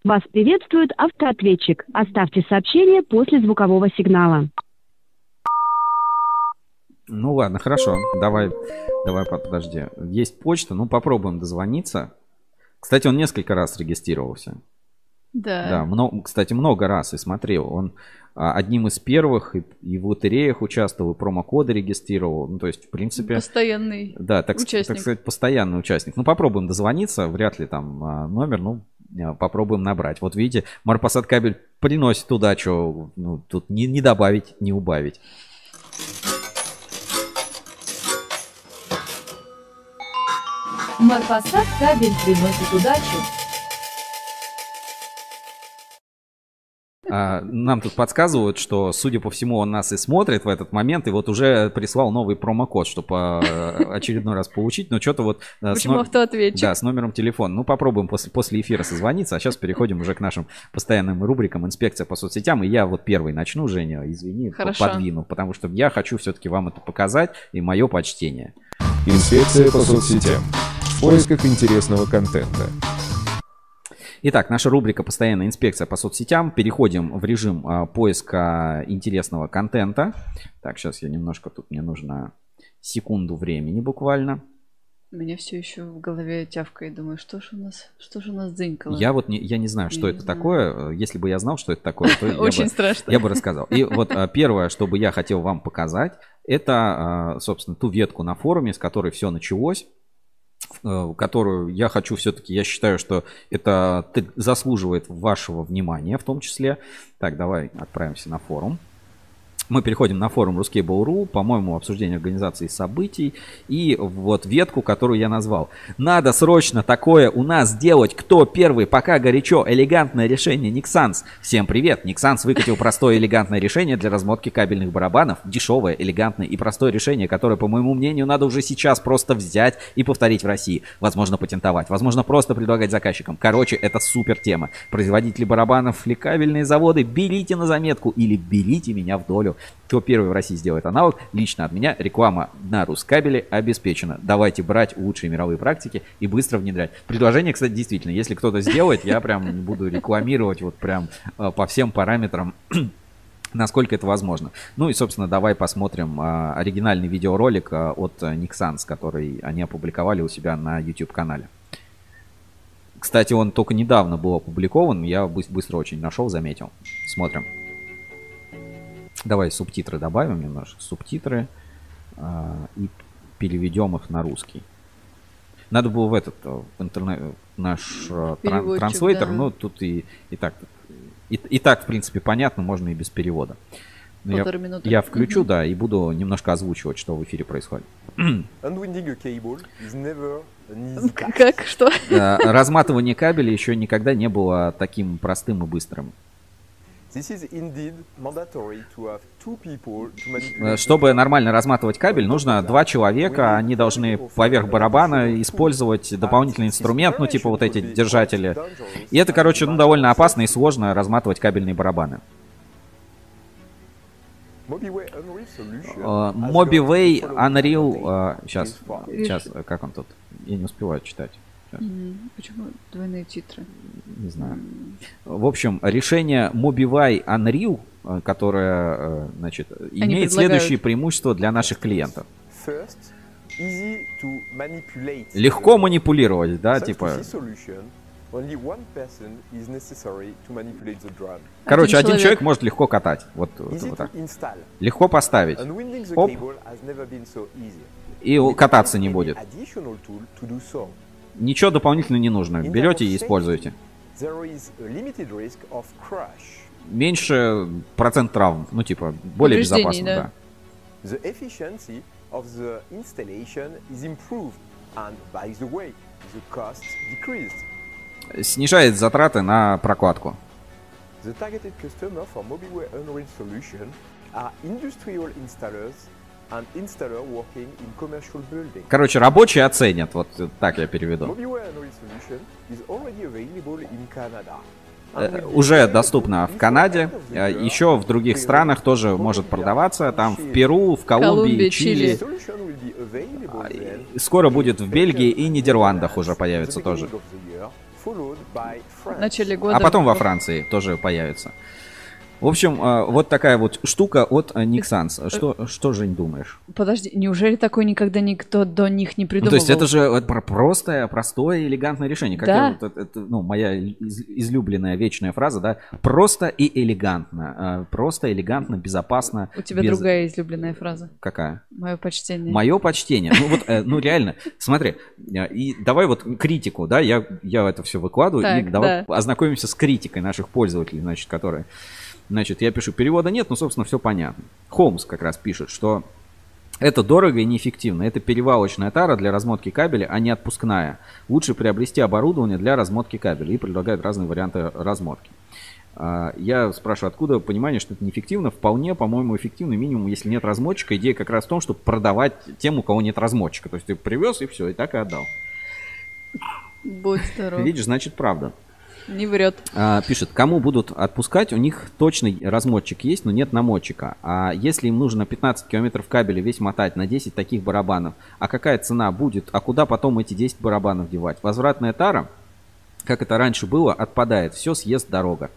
S7: Вас приветствует автоответчик. Оставьте сообщение после звукового сигнала.
S1: Ну ладно, хорошо. Давай, давай, подожди. Есть почта, ну попробуем дозвониться. Кстати, он несколько раз регистрировался.
S2: Да.
S1: Да, много, кстати, много раз и смотрел. Он а, одним из первых и, и в лотереях участвовал, и промокоды регистрировал. Ну, то есть, в принципе...
S2: Постоянный
S1: да, так, участник. так сказать, постоянный участник. Ну, попробуем дозвониться. Вряд ли там а, номер, ну, Э, попробуем набрать. Вот видите, Марпасад кабель приносит удачу. Ну, тут не, не добавить, не убавить.
S6: Марпасад кабель приносит удачу.
S1: А, нам тут подсказывают, что, судя по всему, он нас и смотрит в этот момент, и вот уже прислал новый промокод, чтобы а, очередной раз получить. Но что-то вот...
S2: А, Почему автоответчик?
S1: Да, с номером телефона. Ну, попробуем после, после эфира созвониться, а сейчас переходим уже к нашим постоянным рубрикам «Инспекция по соцсетям». И я вот первый начну, Женя, извини, Хорошо. подвину, потому что я хочу все-таки вам это показать, и мое почтение.
S8: Инспекция по соцсетям. В поисках интересного контента.
S1: Итак, наша рубрика «Постоянная инспекция по соцсетям». Переходим в режим а, поиска интересного контента. Так, сейчас я немножко, тут мне нужно секунду времени буквально.
S2: У меня все еще в голове тявка и думаю, что же у нас, что же у нас дзынькало?
S1: Я вот не, я не знаю, что я это знаю. такое. Если бы я знал, что это такое, то
S2: Очень
S1: я,
S2: страшно.
S1: Бы, я бы рассказал. И вот а, первое, что бы я хотел вам показать, это, а, собственно, ту ветку на форуме, с которой все началось э, которую я хочу все-таки, я считаю, что это заслуживает вашего внимания в том числе. Так, давай отправимся на форум. Мы переходим на форум Ruskable.ru, по-моему, обсуждение организации событий и вот ветку, которую я назвал. Надо срочно такое у нас сделать. Кто первый? Пока горячо. Элегантное решение Nixans. Всем привет. Nixans выкатил простое элегантное решение для размотки кабельных барабанов. Дешевое, элегантное и простое решение, которое, по моему мнению, надо уже сейчас просто взять и повторить в России. Возможно, патентовать. Возможно, просто предлагать заказчикам. Короче, это супер тема. Производители барабанов или кабельные заводы, берите на заметку или берите меня в долю. Кто первый в России сделает аналог, лично от меня реклама на Рускабеле обеспечена. Давайте брать лучшие мировые практики и быстро внедрять. Предложение, кстати, действительно, если кто-то сделает, я прям буду рекламировать вот прям э, по всем параметрам насколько это возможно. Ну и, собственно, давай посмотрим а, оригинальный видеоролик а, от Nixans, который они опубликовали у себя на YouTube-канале. Кстати, он только недавно был опубликован, я быстро очень нашел, заметил. Смотрим. Давай субтитры добавим немножко. Субтитры э, и переведем их на русский. Надо было в этот, в интернет, наш э, тран, транслейтер, да. но тут и, и так, и, и так, в принципе, понятно, можно и без перевода. Но я, минуты. я включу, да, и буду немножко озвучивать, что в эфире происходит.
S2: Как? Что?
S1: Э, разматывание кабеля еще никогда не было таким простым и быстрым. Э, чтобы нормально разматывать кабель, нужно два человека. Они должны поверх барабана использовать дополнительный инструмент, ну типа вот эти держатели. И это, короче, ну довольно опасно и сложно разматывать кабельные барабаны. Mobivay Unreal... Сейчас, сейчас, как он тут? Я не успеваю читать.
S2: Почему двойные титры?
S1: Не знаю. В общем, решение Mobivai Unreal, э, которое, э, значит, Они имеет предлагают... следующие преимущества для наших клиентов. Легко манипулировать, да, типа. Короче, один, человек. может легко катать. Вот, вот так. Легко поставить. Оп. И кататься не будет. Ничего дополнительно не нужно. Берете и используете. Меньше процент травм. Ну, типа, более безопасно, да. The efficiency of the installation is improved and by the way, the cost decreased. Снижает затраты на прокладку. The targeted customer for MobiWare Unreal solution are industrial installers Короче, рабочие оценят, вот так я переведу. Э, уже доступно в Канаде, э, еще в других странах тоже может продаваться, там в Перу, в Колумбии, Чили. Скоро будет в Бельгии и Нидерландах уже появится тоже.
S2: В начале года.
S1: А потом во Франции тоже появится. В общем, а, вот такая вот штука от Nixans. Э, что, что же не думаешь?
S2: Подожди, неужели такое никогда никто до них не придумал?
S1: Ну, то есть это же это простое, простое, элегантное решение. Как да. Я, это, это, ну, моя из, излюбленная вечная фраза, да? Просто и элегантно. А, просто, элегантно, безопасно.
S2: У тебя без... другая излюбленная фраза.
S1: Какая?
S2: Мое почтение.
S1: Мое почтение. Ну вот, э, ну реально, смотри, и давай вот критику, да, я, я это все выкладываю, так, и давай да. ознакомимся с критикой наших пользователей, значит, которые Значит, я пишу, перевода нет, но, собственно, все понятно. Холмс как раз пишет, что это дорого и неэффективно. Это перевалочная тара для размотки кабеля, а не отпускная. Лучше приобрести оборудование для размотки кабеля и предлагают разные варианты размотки. А, я спрашиваю, откуда понимание, что это неэффективно? Вполне, по-моему, эффективно, минимум, если нет размотчика. Идея как раз в том, чтобы продавать тем, у кого нет размотчика. То есть ты привез и все, и так и отдал.
S2: Будь здоров.
S1: Видишь, значит, правда.
S2: Не врет.
S1: А, пишет, кому будут отпускать, у них точный размотчик есть, но нет намотчика. А если им нужно 15 километров кабеля весь мотать на 10 таких барабанов, а какая цена будет, а куда потом эти 10 барабанов девать? Возвратная тара, как это раньше было, отпадает, все съест дорога.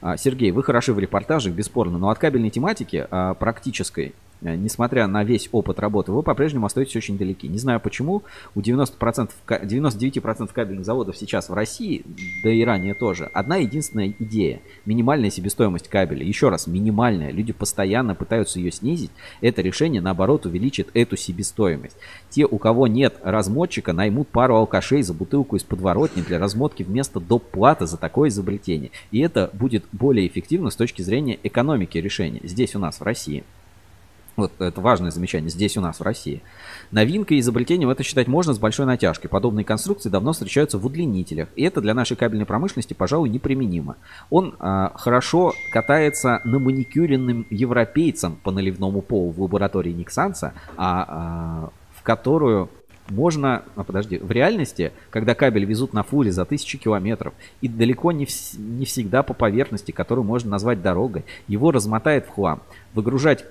S1: А, Сергей, вы хороши в репортажах, бесспорно, но от кабельной тематики а, практической несмотря на весь опыт работы, вы по-прежнему остаетесь очень далеки. Не знаю почему, у 90%, 99% кабельных заводов сейчас в России, да и ранее тоже, одна единственная идея. Минимальная себестоимость кабеля. Еще раз, минимальная. Люди постоянно пытаются ее снизить. Это решение, наоборот, увеличит эту себестоимость. Те, у кого нет размотчика, наймут пару алкашей за бутылку из подворотни для размотки вместо доп. платы за такое изобретение. И это будет более эффективно с точки зрения экономики решения здесь у нас в России. Вот это важное замечание здесь у нас в России. Новинкой и изобретением это считать можно с большой натяжкой. Подобные конструкции давно встречаются в удлинителях. И это для нашей кабельной промышленности, пожалуй, неприменимо. Он а, хорошо катается на маникюренным европейцам по наливному полу в лаборатории Никсанса, а, а, в которую можно, а подожди, в реальности, когда кабель везут на фуре за тысячи километров и далеко не, вс- не всегда по поверхности, которую можно назвать дорогой, его размотает в хлам. Выгружать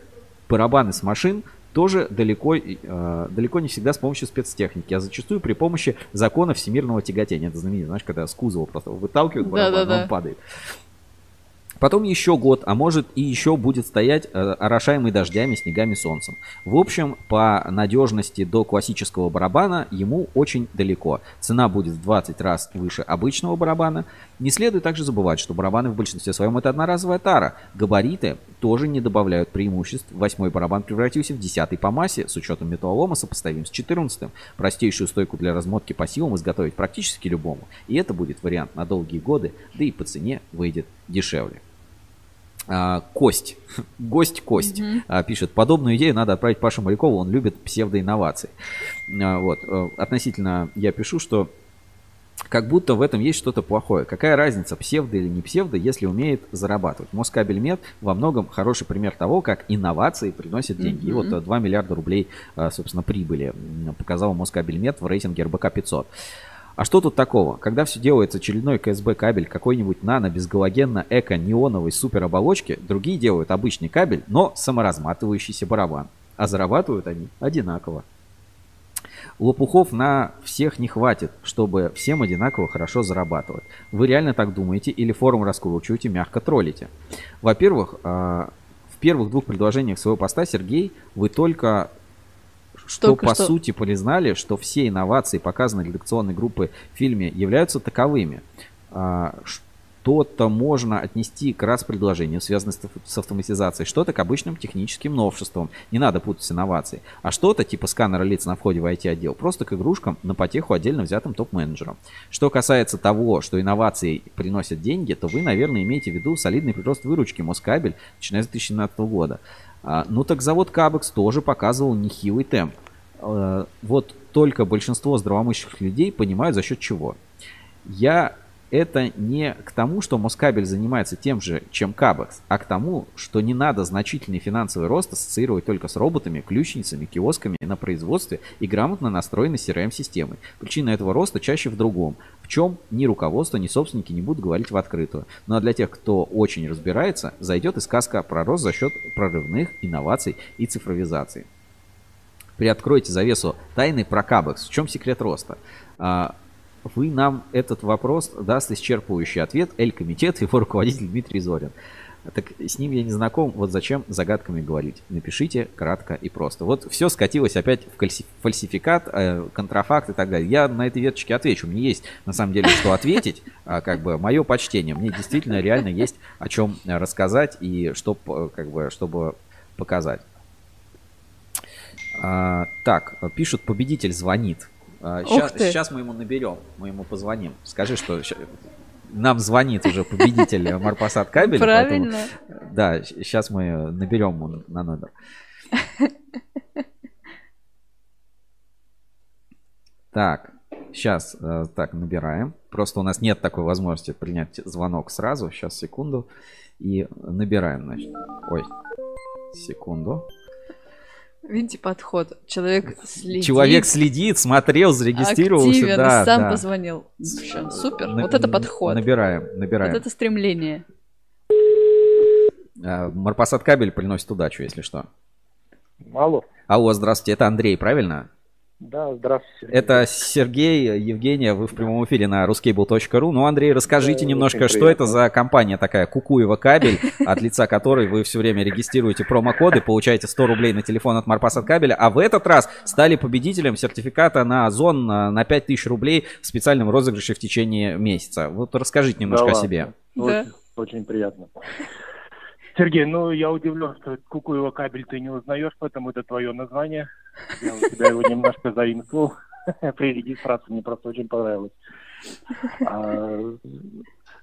S1: барабаны с машин тоже далеко, э, далеко не всегда с помощью спецтехники, а зачастую при помощи закона всемирного тяготения. Это знаменитый, знаешь, когда с кузова просто выталкивают барабан, да, да, да. он падает. Потом еще год, а может и еще будет стоять э, орошаемый дождями, снегами, солнцем. В общем, по надежности до классического барабана ему очень далеко. Цена будет в 20 раз выше обычного барабана. Не следует также забывать, что барабаны в большинстве своем это одноразовая тара. Габариты тоже не добавляют преимуществ. Восьмой барабан превратился в десятый по массе, с учетом металлолома сопоставим с четырнадцатым. Простейшую стойку для размотки по силам изготовить практически любому. И это будет вариант на долгие годы, да и по цене выйдет дешевле. А, Кость, гость Кость mm-hmm. пишет, подобную идею надо отправить Паше Морякову, он любит псевдоинновации. А, вот, э, относительно я пишу, что как будто в этом есть что-то плохое. Какая разница, псевдо или не псевдо, если умеет зарабатывать? Москабельмет во многом хороший пример того, как инновации приносят деньги. Mm-hmm. И вот 2 миллиарда рублей, собственно, прибыли показал Москабельмет в рейтинге РБК 500. А что тут такого? Когда все делается очередной КСБ кабель какой-нибудь нано, безгалогенно, эко, неоновой супер оболочки, другие делают обычный кабель, но саморазматывающийся барабан. А зарабатывают они одинаково. Лопухов на всех не хватит, чтобы всем одинаково хорошо зарабатывать. Вы реально так думаете или форум раскручиваете, мягко троллите? Во-первых, а, в первых двух предложениях своего поста, Сергей, вы только что Только по что... сути признали, что все инновации, показанные редакционной группы в фильме, являются таковыми. Что-то можно отнести к раз предложению, связанное с автоматизацией, что-то к обычным техническим новшествам. Не надо путать с инновацией. А что-то типа сканера лиц на входе в IT-отдел просто к игрушкам на потеху отдельно взятым топ-менеджерам. Что касается того, что инновации приносят деньги, то вы, наверное, имеете в виду солидный прирост выручки Москабель, начиная с 2017 года. А, ну так завод Кабекс тоже показывал нехилый темп. А, вот только большинство здравомыслящих людей понимают за счет чего. Я это не к тому, что Москабель занимается тем же, чем Кабекс, а к тому, что не надо значительный финансовый рост ассоциировать только с роботами, ключницами, киосками на производстве и грамотно настроенной CRM-системой. Причина этого роста чаще в другом, в чем ни руководство, ни собственники не будут говорить в открытую. Ну а для тех, кто очень разбирается, зайдет и сказка про рост за счет прорывных инноваций и цифровизации. Приоткройте завесу тайны про Кабекс. В чем секрет роста? Вы нам этот вопрос даст исчерпывающий ответ Эль-комитет, его руководитель Дмитрий Зорин. Так с ним я не знаком, вот зачем загадками говорить. Напишите кратко и просто. Вот все скатилось опять в фальсификат, э, контрафакт и так далее. Я на этой веточке отвечу. Мне есть на самом деле что ответить. А, как бы мое почтение. Мне действительно реально есть о чем рассказать и что, как бы, чтобы показать. А, так, пишут, победитель звонит. Сейчас, а, сейчас мы ему наберем, мы ему позвоним. Скажи, что нам звонит уже победитель Марпасад кабель.
S2: Правильно.
S1: Поэтому, да, сейчас мы наберем ему на номер. Так, сейчас э, так набираем. Просто у нас нет такой возможности принять звонок сразу. Сейчас секунду и набираем, значит. Ой, секунду.
S2: Видите подход. Человек следит.
S1: Человек следит, смотрел, зарегистрировался. Активен, да,
S2: сам
S1: да.
S2: позвонил. Супер. На, вот это подход.
S1: Набираем, набираем.
S2: Вот это стремление.
S1: А, Марпасад кабель приносит удачу, если что.
S9: Алло.
S1: Алло, здравствуйте, это Андрей, правильно?
S9: Да, здравствуйте.
S1: Это Сергей, Евгения, вы в прямом эфире на ruscable.ru. Ну, Андрей, расскажите да, немножко, что это за компания такая Кукуева кабель, от лица которой вы все время регистрируете промокоды, получаете 100 рублей на телефон от Марпас от кабеля, а в этот раз стали победителем сертификата на Озон на 5000 рублей в специальном розыгрыше в течение месяца. Вот расскажите немножко да, о себе.
S9: Да. Очень, очень приятно. Сергей, ну я удивлен, что Кукуева кабель ты не узнаешь, поэтому это твое название. Я у тебя его немножко заимствовал при регистрации, мне просто очень понравилось. А,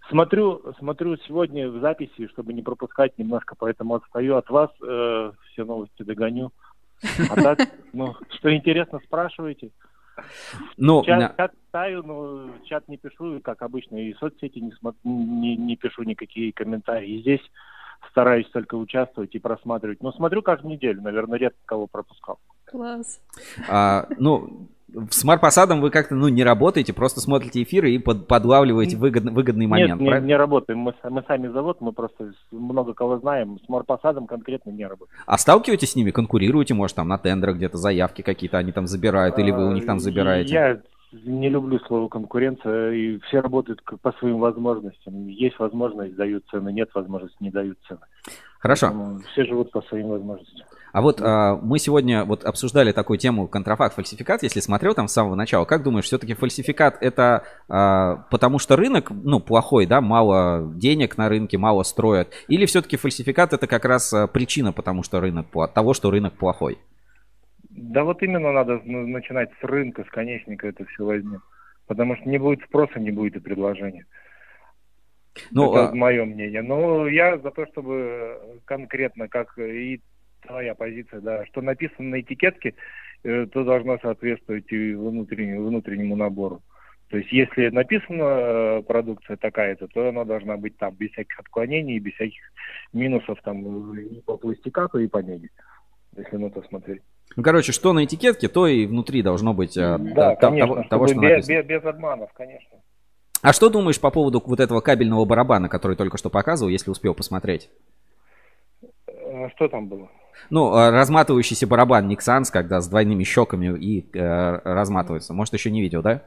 S9: смотрю, смотрю сегодня в записи, чтобы не пропускать немножко, поэтому отстаю от вас, э, все новости догоню. А так, ну, что интересно, спрашивайте. Ну, чат, чат читаю, но чат не пишу, как обычно, и соцсети не, смотрю, не, не пишу никакие комментарии. И здесь стараюсь только участвовать и просматривать. Но смотрю каждую неделю, наверное, редко кого пропускал.
S2: Класс.
S1: А, ну, с Марпосадом вы как-то ну, не работаете, просто смотрите эфиры и под, подлавливаете выгодный, выгодный момент.
S9: Нет, не, не работаем. Мы, мы сами завод, мы просто много кого знаем. С Марпосадом конкретно не работаем.
S1: А сталкиваетесь с ними, конкурируете, может, там на тендерах где-то заявки какие-то они там забирают, или вы у них там забираете?
S9: Я не люблю слово конкуренция, и все работают по своим возможностям. Есть возможность, дают цены, нет возможности, не дают цены.
S1: Хорошо. Поэтому
S9: все живут по своим возможностям.
S1: А вот а, мы сегодня вот обсуждали такую тему контрафакт, фальсификат, если смотрел там с самого начала. Как думаешь, все-таки фальсификат это а, потому что рынок, ну, плохой, да, мало денег на рынке, мало строят? Или все-таки фальсификат это как раз а, причина, потому что рынок, того, что рынок плохой?
S9: Да вот именно надо начинать с рынка, с конечника это все возьмем. Потому что не будет спроса, не будет и предложения. Ну, это а... мое мнение. Но я за то, чтобы конкретно, как и твоя позиция, да, что написано на этикетке, э, то должно соответствовать и внутреннему, внутреннему набору. То есть, если написана э, продукция такая-то, то она должна быть там без всяких отклонений, без всяких минусов там и по пластикату, и по меди, если на то смотреть.
S1: Ну, короче, что на этикетке, то и внутри должно быть
S9: э, да, та, конечно, того, того, что без, написано. Без, без обманов, конечно.
S1: А что думаешь по поводу вот этого кабельного барабана, который только что показывал, если успел посмотреть?
S9: А что там было?
S1: Ну, э, разматывающийся барабан Nixans, когда с двойными щеками и э, разматывается. Может, еще не видел, да?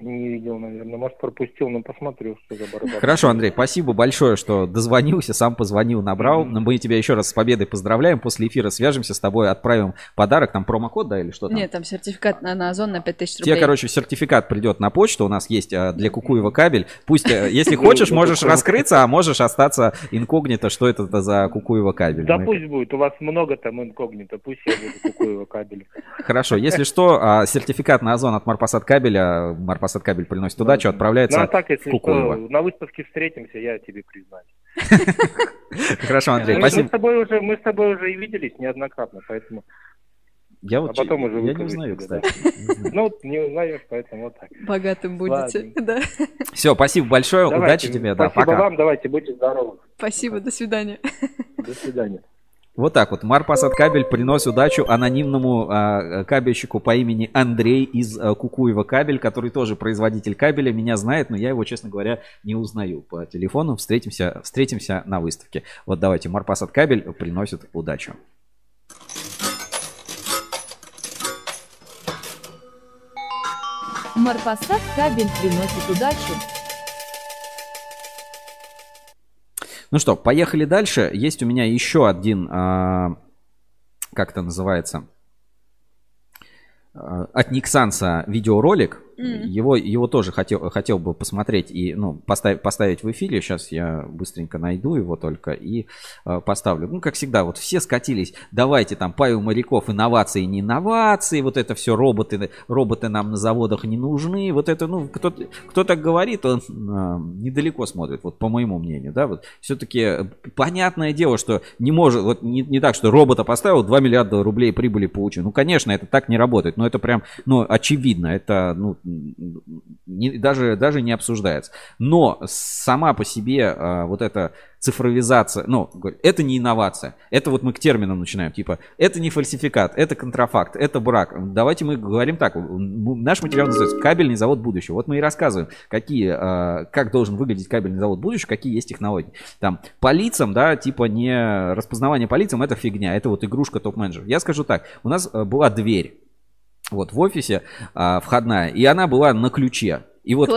S9: Не видел, наверное. Может, пропустил, но посмотрю, что за барабан.
S1: Хорошо, Андрей, спасибо большое, что дозвонился, сам позвонил, набрал. Mm-hmm. Мы тебя еще раз с победой поздравляем. После эфира свяжемся с тобой, отправим подарок. Там промокод, да, или что там?
S2: Нет, там сертификат на, на Озон на 5000 рублей.
S1: Тебе, короче, сертификат придет на почту. У нас есть а, для Кукуева кабель. Пусть, э, если хочешь, можешь раскрыться, а можешь остаться инкогнито, что это за Кукуева кабель.
S9: Да пусть будет. У вас много там инкогнито. Пусть я буду Кукуева кабель.
S1: Хорошо. Если что, а, сертификат на Озон от Марпасад кабеля, Марпасад кабель приносит удачу, отправляется ну, а так, если в.
S9: Что, на выставке встретимся, я тебе признаюсь.
S1: Хорошо, Андрей,
S9: спасибо. Мы с тобой уже, мы с тобой уже и виделись неоднократно, поэтому...
S1: Я вот а потом уже я не узнаю, кстати.
S9: Ну, не узнаешь, поэтому вот так.
S2: Богатым будете, да.
S1: Все, спасибо большое, удачи тебе, да,
S9: пока. Спасибо вам, давайте, будьте здоровы.
S2: Спасибо, до свидания.
S9: До свидания.
S1: Вот так вот. Марпасад кабель приносит удачу анонимному а, кабельщику по имени Андрей из а, Кукуева кабель, который тоже производитель кабеля. Меня знает, но я его, честно говоря, не узнаю по телефону. Встретимся, встретимся на выставке. Вот давайте. Марпасад кабель приносит удачу.
S6: Марпасад кабель приносит удачу.
S1: Ну что, поехали дальше. Есть у меня еще один, а, как это называется, а, от Никсанса видеоролик. Mm. Его, его тоже хотел, хотел бы посмотреть и ну, поставить, поставить в эфире. Сейчас я быстренько найду его только и э, поставлю. Ну, как всегда, вот все скатились. Давайте там Павел Моряков, инновации, не инновации. Вот это все роботы, роботы нам на заводах не нужны. Вот это, ну, кто, кто так говорит, он э, недалеко смотрит, вот по моему мнению. Да, вот все-таки понятное дело, что не может, вот не, не так, что робота поставил, 2 миллиарда рублей прибыли получил. Ну, конечно, это так не работает, но это прям, ну, очевидно. Это, ну, не, даже, даже не обсуждается. Но сама по себе а, вот эта цифровизация, ну, это не инновация. Это вот мы к терминам начинаем, типа, это не фальсификат, это контрафакт, это брак. Давайте мы говорим так, наш материал называется «Кабельный завод будущего». Вот мы и рассказываем, какие, а, как должен выглядеть кабельный завод будущего, какие есть технологии. Там, по лицам, да, типа не распознавание по лицам, это фигня, это вот игрушка топ-менеджер. Я скажу так, у нас а, была дверь, вот в офисе а, входная, и она была на ключе. И вот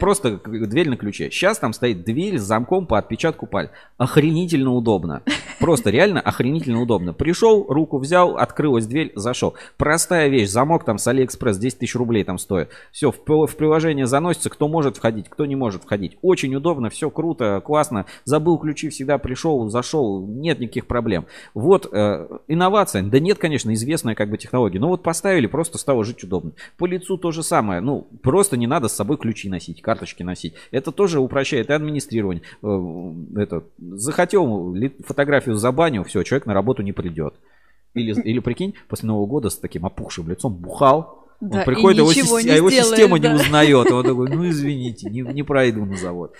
S1: просто дверь на ключе. Сейчас там стоит дверь с замком по отпечатку пальца. Охренительно удобно. Просто реально охренительно удобно. Пришел, руку взял, открылась дверь, зашел. Простая вещь. Замок там с Алиэкспресс 10 тысяч рублей там стоит. Все, в, в приложение заносится, кто может входить, кто не может входить. Очень удобно, все круто, классно. Забыл ключи, всегда пришел, зашел, нет никаких проблем. Вот э, инновация. Да нет, конечно, известная как бы технология. Но вот поставили, просто стало жить удобно. По лицу то же самое. Ну, просто не надо с собой ключи носить, карточки носить. Это тоже упрощает и администрирование. Э, это, захотел фотографию забанил, все, человек на работу не придет. Или, или прикинь, после Нового года с таким опухшим лицом бухал, да, он приходит, его, а его система да. не узнает. Он такой, ну извините, не, не пройду на завод.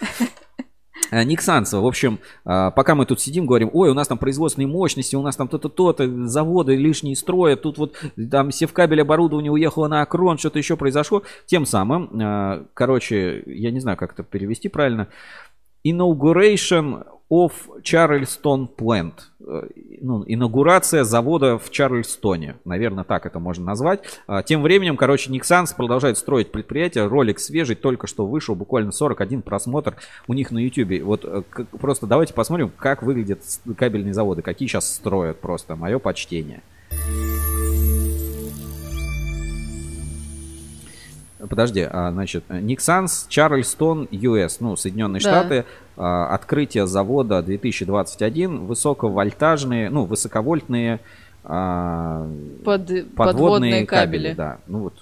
S1: Э, Ник Санцева, в общем, э, пока мы тут сидим, говорим, ой, у нас там производственные мощности, у нас там то-то, то-то, заводы лишние строят, тут вот там севкабель оборудование уехало на Акрон, что-то еще произошло. Тем самым, э, короче, я не знаю, как это перевести правильно, inauguration of Charleston Plant. Ну, инаугурация завода в Чарльстоне. Наверное, так это можно назвать. А, тем временем, короче, Никсанс продолжает строить предприятие. Ролик свежий, только что вышел, буквально 41 просмотр у них на YouTube. Вот э, просто давайте посмотрим, как выглядят кабельные заводы, какие сейчас строят просто. Мое почтение. Подожди, а, значит, Никсанс, Чарльстон, US, ну, Соединенные да. Штаты, открытие завода 2021, высоковольтажные, ну, высоковольтные а,
S2: Под, подводные, подводные кабели. кабели.
S1: Да, ну вот.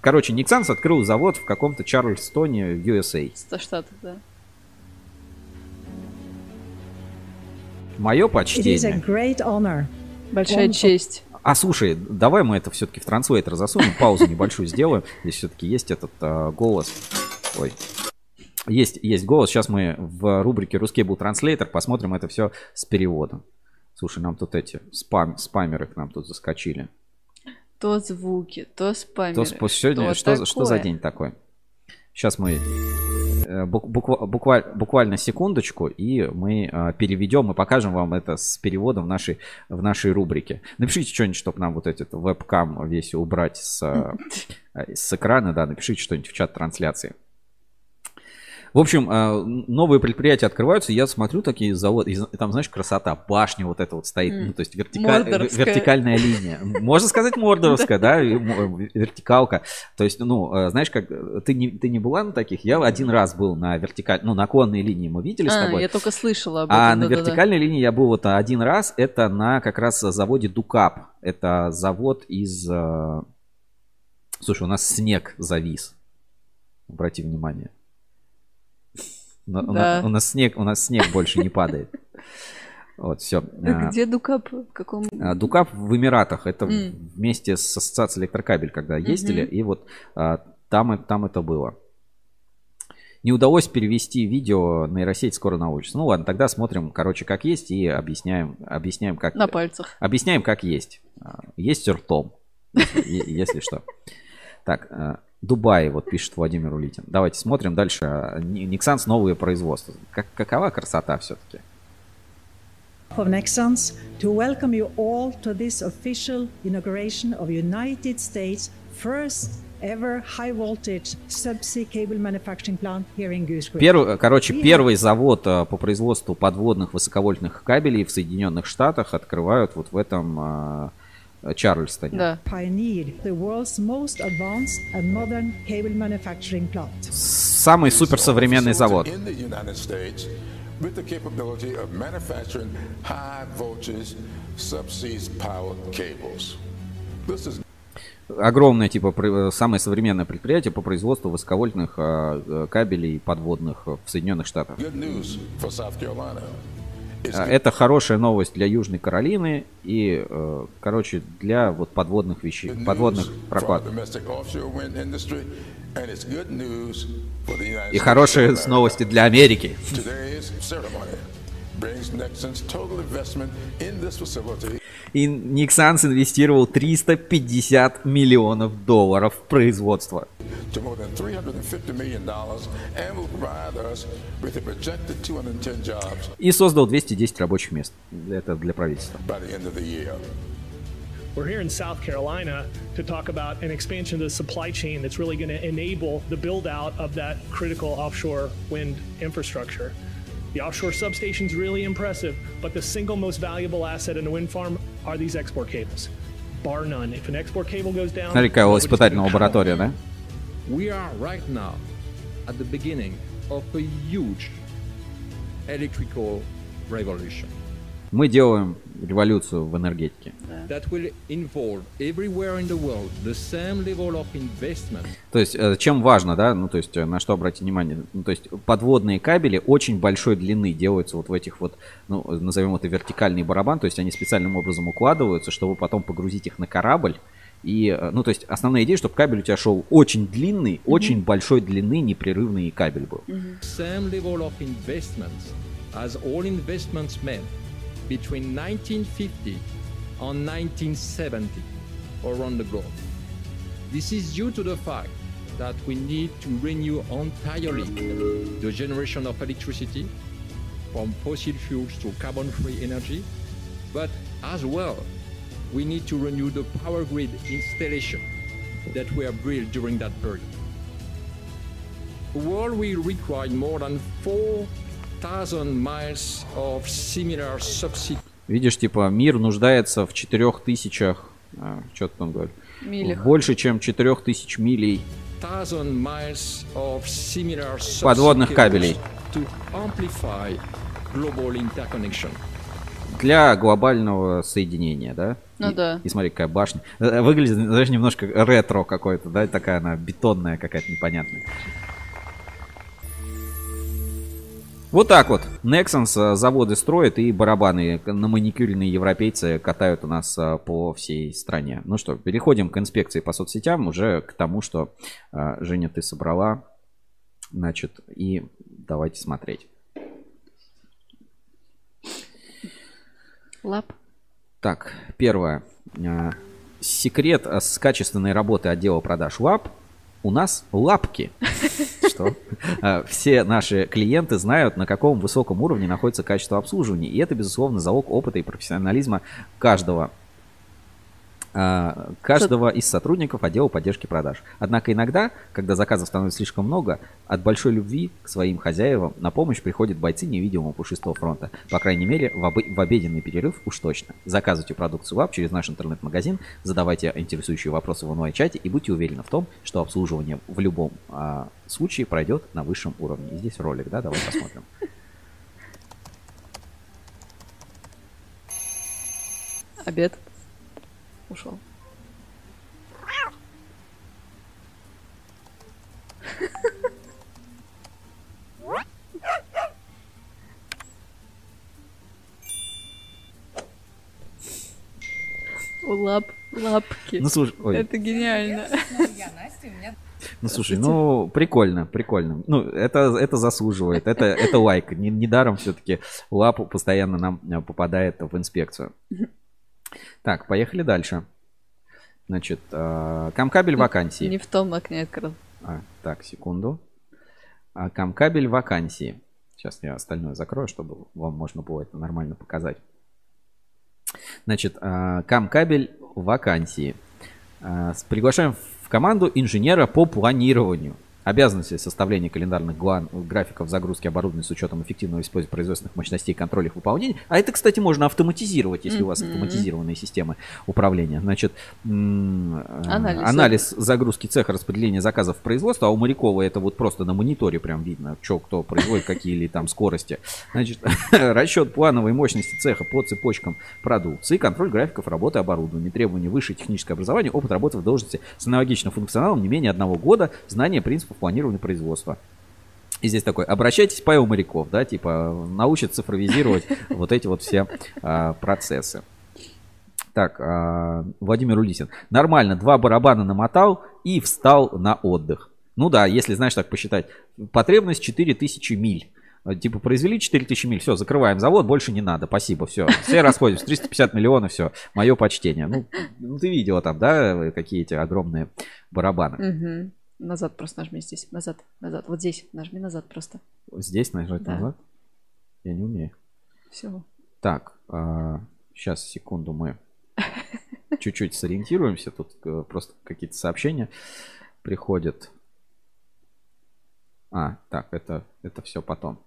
S1: Короче, Никсанс открыл завод в каком-то Чарльстоне, в USA.
S2: 100 штатов, да.
S1: Мое почтение.
S2: Большая честь.
S1: А слушай, давай мы это все-таки в транслейтер засунем, паузу небольшую сделаем. Здесь все-таки есть этот а, голос. Ой. Есть, есть голос. Сейчас мы в рубрике «Русский был транслейтер» посмотрим это все с переводом. Слушай, нам тут эти спам, спамеры к нам тут заскочили.
S2: То звуки, то спамеры.
S1: То, сегодня, что, что за день такой? Сейчас мы Э, буквально, буквально секундочку, и мы э, переведем и покажем вам это с переводом в нашей, в нашей рубрике. Напишите что-нибудь, чтобы нам вот этот вебкам весь убрать с, э, с экрана, да, напишите что-нибудь в чат трансляции. В общем, э, новые предприятия открываются, я смотрю такие заводы, и там, знаешь, красота, башня вот эта вот стоит, ну, то есть вертика... вертикальная линия. Можно сказать мордоровская, да, вертикалка. То есть, ну, э, знаешь, как ты не, ты не была на таких? Я один раз был на вертикаль, ну, наклонной линии мы видели с а, тобой.
S2: я только слышала об
S1: а этом. А на вертикальной линии я был вот один раз, это на как раз заводе Дукап. Это завод из... Э, слушай, у нас снег завис. Обрати внимание. Да. У, нас, у, нас снег, у нас снег больше не падает. Вот, все.
S2: А где Дукап? В каком?
S1: А, Дукап в Эмиратах. Это mm. вместе с ассоциацией электрокабель, когда ездили. Mm-hmm. И вот а, там, там это было. Не удалось перевести видео нейросеть скоро научится. Ну ладно, тогда смотрим, короче, как есть и объясняем, объясняем как...
S2: На пальцах.
S1: Объясняем, как есть. Есть ртом, если что. Так, Дубай, вот пишет Владимир Улитин. Давайте смотрим дальше. Никсанс новые производства. Как, какова красота все-таки?
S10: Of Nexans to welcome you all to this official inauguration of United States first ever high voltage subsea cable manufacturing plant here in Goose Creek.
S1: Перв, короче, первый завод э, по производству подводных высоковольтных кабелей в Соединенных Штатах открывают вот в этом э, Чарльстоне. Да. Самый суперсовременный завод. with the capability of manufacturing high voltage subsea power cables. This is огромное, типа, самое современное предприятие по производству высоковольтных э, кабелей подводных в Соединенных Штатах. А, это хорошая новость для Южной Каролины и, э, короче, для вот подводных вещей, подводных прокладок. И хорошие новости для Америки. И Никсанс инвестировал 350 миллионов долларов в производство. И создал 210 рабочих мест. Это для правительства.
S11: We're here in South Carolina to talk about an expansion of the supply chain that's really going to enable the build out of that critical offshore wind infrastructure. The offshore substation is really impressive, but the single most valuable asset in a wind farm are these export cables. Bar none. If an export cable goes down,
S1: Смотри, какая испытательная лаборатория, да?
S3: We are right now at the beginning of a huge electrical revolution.
S1: Мы делаем революцию в энергетике. То есть, э, чем важно, да, ну, то есть, э, на что обратить внимание, ну, то есть, подводные кабели очень большой длины делаются вот в этих вот, ну, назовем это вертикальный барабан, то есть, они специальным образом укладываются, чтобы потом погрузить их на корабль, и, э, ну, то есть, основная идея, чтобы кабель у тебя шел очень длинный, mm-hmm. очень большой длины, непрерывный кабель был. Mm-hmm.
S3: Between 1950 and 1970 around the globe. This is due to the fact that we need to renew entirely the generation of electricity from fossil fuels to carbon-free energy, but as well, we need to renew the power grid installation that were built during that period. The world will require more than 4
S1: Видишь, типа, мир нуждается в четырех тысячах, а, что ты там говоришь? Милях. Больше, чем четырех тысяч милей подводных кабелей для глобального соединения, да?
S2: Ну
S1: и,
S2: да.
S1: И смотри, какая башня. Э, выглядит, знаешь, немножко ретро какой-то, да? Такая она бетонная какая-то непонятная. Вот так вот. Nexans э, заводы строят и барабаны на маникюренные европейцы катают у нас э, по всей стране. Ну что, переходим к инспекции по соцсетям, уже к тому, что э, Женя ты собрала. Значит, и давайте смотреть.
S2: Лап.
S1: Так, первое. Секрет с качественной работы отдела продаж ЛАП у нас лапки. Что? А, все наши клиенты знают, на каком высоком уровне находится качество обслуживания. И это, безусловно, залог опыта и профессионализма каждого каждого из сотрудников отдела поддержки продаж. Однако иногда, когда заказов становится слишком много, от большой любви к своим хозяевам на помощь приходят бойцы невидимого пушистого фронта. По крайней мере, в, об... в обеденный перерыв уж точно. Заказывайте продукцию ВАП через наш интернет-магазин, задавайте интересующие вопросы в онлайн-чате и будьте уверены в том, что обслуживание в любом а, случае пройдет на высшем уровне. И здесь ролик, да, давай посмотрим.
S2: Обед ушел. Лап, лапки.
S1: Ну слушай, ой.
S2: Это гениально.
S1: Ну слушай, ну прикольно, прикольно. Ну это это заслуживает, это это лайк. Недаром все-таки лапу постоянно нам э, попадает в инспекцию. Так, поехали дальше. Значит, э, камкабель вакансии.
S2: Не в том окне открыл.
S1: А, так, секунду. А, камкабель вакансии. Сейчас я остальное закрою, чтобы вам можно было это нормально показать. Значит, э, камкабель вакансии. Э, приглашаем в команду инженера по планированию. Обязанности составления календарных графиков загрузки оборудования с учетом эффективного использования производственных мощностей, контроля их выполнения. А это, кстати, можно автоматизировать, если mm-hmm. у вас автоматизированные системы управления. Значит, анализ, анализ загрузки цеха, распределения заказов в производство, а у Морякова это вот просто на мониторе прям видно, что кто производит, какие или там скорости. Значит, расчет плановой мощности цеха по цепочкам продукции, контроль графиков работы оборудования, требования высшее техническое образование, опыт работы в должности с аналогичным функционалом не менее одного года, знание принципов планирования производства. И здесь такой, обращайтесь, Павел Моряков, да, типа, научит цифровизировать вот эти вот все а, процессы. Так, а, Владимир Улисин. Нормально, два барабана намотал и встал на отдых. Ну да, если, знаешь, так посчитать. Потребность 4000 миль. Типа, произвели 4000 миль, все, закрываем завод, больше не надо, спасибо, все. Все расходимся, 350 миллионов, все, мое почтение. Ну, ну, ты видела там, да, какие эти огромные барабаны.
S2: Назад просто нажми здесь. Назад, назад. Вот здесь нажми назад просто.
S1: Здесь нажать да. назад? Я не умею.
S2: Все.
S1: Так, а, сейчас, секунду, мы чуть-чуть сориентируемся. Тут э, просто какие-то сообщения приходят. А, так, это, это все потом.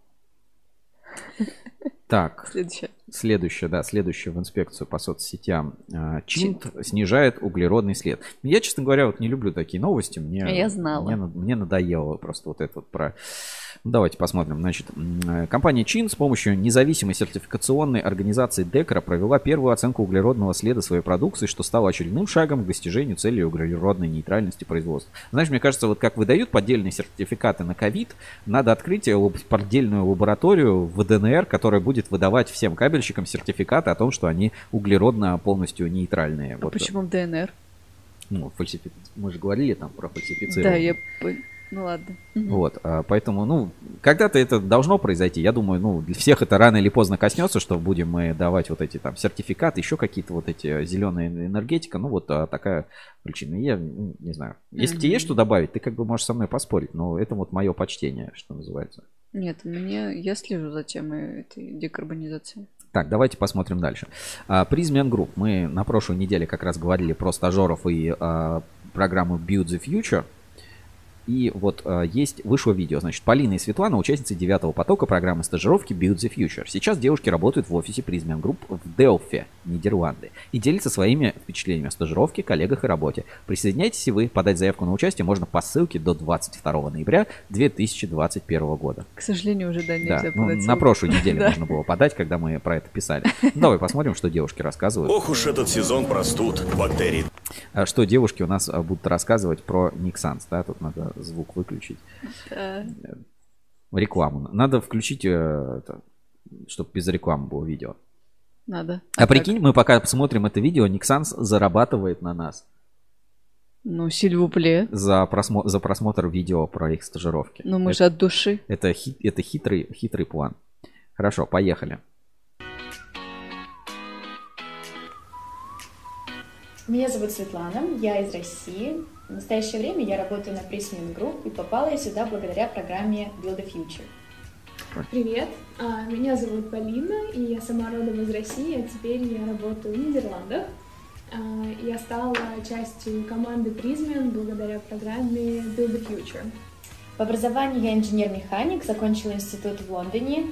S1: Так.
S2: Следующее.
S1: Следующее, да, следующее в инспекцию по соцсетям. А, Чинт, Чинт снижает углеродный след. Я, честно говоря, вот не люблю такие новости. Мне,
S2: Я знала.
S1: Мне, мне надоело просто вот это вот про давайте посмотрим. Значит, э, компания Чин с помощью независимой сертификационной организации Декра провела первую оценку углеродного следа своей продукции, что стало очередным шагом к достижению цели углеродной нейтральности производства. Знаешь, мне кажется, вот как выдают поддельные сертификаты на ковид, надо открыть поддельную лабораторию в ДНР, которая будет выдавать всем кабельщикам сертификаты о том, что они углеродно полностью нейтральные.
S2: А вот. почему в ДНР?
S1: Ну, фальсифи... мы же говорили там про фальсифицирование.
S2: Да, я ну ладно.
S1: Вот, а, поэтому, ну, когда-то это должно произойти. Я думаю, ну, для всех это рано или поздно коснется, что будем мы давать вот эти там сертификаты, еще какие-то вот эти зеленые энергетика. Ну, вот а, такая причина. Я не знаю. Если mm-hmm. тебе есть что добавить, ты как бы можешь со мной поспорить, но это вот мое почтение, что называется.
S2: Нет, мне я слежу за темой этой декарбонизации.
S1: Так, давайте посмотрим дальше. Призмен Group. Мы на прошлой неделе как раз говорили про стажеров и а, программу Build the Future. И вот э, есть, вышло видео, значит, Полина и Светлана, участницы девятого потока программы стажировки Build the Future. Сейчас девушки работают в офисе Prismian Group в Делфе, Нидерланды, и делятся своими впечатлениями о стажировке, коллегах и работе. Присоединяйтесь и вы, подать заявку на участие можно по ссылке до 22 ноября 2021 года.
S2: К сожалению, уже да, нельзя
S1: да, ну, На прошлой неделе можно было подать, когда мы про это писали. Ну, давай посмотрим, что девушки рассказывают.
S12: Ох уж этот сезон простуд, бактерий.
S1: А что девушки у нас а, будут рассказывать про Никсанс, да, тут надо звук выключить. Да. Рекламу. Надо включить, э, чтобы без рекламы было видео.
S2: Надо.
S1: А, а прикинь, мы пока посмотрим это видео, Никсанс зарабатывает на нас.
S2: Ну, сильвупле.
S1: За, просмо... за просмотр видео про их стажировки.
S2: Ну, мы это, же от души.
S1: Это, хит... это хитрый, хитрый план. Хорошо, поехали.
S13: Меня зовут Светлана, я из России. В настоящее время я работаю на Prismian Group и попала я сюда благодаря программе Build a Future.
S14: Привет, а, меня зовут Полина, и я сама родом из России, а теперь я работаю в Нидерландах. А, я стала частью команды Prismian благодаря программе Build a Future.
S13: По образованию я инженер-механик, закончила институт в Лондоне.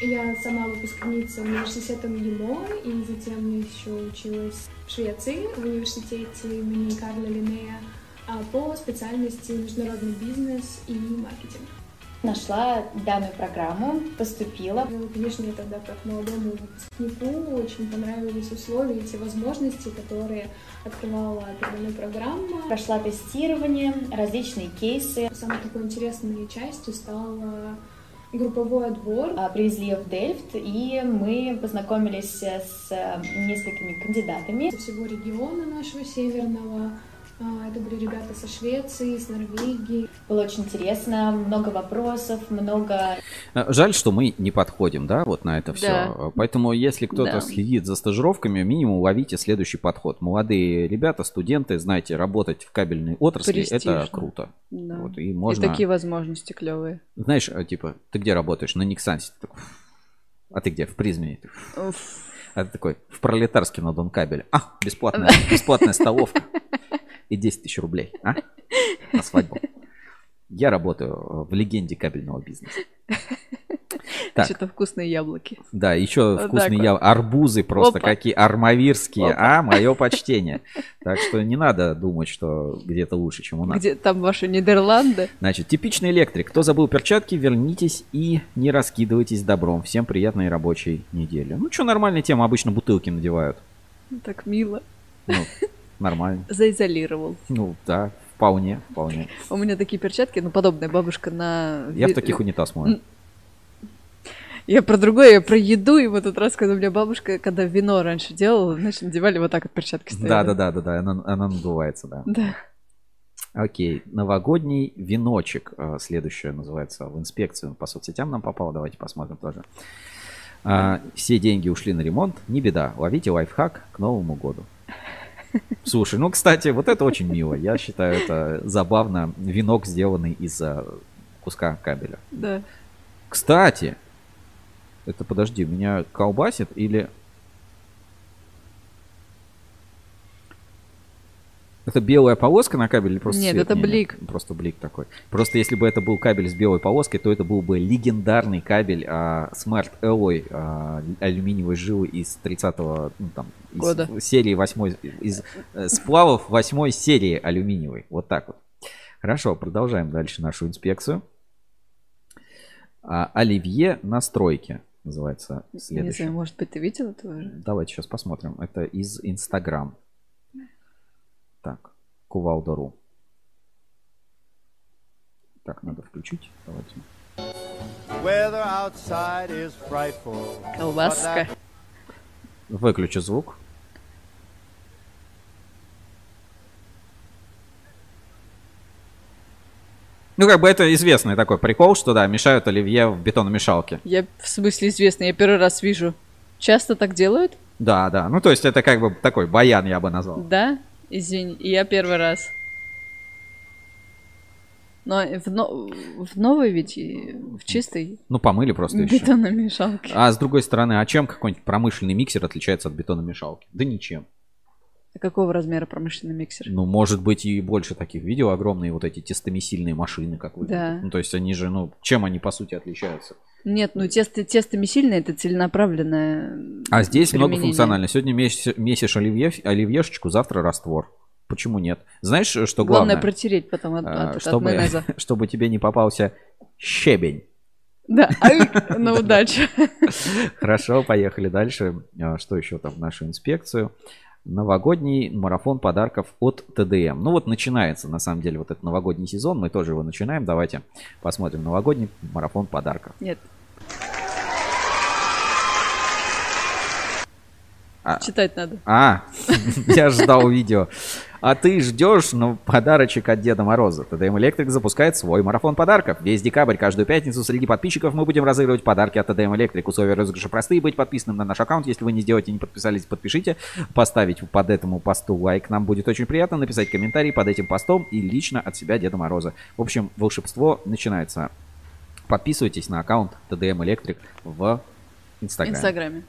S14: Я сама выпускница университета МГИМО, и затем я еще училась в Швеции, в университете имени Карла Линнея, а по специальности международный бизнес и маркетинг.
S13: Нашла данную программу, поступила.
S14: Ну, конечно, мне тогда как молодому выпускнику очень понравились условия, эти возможности, которые открывала передо программа.
S13: Прошла тестирование, различные кейсы.
S14: Самой такой интересной частью стала групповой отбор.
S13: А, привезли в Дельфт, и мы познакомились с э, несколькими кандидатами.
S14: Со всего региона нашего северного, а, это были ребята со Швеции, с Норвегии.
S13: Было очень интересно, много вопросов, много...
S1: Э, жаль, что мы не подходим, да, вот на это все. Да. Поэтому, если кто-то да. следит за стажировками, минимум ловите следующий подход. Молодые ребята, студенты, знаете, работать в кабельной отрасли, Престижно. это круто.
S2: Да. Вот, и, можно... и такие возможности клевые.
S1: Знаешь, э, типа, ты где работаешь? На Никсансе. А ты где? В призме. А ты такой, в пролетарском на Дон кабеле. А, бесплатная, бесплатная столовка и 10 тысяч рублей, а? На свадьбу. Я работаю в легенде кабельного бизнеса.
S2: Так. Что-то вкусные яблоки.
S1: Да, еще вот вкусные яблоки. Арбузы просто Опа. какие армавирские. Опа. А, мое почтение. Так что не надо думать, что где-то лучше, чем у нас.
S2: Где там ваши Нидерланды?
S1: Значит, типичный электрик. Кто забыл перчатки, вернитесь и не раскидывайтесь добром. Всем приятной рабочей недели. Ну, что, нормальная тема. Обычно бутылки надевают.
S2: Так мило.
S1: Ну, Нормально.
S2: Заизолировал.
S1: Ну да, вполне, вполне.
S2: У меня такие перчатки, ну подобная бабушка на...
S1: Я в таких унитаз мою.
S2: Я про другое, я про еду, и вот тот раз, когда у меня бабушка, когда вино раньше делала, значит, надевали вот так вот перчатки
S1: стояли. Да, да, да, да, да, она, она надувается, да.
S2: Да.
S1: Окей, новогодний веночек, э, следующее называется, в инспекцию по соцсетям нам попало, давайте посмотрим тоже. А, все деньги ушли на ремонт, не беда, ловите лайфхак к Новому году. Слушай, ну, кстати, вот это очень мило. Я считаю, это забавно. Венок, сделанный из куска кабеля.
S2: Да.
S1: Кстати, это, подожди, меня колбасит или... Это белая полоска на кабеле просто
S2: Нет,
S1: свет?
S2: это блик.
S1: Просто блик такой. Просто если бы это был кабель с белой полоской, то это был бы легендарный кабель а, Smart Alloy а, алюминиевой жилы из 30-го ну, там, из
S2: Года.
S1: серии 8 из э, сплавов 8 серии алюминиевой. Вот так вот. Хорошо, продолжаем дальше нашу инспекцию. А, Оливье настройки называется
S2: Не
S1: следующий.
S2: знаю, может быть, ты видел это уже?
S1: Давайте сейчас посмотрим. Это из Инстаграм. Так, Кувалдару. Так, надо включить. Давайте.
S15: Weather outside is frightful.
S2: Колбаска.
S1: Выключи звук. Ну, как бы это известный такой прикол, что, да, мешают оливье в бетономешалке.
S2: Я в смысле известно, я первый раз вижу. Часто так делают?
S1: Да, да. Ну, то есть это как бы такой баян, я бы назвал.
S2: Да? Извини, я первый раз. Но в, но- в новой ведь, и в чистой
S1: Ну, помыли просто еще.
S2: бетономешалке.
S1: А с другой стороны, а чем какой-нибудь промышленный миксер отличается от бетономешалки? Да ничем.
S2: А какого размера промышленный миксер?
S1: Ну, может быть, и больше таких видео. Огромные вот эти тестомесильные машины, как вы.
S2: Да.
S1: Ну, то есть они же, ну, чем они по сути отличаются?
S2: Нет, ну тесто, тестомесильное это целенаправленное.
S1: А здесь многофункционально. Сегодня месишь, месишь оливье, оливьешечку, завтра раствор. Почему нет? Знаешь, что
S2: Главное
S1: главное?
S2: протереть потом от,
S1: А,
S2: от- от
S1: чтобы,
S2: майонеза.
S1: чтобы тебе не попался щебень.
S2: Да, ай, на удачу.
S1: Хорошо, поехали дальше. А, Что еще там в нашу инспекцию? Новогодний марафон подарков от ТДМ. Ну вот начинается, на самом деле, вот этот новогодний сезон. Мы тоже его начинаем. Давайте посмотрим новогодний марафон подарков.
S2: Нет.
S1: А,
S2: Читать надо.
S1: А, я ждал видео. А ты ждешь, ну, подарочек от Деда Мороза. ТДМ Электрик запускает свой марафон подарков. Весь декабрь, каждую пятницу среди подписчиков мы будем разыгрывать подарки от ТДМ Электрик. Условия розыгрыша простые. Быть подписанным на наш аккаунт. Если вы не сделаете, не подписались, подпишите. Поставить под этому посту лайк. Нам будет очень приятно. Написать комментарий под этим постом и лично от себя Деда Мороза. В общем, волшебство начинается. Подписывайтесь на аккаунт ТДМ Электрик в Инстаграме.
S2: Инстаграме.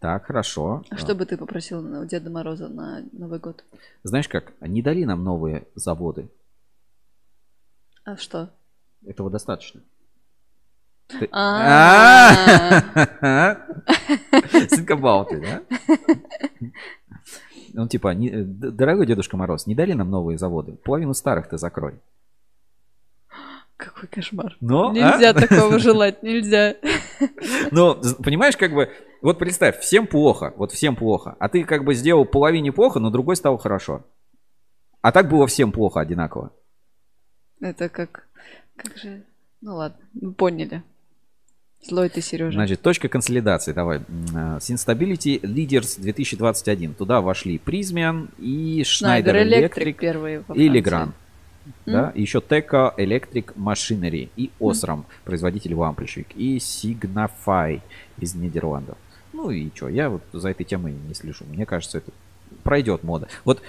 S1: Так, хорошо.
S2: А что бы ты попросил у Деда Мороза на Новый год?
S1: Знаешь как, не дали нам новые заводы.
S2: А что?
S1: Этого достаточно.
S2: А.
S1: А. Think about it, да? Ну, типа, э, дорогой Дедушка Мороз, не дали нам новые заводы? Половину старых ты закрой.
S2: Какой кошмар.
S1: Но,
S2: Нельзя
S1: а?
S2: такого желать, нельзя.
S1: Ну, понимаешь, как бы, вот представь, всем плохо, вот всем плохо. А ты как бы сделал половине плохо, но другой стало хорошо. А так было всем плохо одинаково.
S2: Это как... Как же... Ну ладно, мы поняли. Злой ты, Сережа.
S1: Значит, точка консолидации, давай. А, Sinstability Leaders 2021. Туда вошли Prysmian и Schneider
S2: Schneider Electric
S1: Electric и
S2: Франции.
S1: Legrand. Да, еще Teco Electric Machinery и Osram, производитель лампочек, и Signify из Нидерландов. Ну и что, я вот за этой темой не слежу. Мне кажется, это пройдет мода. Вот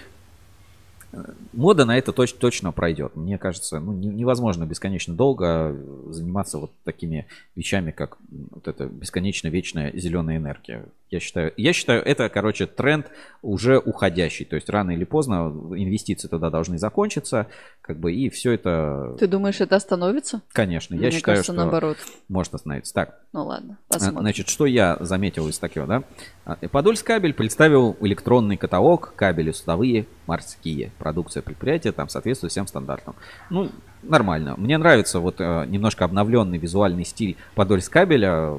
S1: э, мода на это точ- точно пройдет. Мне кажется, ну, не- невозможно бесконечно долго заниматься вот такими вещами, как вот эта бесконечно вечная зеленая энергия. Я считаю, я считаю, это, короче, тренд уже уходящий. То есть рано или поздно инвестиции туда должны закончиться, как бы, и все это,
S2: Ты думаешь, это остановится?
S1: конечно, я
S2: Мне
S1: считаю,
S2: кажется,
S1: что
S2: наоборот.
S1: может остановиться. Так,
S2: Ну ладно,
S1: а,
S2: посмотрим.
S1: Значит, что я заметил из такого, да? А, Подольск кабель представил электронный каталог кабели судовые морские. Продукция предприятия там соответствует всем стандартам. Ну, нормально. Мне нравится вот э, немножко обновленный визуальный стиль Подольск кабеля.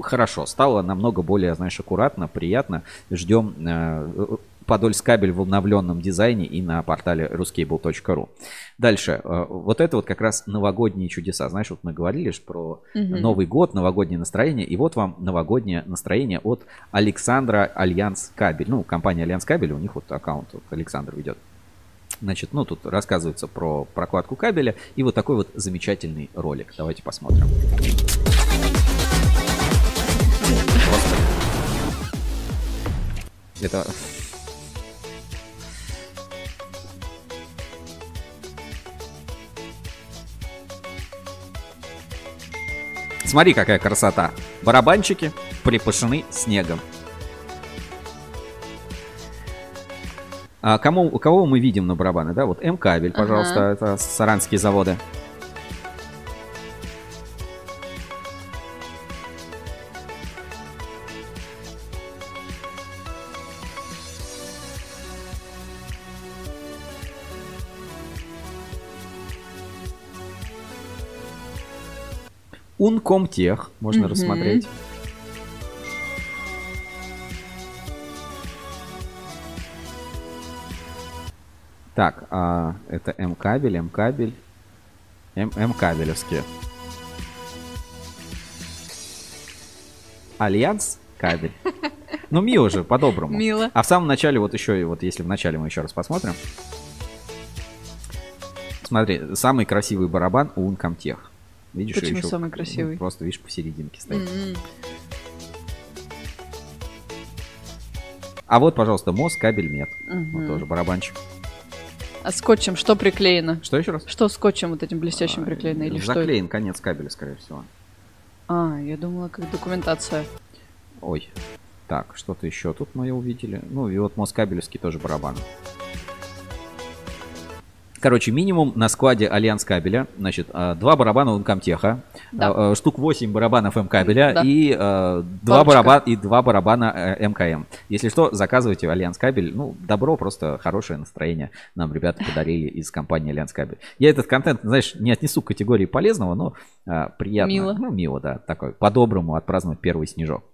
S1: Хорошо, стало намного более, знаешь, аккуратно, приятно. Ждем э, Подольск кабель в обновленном дизайне и на портале ruscable.ru. Дальше. э, Вот это вот как раз новогодние чудеса. Знаешь, вот мы говорили ж про
S2: Мгм.
S1: Новый год, новогоднее настроение. И вот вам новогоднее настроение от Александра Альянс Кабель. Ну, компания Альянс Кабель, у них вот аккаунт вот Александр ведет. Значит, ну тут рассказывается про прокладку кабеля и вот такой вот замечательный ролик. Давайте посмотрим. Это... Смотри, какая красота. Барабанчики припашены снегом. А кому, кого мы видим на барабаны, да? Вот М-кабель, пожалуйста, ага. это саранские заводы. Ункомтех можно mm-hmm. рассмотреть. Так, а, это М-кабель, М-кабель, М-кабелевские. Альянс кабель. Ну, мило же, по-доброму.
S2: Мило.
S1: А в самом начале, вот еще, вот если в начале мы еще раз посмотрим. Смотри, самый красивый барабан у Uncomtech. Видишь,
S2: Почему
S1: еще,
S2: самый красивый?
S1: Ну, просто, видишь, посерединке стоит. Mm-hmm. А вот, пожалуйста, мост, кабель, мед. Mm-hmm. Вот тоже барабанчик.
S2: А скотчем что приклеено?
S1: Что еще раз?
S2: Что скотчем вот этим блестящим а, приклеено? Или
S1: заклеен
S2: что
S1: конец кабеля, скорее всего.
S2: А, я думала, как документация.
S1: Ой. Так, что-то еще тут мы увидели. Ну, и вот мост кабелевский тоже барабан. Короче, минимум на складе Альянс кабеля, значит, а, два барабана Uncomtech, да. А, а, штук 8 барабанов М-кабеля да. и, два барабана, и два барабана МКМ. Если что, заказывайте Альянс кабель. Ну, добро, просто хорошее настроение нам ребята подарили из компании Альянс кабель. Я этот контент, знаешь, не отнесу к категории полезного, но приятно.
S2: Мило.
S1: Ну, мило, да, такой, по-доброму отпраздновать первый снежок.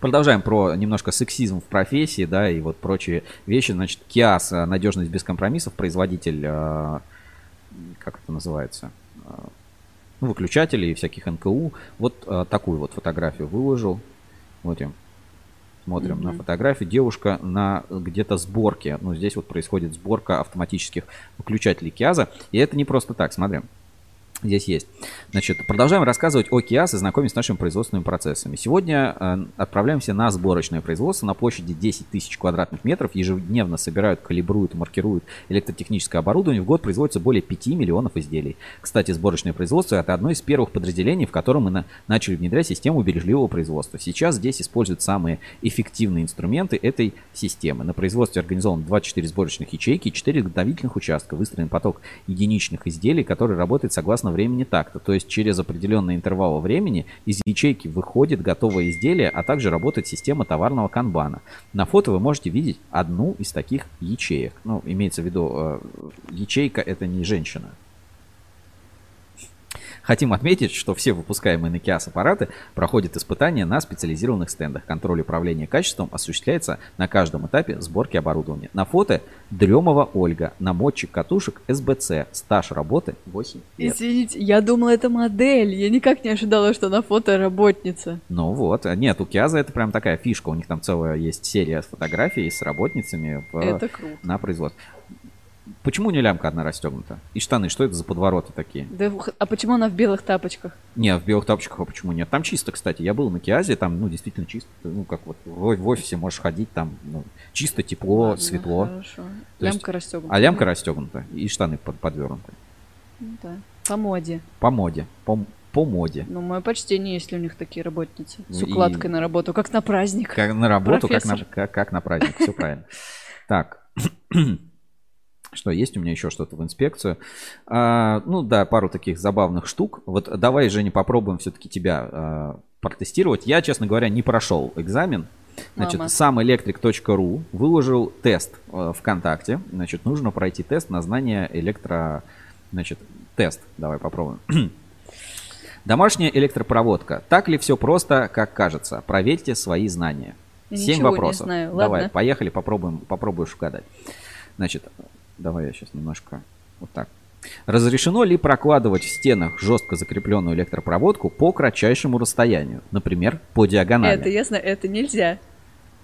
S1: Продолжаем про немножко сексизм в профессии, да, и вот прочие вещи. Значит, Киас, э, надежность без компромиссов, производитель, э, как это называется, э, ну, выключателей и всяких НКУ. Вот такую вот фотографию выложил. Вот им. Смотрим mm-hmm. на фотографию. Девушка на где-то сборке. Ну, здесь вот происходит сборка автоматических выключателей Киаза. И это не просто так, смотрим здесь есть. Значит, продолжаем рассказывать о КИАС и знакомить с нашими производственными процессами. Сегодня э, отправляемся на сборочное производство на площади 10 тысяч квадратных метров. Ежедневно собирают, калибруют, маркируют электротехническое оборудование. В год производится более 5 миллионов изделий. Кстати, сборочное производство это одно из первых подразделений, в котором мы на, начали внедрять систему бережливого производства. Сейчас здесь используют самые эффективные инструменты этой системы. На производстве организовано 24 сборочных ячейки и 4 подготовительных участка. Выстроен поток единичных изделий, который работает согласно согласно времени такта. То есть через определенный интервал времени из ячейки выходит готовое изделие, а также работает система товарного канбана. На фото вы можете видеть одну из таких ячеек. Ну, имеется в виду, э, ячейка это не женщина. Хотим отметить, что все выпускаемые на Kias аппараты проходят испытания на специализированных стендах. Контроль управления качеством осуществляется на каждом этапе сборки оборудования. На фото Дремова Ольга, намотчик катушек СБЦ, стаж работы 8 лет.
S2: Извините, я думала, это модель. Я никак не ожидала, что на фото работница.
S1: Ну вот, нет, у Киаза это прям такая фишка. У них там целая есть серия фотографий с работницами в, на производстве. Почему не лямка одна расстегнута? И штаны, что это за подвороты такие?
S2: Да, а почему она в белых тапочках?
S1: Не, в белых тапочках, а почему нет? Там чисто, кстати. Я был на Киазе, там, ну, действительно чисто. Ну, как вот в, в офисе можешь ходить, там, ну, чисто, тепло,
S2: Ладно,
S1: светло.
S2: Хорошо. То лямка есть, расстегнута.
S1: А лямка расстегнута. И штаны под, подвернуты.
S2: Ну, да. По моде.
S1: По моде. По, по моде.
S2: Ну, мое почтение, если у них такие работницы. С ну, укладкой и... на работу, как на праздник.
S1: Как на работу, как на, как, как на праздник. Все правильно. Так. Что, есть у меня еще что-то в инспекцию? А, ну да, пару таких забавных штук. Вот давай, Женя, попробуем все-таки тебя а, протестировать. Я, честно говоря, не прошел экзамен. Значит, Мама. сам electric.ru выложил тест э, ВКонтакте. Значит, нужно пройти тест на знание электро... Значит, тест. Давай попробуем. Домашняя электропроводка. Так ли все просто, как кажется? Проверьте свои знания. Семь вопросов.
S2: Не знаю.
S1: Давай,
S2: Ладно.
S1: поехали, попробуем, попробуешь угадать. Значит, Давай я сейчас немножко вот так. Разрешено ли прокладывать в стенах жестко закрепленную электропроводку по кратчайшему расстоянию, например, по диагонали?
S2: Это ясно, это нельзя.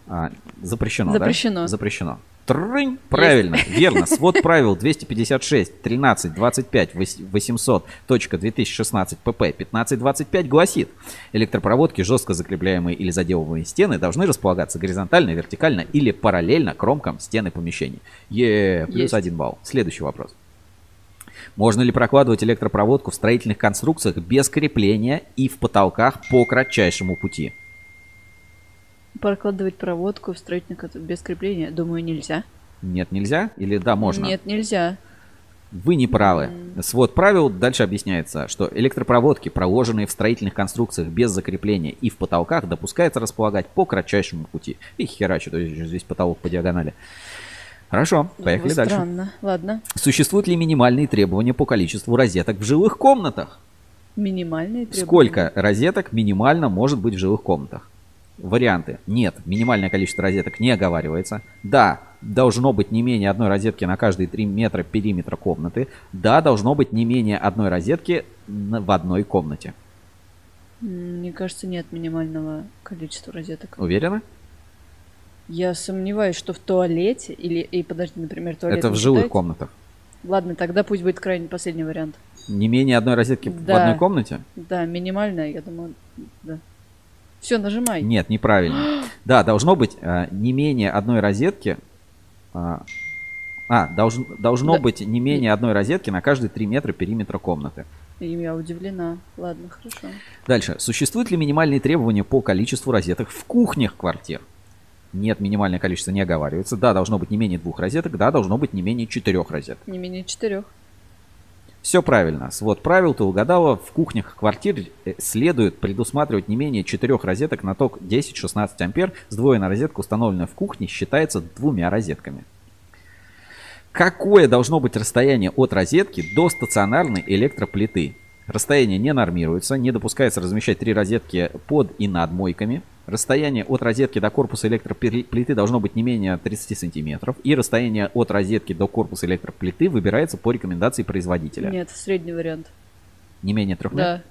S1: А, запрещено,
S2: запрещено,
S1: да? Запрещено. Трынь, правильно, Есть. верно. Свод правил 256, 13, 25, 800, 2016 pp 1525 гласит, электропроводки, жестко закрепляемые или заделываемые стены должны располагаться горизонтально, вертикально или параллельно кромкам стены помещений. Е, плюс Есть. один балл. Следующий вопрос. Можно ли прокладывать электропроводку в строительных конструкциях без крепления и в потолках по кратчайшему пути?
S2: Прокладывать проводку в строительных без крепления, думаю, нельзя.
S1: Нет, нельзя? Или да, можно?
S2: Нет, нельзя.
S1: Вы не правы. Свод правил дальше объясняется, что электропроводки, проложенные в строительных конструкциях без закрепления и в потолках, допускается располагать по кратчайшему пути. И херачу, то есть здесь потолок по диагонали. Хорошо, поехали
S2: Вы
S1: дальше.
S2: Странно. Ладно.
S1: Существуют ли минимальные требования по количеству розеток в жилых комнатах?
S2: Минимальные требования.
S1: Сколько розеток минимально может быть в жилых комнатах? Варианты. Нет, минимальное количество розеток не оговаривается. Да, должно быть не менее одной розетки на каждые 3 метра периметра комнаты. Да, должно быть не менее одной розетки в одной комнате.
S2: Мне кажется, нет минимального количества розеток.
S1: Уверена?
S2: Я сомневаюсь, что в туалете или... И подожди, например, туалет
S1: Это в жилых считается? комнатах.
S2: Ладно, тогда пусть будет крайне последний вариант.
S1: Не менее одной розетки да. в одной комнате?
S2: Да, минимальная, я думаю, да. Все, нажимай.
S1: Нет, неправильно. да, должно быть а, не менее одной розетки. А, а долж, должно да. быть не менее одной розетки на каждые 3 метра периметра комнаты.
S2: Я удивлена. Ладно, хорошо.
S1: Дальше. Существуют ли минимальные требования по количеству розеток в кухнях квартир? Нет, минимальное количество не оговаривается. Да, должно быть не менее двух розеток. Да, должно быть не менее четырех розеток.
S2: Не менее четырех.
S1: Все правильно. Свод правил ты угадала. В кухнях квартир э, следует предусматривать не менее четырех розеток на ток 10-16 ампер. Сдвоенная розетка, установленная в кухне, считается двумя розетками. Какое должно быть расстояние от розетки до стационарной электроплиты? Расстояние не нормируется, не допускается размещать три розетки под и над мойками. Расстояние от розетки до корпуса электроплиты должно быть не менее 30 сантиметров. И расстояние от розетки до корпуса электроплиты выбирается по рекомендации производителя.
S2: Нет, средний вариант.
S1: Не менее трех
S2: метров? Да.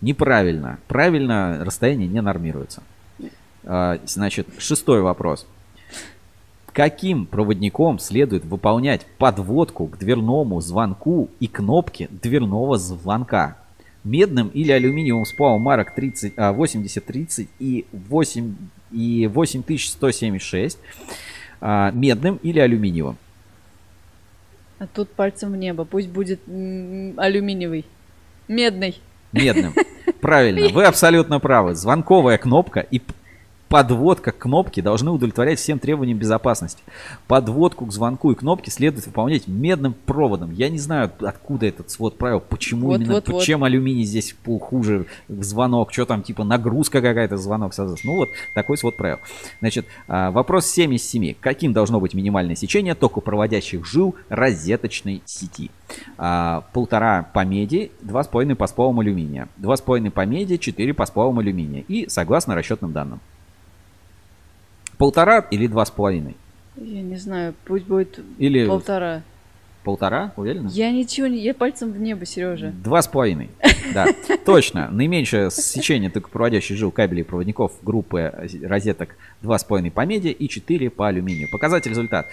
S1: Неправильно. Правильно расстояние не нормируется. А, значит, шестой вопрос. Каким проводником следует выполнять подводку к дверному звонку и кнопке дверного звонка? медным или алюминиевым сплавом марок 30, а, 8030 и 8 и 8176 а, медным или алюминиевым.
S2: А тут пальцем в небо. Пусть будет алюминиевый. Медный.
S1: Медным. Правильно. Вы абсолютно правы. Звонковая кнопка и подводка к кнопке должны удовлетворять всем требованиям безопасности. Подводку к звонку и кнопке следует выполнять медным проводом. Я не знаю, откуда этот свод правил, почему вот, именно, вот, чем вот. алюминий здесь хуже звонок, что там, типа нагрузка какая-то звонок создаст. Ну вот, такой свод правил. Значит, а, вопрос 7 из 7. Каким должно быть минимальное сечение токопроводящих жил розеточной сети? А, полтора по меди, два с половиной по сплавам алюминия. Два с половиной по меди, четыре по сплавам алюминия. И согласно расчетным данным. Полтора или два с половиной?
S2: Я не знаю, пусть будет или полтора.
S1: Полтора, уверена?
S2: Я ничего не... Я пальцем в небо, Сережа.
S1: Два с половиной. Да, точно. Наименьшее сечение только проводящих жил кабелей и проводников группы розеток два с половиной по меди и 4 по алюминию. Показатель результат.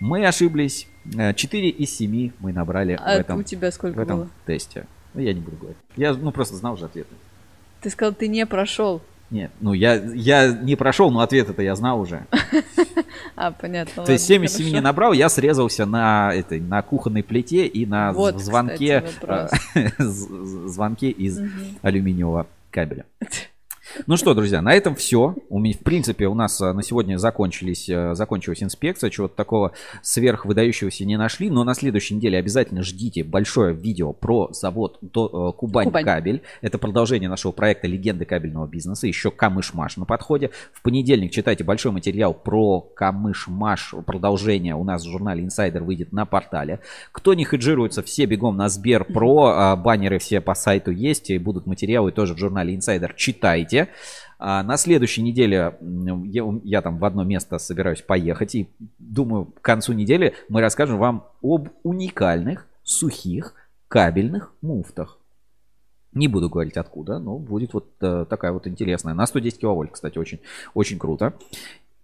S1: Мы ошиблись. 4 из 7 мы набрали
S2: а
S1: в этом,
S2: у тебя сколько
S1: в этом
S2: было?
S1: тесте. Ну, я не буду говорить. Я ну, просто знал уже ответы.
S2: Ты сказал, ты не прошел.
S1: Нет, ну я, я не прошел, но ответ это я знал уже.
S2: А, понятно.
S1: То есть 7 из 7 не набрал, я срезался на, этой, на кухонной плите и на вот, звонке, кстати, звонке из алюминиевого кабеля. Ну что, друзья, на этом все. У меня, в принципе, у нас э, на сегодня закончились, э, закончилась инспекция. Чего-то такого сверхвыдающегося не нашли. Но на следующей неделе обязательно ждите большое видео про завод до, э, Кубань, Кубань кабель. Это продолжение нашего проекта «Легенды кабельного бизнеса». Еще Камыш-Маш на подходе. В понедельник читайте большой материал про Камыш-Маш. Продолжение у нас в журнале Insider выйдет на портале. Кто не хеджируется, все бегом на Сбер Про. Баннеры все по сайту есть. И будут материалы тоже в журнале Insider. Читайте. А на следующей неделе я, я там в одно место собираюсь поехать. И думаю, к концу недели мы расскажем вам об уникальных сухих кабельных муфтах. Не буду говорить откуда, но будет вот э, такая вот интересная. На 110 киловольт, кстати, очень, очень круто.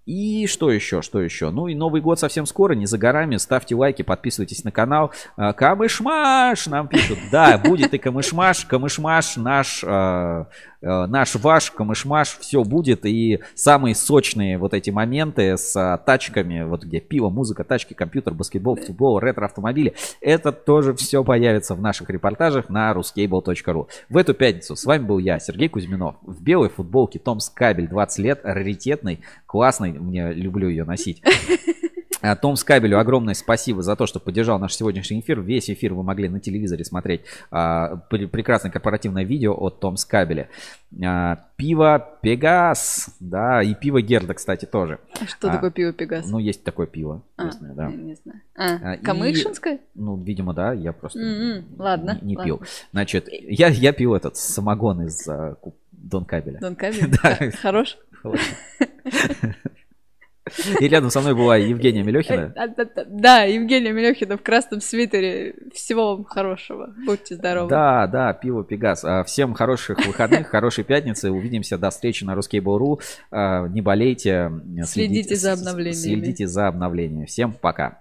S1: И что еще, что еще? Ну и Новый год совсем скоро, не за горами. Ставьте лайки, подписывайтесь на канал. А, камышмаш нам пишут. Да, будет и камышмаш. Камышмаш наш, э, э, наш ваш камышмаш. Все будет. И самые сочные вот эти моменты с а, тачками, вот где пиво, музыка, тачки, компьютер, баскетбол, футбол, ретро-автомобили. Это тоже все появится в наших репортажах на ruscable.ru. В эту пятницу с вами был я, Сергей Кузьминов. В белой футболке Томс Кабель 20 лет, раритетный, классный мне люблю ее носить. А, Том Скабелю огромное спасибо за то, что поддержал наш сегодняшний эфир. Весь эфир вы могли на телевизоре смотреть. А, прекрасное корпоративное видео от Том Скабеля. А, пиво Пегас, да, и пиво Герда, кстати, тоже.
S2: А что а, такое пиво Пегас?
S1: Ну, есть такое пиво.
S2: А, местное, да. не, знаю. А, а Камышинское?
S1: Ну, видимо, да, я просто
S2: mm-hmm. ладно,
S1: не, не
S2: ладно.
S1: пил. Значит, я, я пил этот самогон из uh, Дон Кабеля.
S2: Дон Кабель? да. Хорош?
S1: И рядом со мной была Евгения Мелехина.
S2: Да, Евгения Мелехина в красном свитере. Всего вам хорошего. Будьте здоровы.
S1: Да, да, пиво Пегас. А, всем хороших выходных, хорошей пятницы. Увидимся до встречи на Ruskable.ru. А, не болейте.
S2: Следите за обновлениями.
S1: Следите за обновлениями. Всем пока.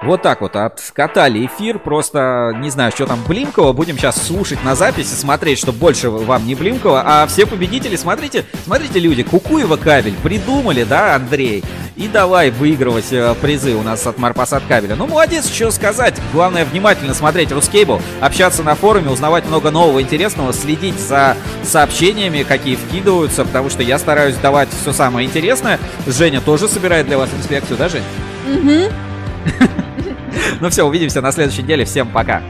S1: Вот так вот откатали эфир. Просто не знаю, что там Блинкова. Будем сейчас слушать на записи, смотреть, чтобы больше вам не Блинкова. А все победители, смотрите, смотрите, люди, Кукуева кабель придумали, да, Андрей? И давай выигрывать э, призы у нас от Марпасад кабеля. Ну, молодец, что сказать. Главное, внимательно смотреть Рускейбл, общаться на форуме, узнавать много нового интересного, следить за сообщениями, какие вкидываются, потому что я стараюсь давать все самое интересное. Женя тоже собирает для вас инспекцию, да, Жень?
S2: Угу.
S1: Ну все, увидимся на следующей неделе. Всем пока.